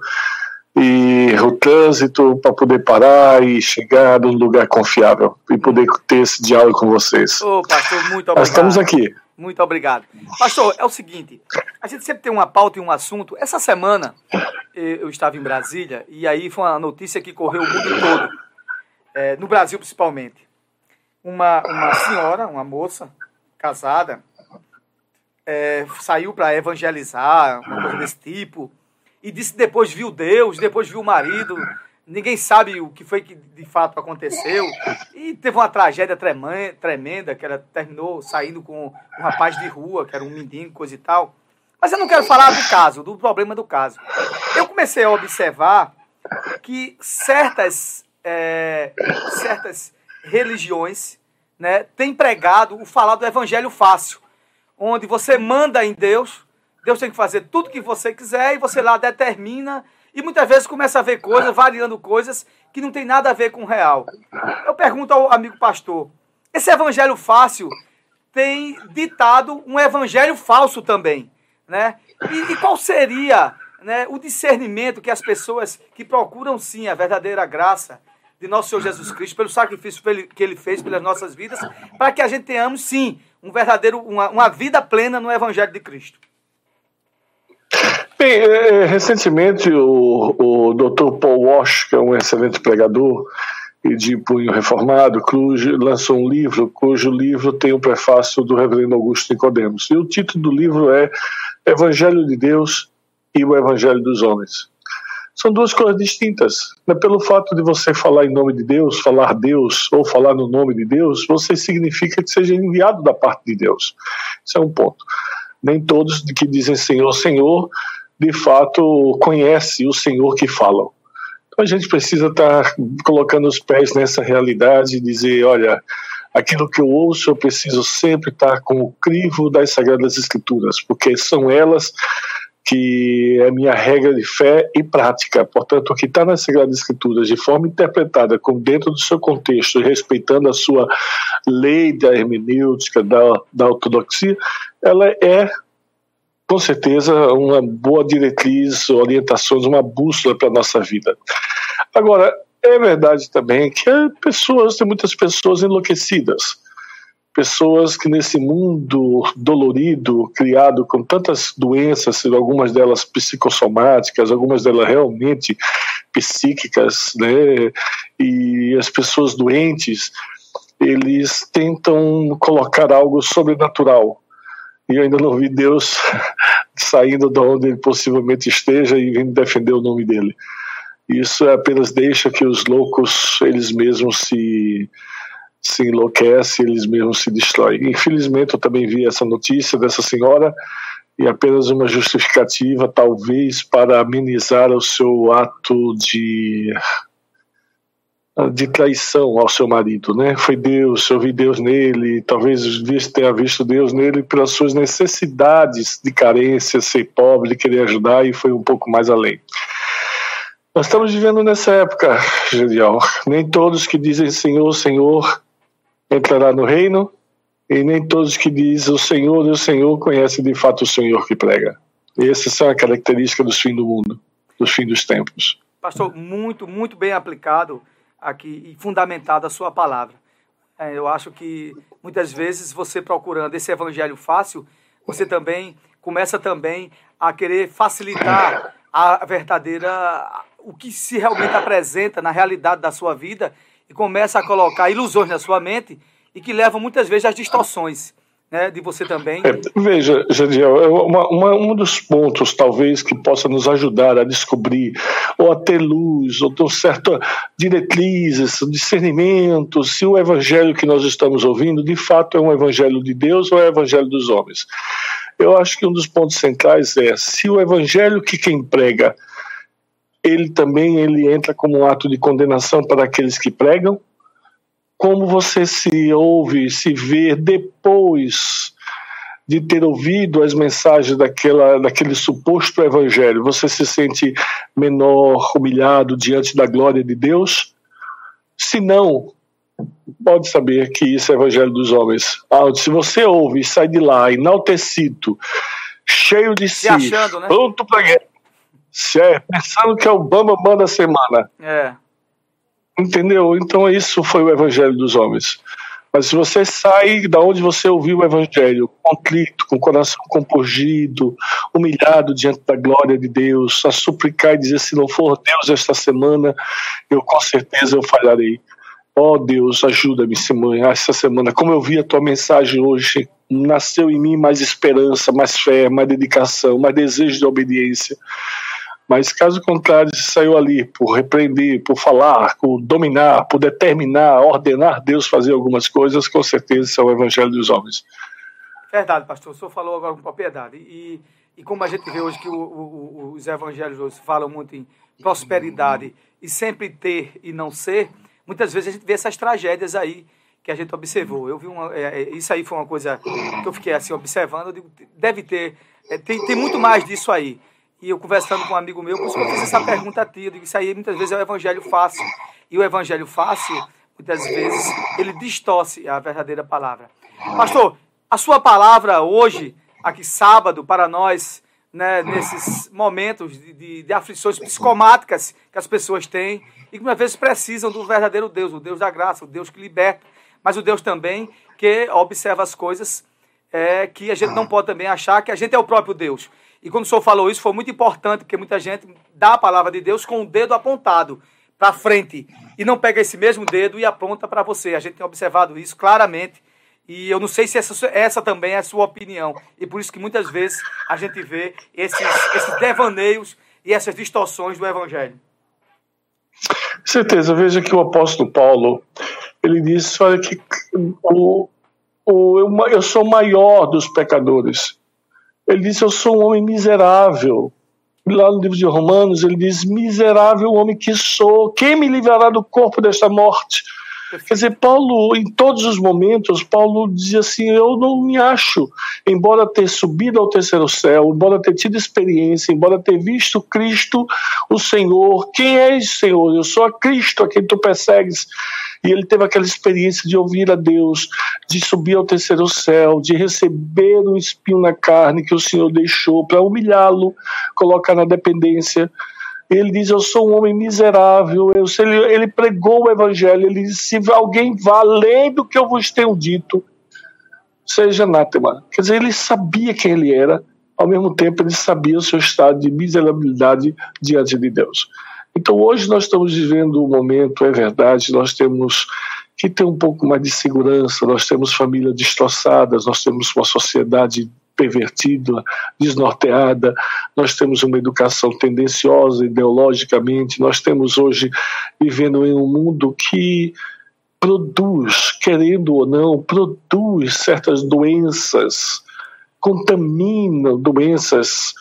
e o trânsito para poder parar e chegar num lugar confiável e poder ter esse diálogo com vocês. Ô, pastor, muito obrigado. Nós estamos aqui. Muito obrigado. Pastor, é o seguinte, a gente sempre tem uma pauta e um assunto. Essa semana eu estava em Brasília e aí foi uma notícia que correu o mundo todo, é, no Brasil principalmente. Uma, uma senhora, uma moça casada, é, saiu para evangelizar, uma coisa desse tipo, e disse depois viu Deus, depois viu o marido. Ninguém sabe o que foi que de fato aconteceu. E teve uma tragédia tremenda, que ela terminou saindo com um rapaz de rua, que era um mendigo, coisa e tal. Mas eu não quero falar do caso, do problema do caso. Eu comecei a observar que certas, é, certas religiões né, têm pregado o falar do evangelho fácil, onde você manda em Deus, Deus tem que fazer tudo que você quiser e você lá determina e muitas vezes começa a ver coisas, variando coisas que não tem nada a ver com o real. Eu pergunto ao amigo pastor, esse evangelho fácil tem ditado um evangelho falso também, né? E, e qual seria né, o discernimento que as pessoas que procuram sim a verdadeira graça de nosso Senhor Jesus Cristo, pelo sacrifício que ele fez pelas nossas vidas, para que a gente tenhamos sim um verdadeiro, uma, uma vida plena no Evangelho de Cristo? Bem, é, é, recentemente o, o Dr. Paul Walsh, que é um excelente pregador e de punho reformado, cujo, lançou um livro cujo livro tem o prefácio do reverendo Augusto Nicodemos. E o título do livro é Evangelho de Deus e o Evangelho dos homens. São duas coisas distintas. Não é pelo fato de você falar em nome de Deus, falar Deus ou falar no nome de Deus, você significa que seja enviado da parte de Deus. Isso é um ponto. Nem todos que dizem Senhor, Senhor, de fato conhecem o Senhor que falam. Então a gente precisa estar colocando os pés nessa realidade e dizer, olha, aquilo que eu ouço eu preciso sempre estar com o crivo das Sagradas Escrituras, porque são elas que é minha regra de fé e prática. Portanto, o que está nas Sagradas Escrituras, de forma interpretada, como dentro do seu contexto, respeitando a sua lei da hermenêutica, da, da ortodoxia, ela é, com certeza, uma boa diretriz, orientações, uma bússola para a nossa vida. Agora, é verdade também que há pessoas, tem muitas pessoas enlouquecidas pessoas que nesse mundo dolorido, criado com tantas doenças, algumas delas psicossomáticas, algumas delas realmente psíquicas, né? E as pessoas doentes, eles tentam colocar algo sobrenatural. E eu ainda não vi Deus *laughs* saindo de onde ele possivelmente esteja e vindo defender o nome dele. Isso apenas deixa que os loucos eles mesmos se se enlouquece, eles mesmos se destroem. Infelizmente, eu também vi essa notícia dessa senhora e apenas uma justificativa, talvez, para amenizar o seu ato de de traição ao seu marido, né? Foi Deus, eu vi Deus nele, talvez tenha visto Deus nele pelas suas necessidades de carência, ser pobre, querer ajudar e foi um pouco mais além. Nós estamos vivendo nessa época, Genial. Nem todos que dizem Senhor, Senhor entrará no reino, e nem todos que dizem o Senhor o Senhor conhecem de fato o Senhor que prega. E essas são a característica dos fins do mundo, dos fins dos tempos. Pastor, muito, muito bem aplicado aqui e fundamentado a sua palavra. É, eu acho que muitas vezes você procurando esse evangelho fácil, você também começa também a querer facilitar a verdadeira o que se realmente apresenta na realidade da sua vida e começa a colocar ilusões na sua mente e que levam muitas vezes às distorções. Né, de você também. É, veja, Jadiel, é uma, uma, um dos pontos talvez que possa nos ajudar a descobrir ou a ter luz, ou ter certa diretrizes, discernimento, se o evangelho que nós estamos ouvindo de fato é um evangelho de Deus ou é o evangelho dos homens. Eu acho que um dos pontos centrais é se o evangelho que quem prega ele também ele entra como um ato de condenação para aqueles que pregam. Como você se ouve, se vê depois de ter ouvido as mensagens daquela, daquele suposto evangelho, você se sente menor, humilhado diante da glória de Deus? Se não, pode saber que isso é evangelho dos homens. Ah, se você ouve e sai de lá enaltecido, cheio de si, achando, né? pronto para guerra, é, pensando que é o Bambam da semana. É. Entendeu? Então isso foi o evangelho dos homens. Mas se você sai da onde você ouviu o evangelho, contrito, com o coração compungido, humilhado diante da glória de Deus, a suplicar e dizer: se não for Deus esta semana, eu com certeza eu falharei. Ó oh, Deus, ajuda-me essa semana. Como eu vi a tua mensagem hoje, nasceu em mim mais esperança, mais fé, mais dedicação, mais desejo de obediência. Mas caso contrário, se saiu ali por repreender, por falar, por dominar, por determinar, ordenar Deus fazer algumas coisas, com certeza isso é o evangelho dos homens. Verdade, pastor. O senhor falou agora com propriedade. E, e como a gente vê hoje que o, o, os evangelhos hoje falam muito em prosperidade e sempre ter e não ser, muitas vezes a gente vê essas tragédias aí que a gente observou. Eu vi uma, é, é isso aí foi uma coisa que eu fiquei assim observando. Eu digo, deve ter, é, tem, tem muito mais disso aí. E eu conversando com um amigo meu, por isso que eu fiz essa pergunta a ti. Eu digo, isso aí muitas vezes é o evangelho fácil. E o evangelho fácil, muitas vezes, ele distorce a verdadeira palavra. Pastor, a sua palavra hoje, aqui sábado, para nós, né, nesses momentos de, de, de, aflições psicomáticas que as pessoas têm e que muitas vezes precisam do verdadeiro Deus, o Deus da graça, o Deus que liberta, mas o Deus também que observa as coisas é, que a gente não pode também achar que a gente é o próprio Deus. E quando o senhor falou isso, foi muito importante, porque muita gente dá a palavra de Deus com o dedo apontado para frente e não pega esse mesmo dedo e aponta para você. A gente tem observado isso claramente E eu não sei se essa, essa também é a sua opinião. E por isso que muitas vezes a gente vê esses, esses devaneios e essas distorções do Evangelho. Certeza. Veja que o apóstolo Paulo, ele disse, olha que o, o, eu, eu sou maior dos pecadores. Ele disse, eu sou um homem miserável. Lá no livro de Romanos, ele diz, miserável homem que sou, quem me livrará do corpo desta morte? Quer dizer, Paulo, em todos os momentos, Paulo dizia assim: Eu não me acho, embora ter subido ao terceiro céu, embora ter tido experiência, embora ter visto Cristo, o Senhor. Quem és, Senhor? Eu sou a Cristo a quem tu persegues. E ele teve aquela experiência de ouvir a Deus, de subir ao terceiro céu, de receber um espinho na carne que o Senhor deixou para humilhá-lo, colocar na dependência. Ele diz: Eu sou um homem miserável. Eu, ele, ele pregou o evangelho. Ele disse: Se alguém vá além do que eu vos tenho dito, seja anátema. Quer dizer, ele sabia quem ele era, ao mesmo tempo, ele sabia o seu estado de miserabilidade diante de Deus. Então, hoje nós estamos vivendo um momento, é verdade, nós temos que ter um pouco mais de segurança, nós temos famílias destroçadas, nós temos uma sociedade pervertida, desnorteada, nós temos uma educação tendenciosa ideologicamente, nós temos hoje vivendo em um mundo que produz, querendo ou não, produz certas doenças, contamina doenças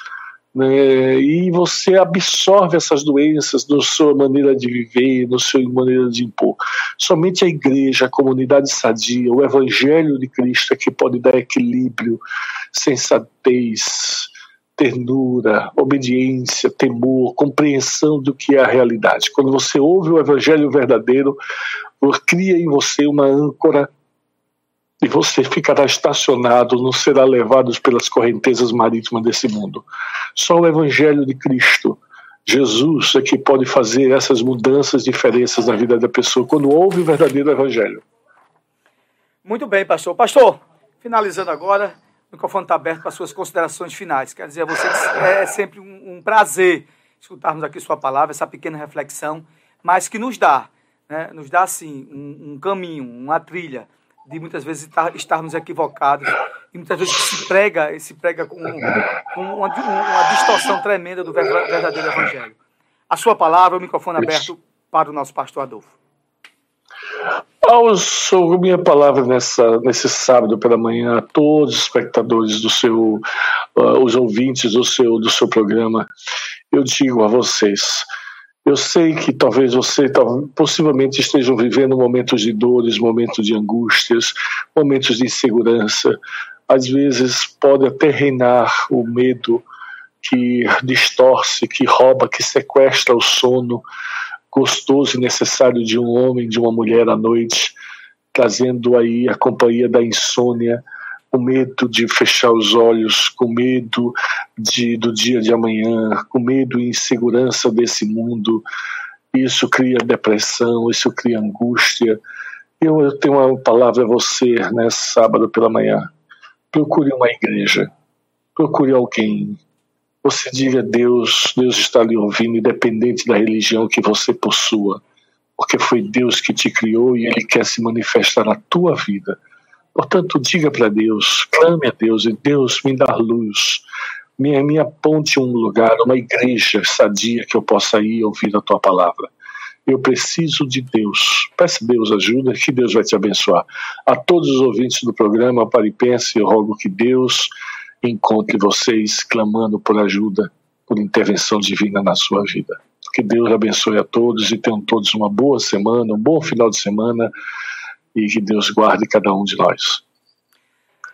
né? e você absorve essas doenças na sua maneira de viver, na sua maneira de impor. Somente a igreja, a comunidade sadia, o evangelho de Cristo é que pode dar equilíbrio, sensatez, ternura, obediência, temor, compreensão do que é a realidade. Quando você ouve o evangelho verdadeiro, cria em você uma âncora e você ficará estacionado, não será levado pelas correntezas marítimas desse mundo. Só o Evangelho de Cristo, Jesus, é que pode fazer essas mudanças, diferenças na vida da pessoa quando ouve o verdadeiro Evangelho. Muito bem, pastor. Pastor, finalizando agora, o microfone está aberto para suas considerações finais. Quer dizer você é sempre um, um prazer escutarmos aqui sua palavra, essa pequena reflexão, mas que nos dá, né, nos dá, assim, um, um caminho, uma trilha de muitas vezes estarmos equivocados e muitas vezes se prega, se prega com, com uma, uma, distorção tremenda do verdadeiro evangelho. A sua palavra, o microfone aberto para o nosso pastor Adolfo. Aos, minha palavra nessa, nesse sábado pela manhã a todos os espectadores do seu, uh, os ouvintes do seu, do seu programa, eu digo a vocês, eu sei que talvez você possivelmente estejam vivendo momentos de dores, momentos de angústias, momentos de insegurança. Às vezes pode até reinar o medo que distorce, que rouba, que sequestra o sono gostoso e necessário de um homem, de uma mulher à noite, trazendo aí a companhia da insônia, com medo de fechar os olhos, com medo de, do dia de amanhã, com medo e insegurança desse mundo. Isso cria depressão, isso cria angústia. Eu, eu tenho uma palavra a você nesse sábado pela manhã. Procure uma igreja, procure alguém. Você diga a Deus, Deus está lhe ouvindo, independente da religião que você possua, porque foi Deus que te criou e Ele quer se manifestar na tua vida Portanto, diga para Deus, clame a Deus, e Deus me dá luz, me, me aponte um lugar, uma igreja sadia que eu possa ir ouvir a tua palavra. Eu preciso de Deus. Peça Deus ajuda, que Deus vai te abençoar. A todos os ouvintes do programa Paripense, eu rogo que Deus encontre vocês clamando por ajuda, por intervenção divina na sua vida. Que Deus abençoe a todos e tenham todos uma boa semana, um bom final de semana e que Deus guarde cada um de nós.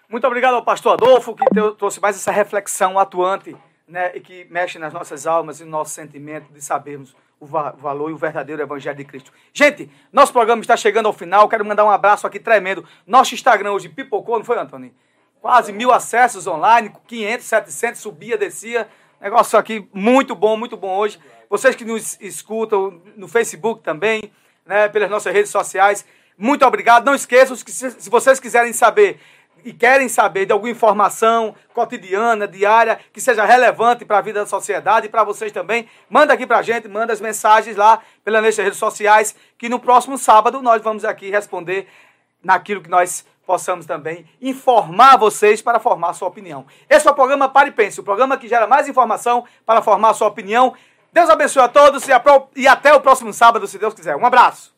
Muito obrigado ao pastor Adolfo, que trouxe mais essa reflexão atuante né, e que mexe nas nossas almas e no nosso sentimento de sabermos o valor e o verdadeiro Evangelho de Cristo. Gente, nosso programa está chegando ao final. Quero mandar um abraço aqui tremendo. Nosso Instagram hoje pipocou, não foi, Antônio? Quase mil acessos online, 500, 700, subia, descia. Negócio aqui muito bom, muito bom hoje. Vocês que nos escutam no Facebook também, né, pelas nossas redes sociais, muito obrigado. Não esqueçam que se vocês quiserem saber e querem saber de alguma informação cotidiana, diária, que seja relevante para a vida da sociedade e para vocês também, manda aqui para a gente, manda as mensagens lá pelas nossas redes sociais, que no próximo sábado nós vamos aqui responder naquilo que nós possamos também informar vocês para formar sua opinião. Esse é o programa Pare e Pense, o programa que gera mais informação para formar sua opinião. Deus abençoe a todos e, e até o próximo sábado, se Deus quiser. Um abraço.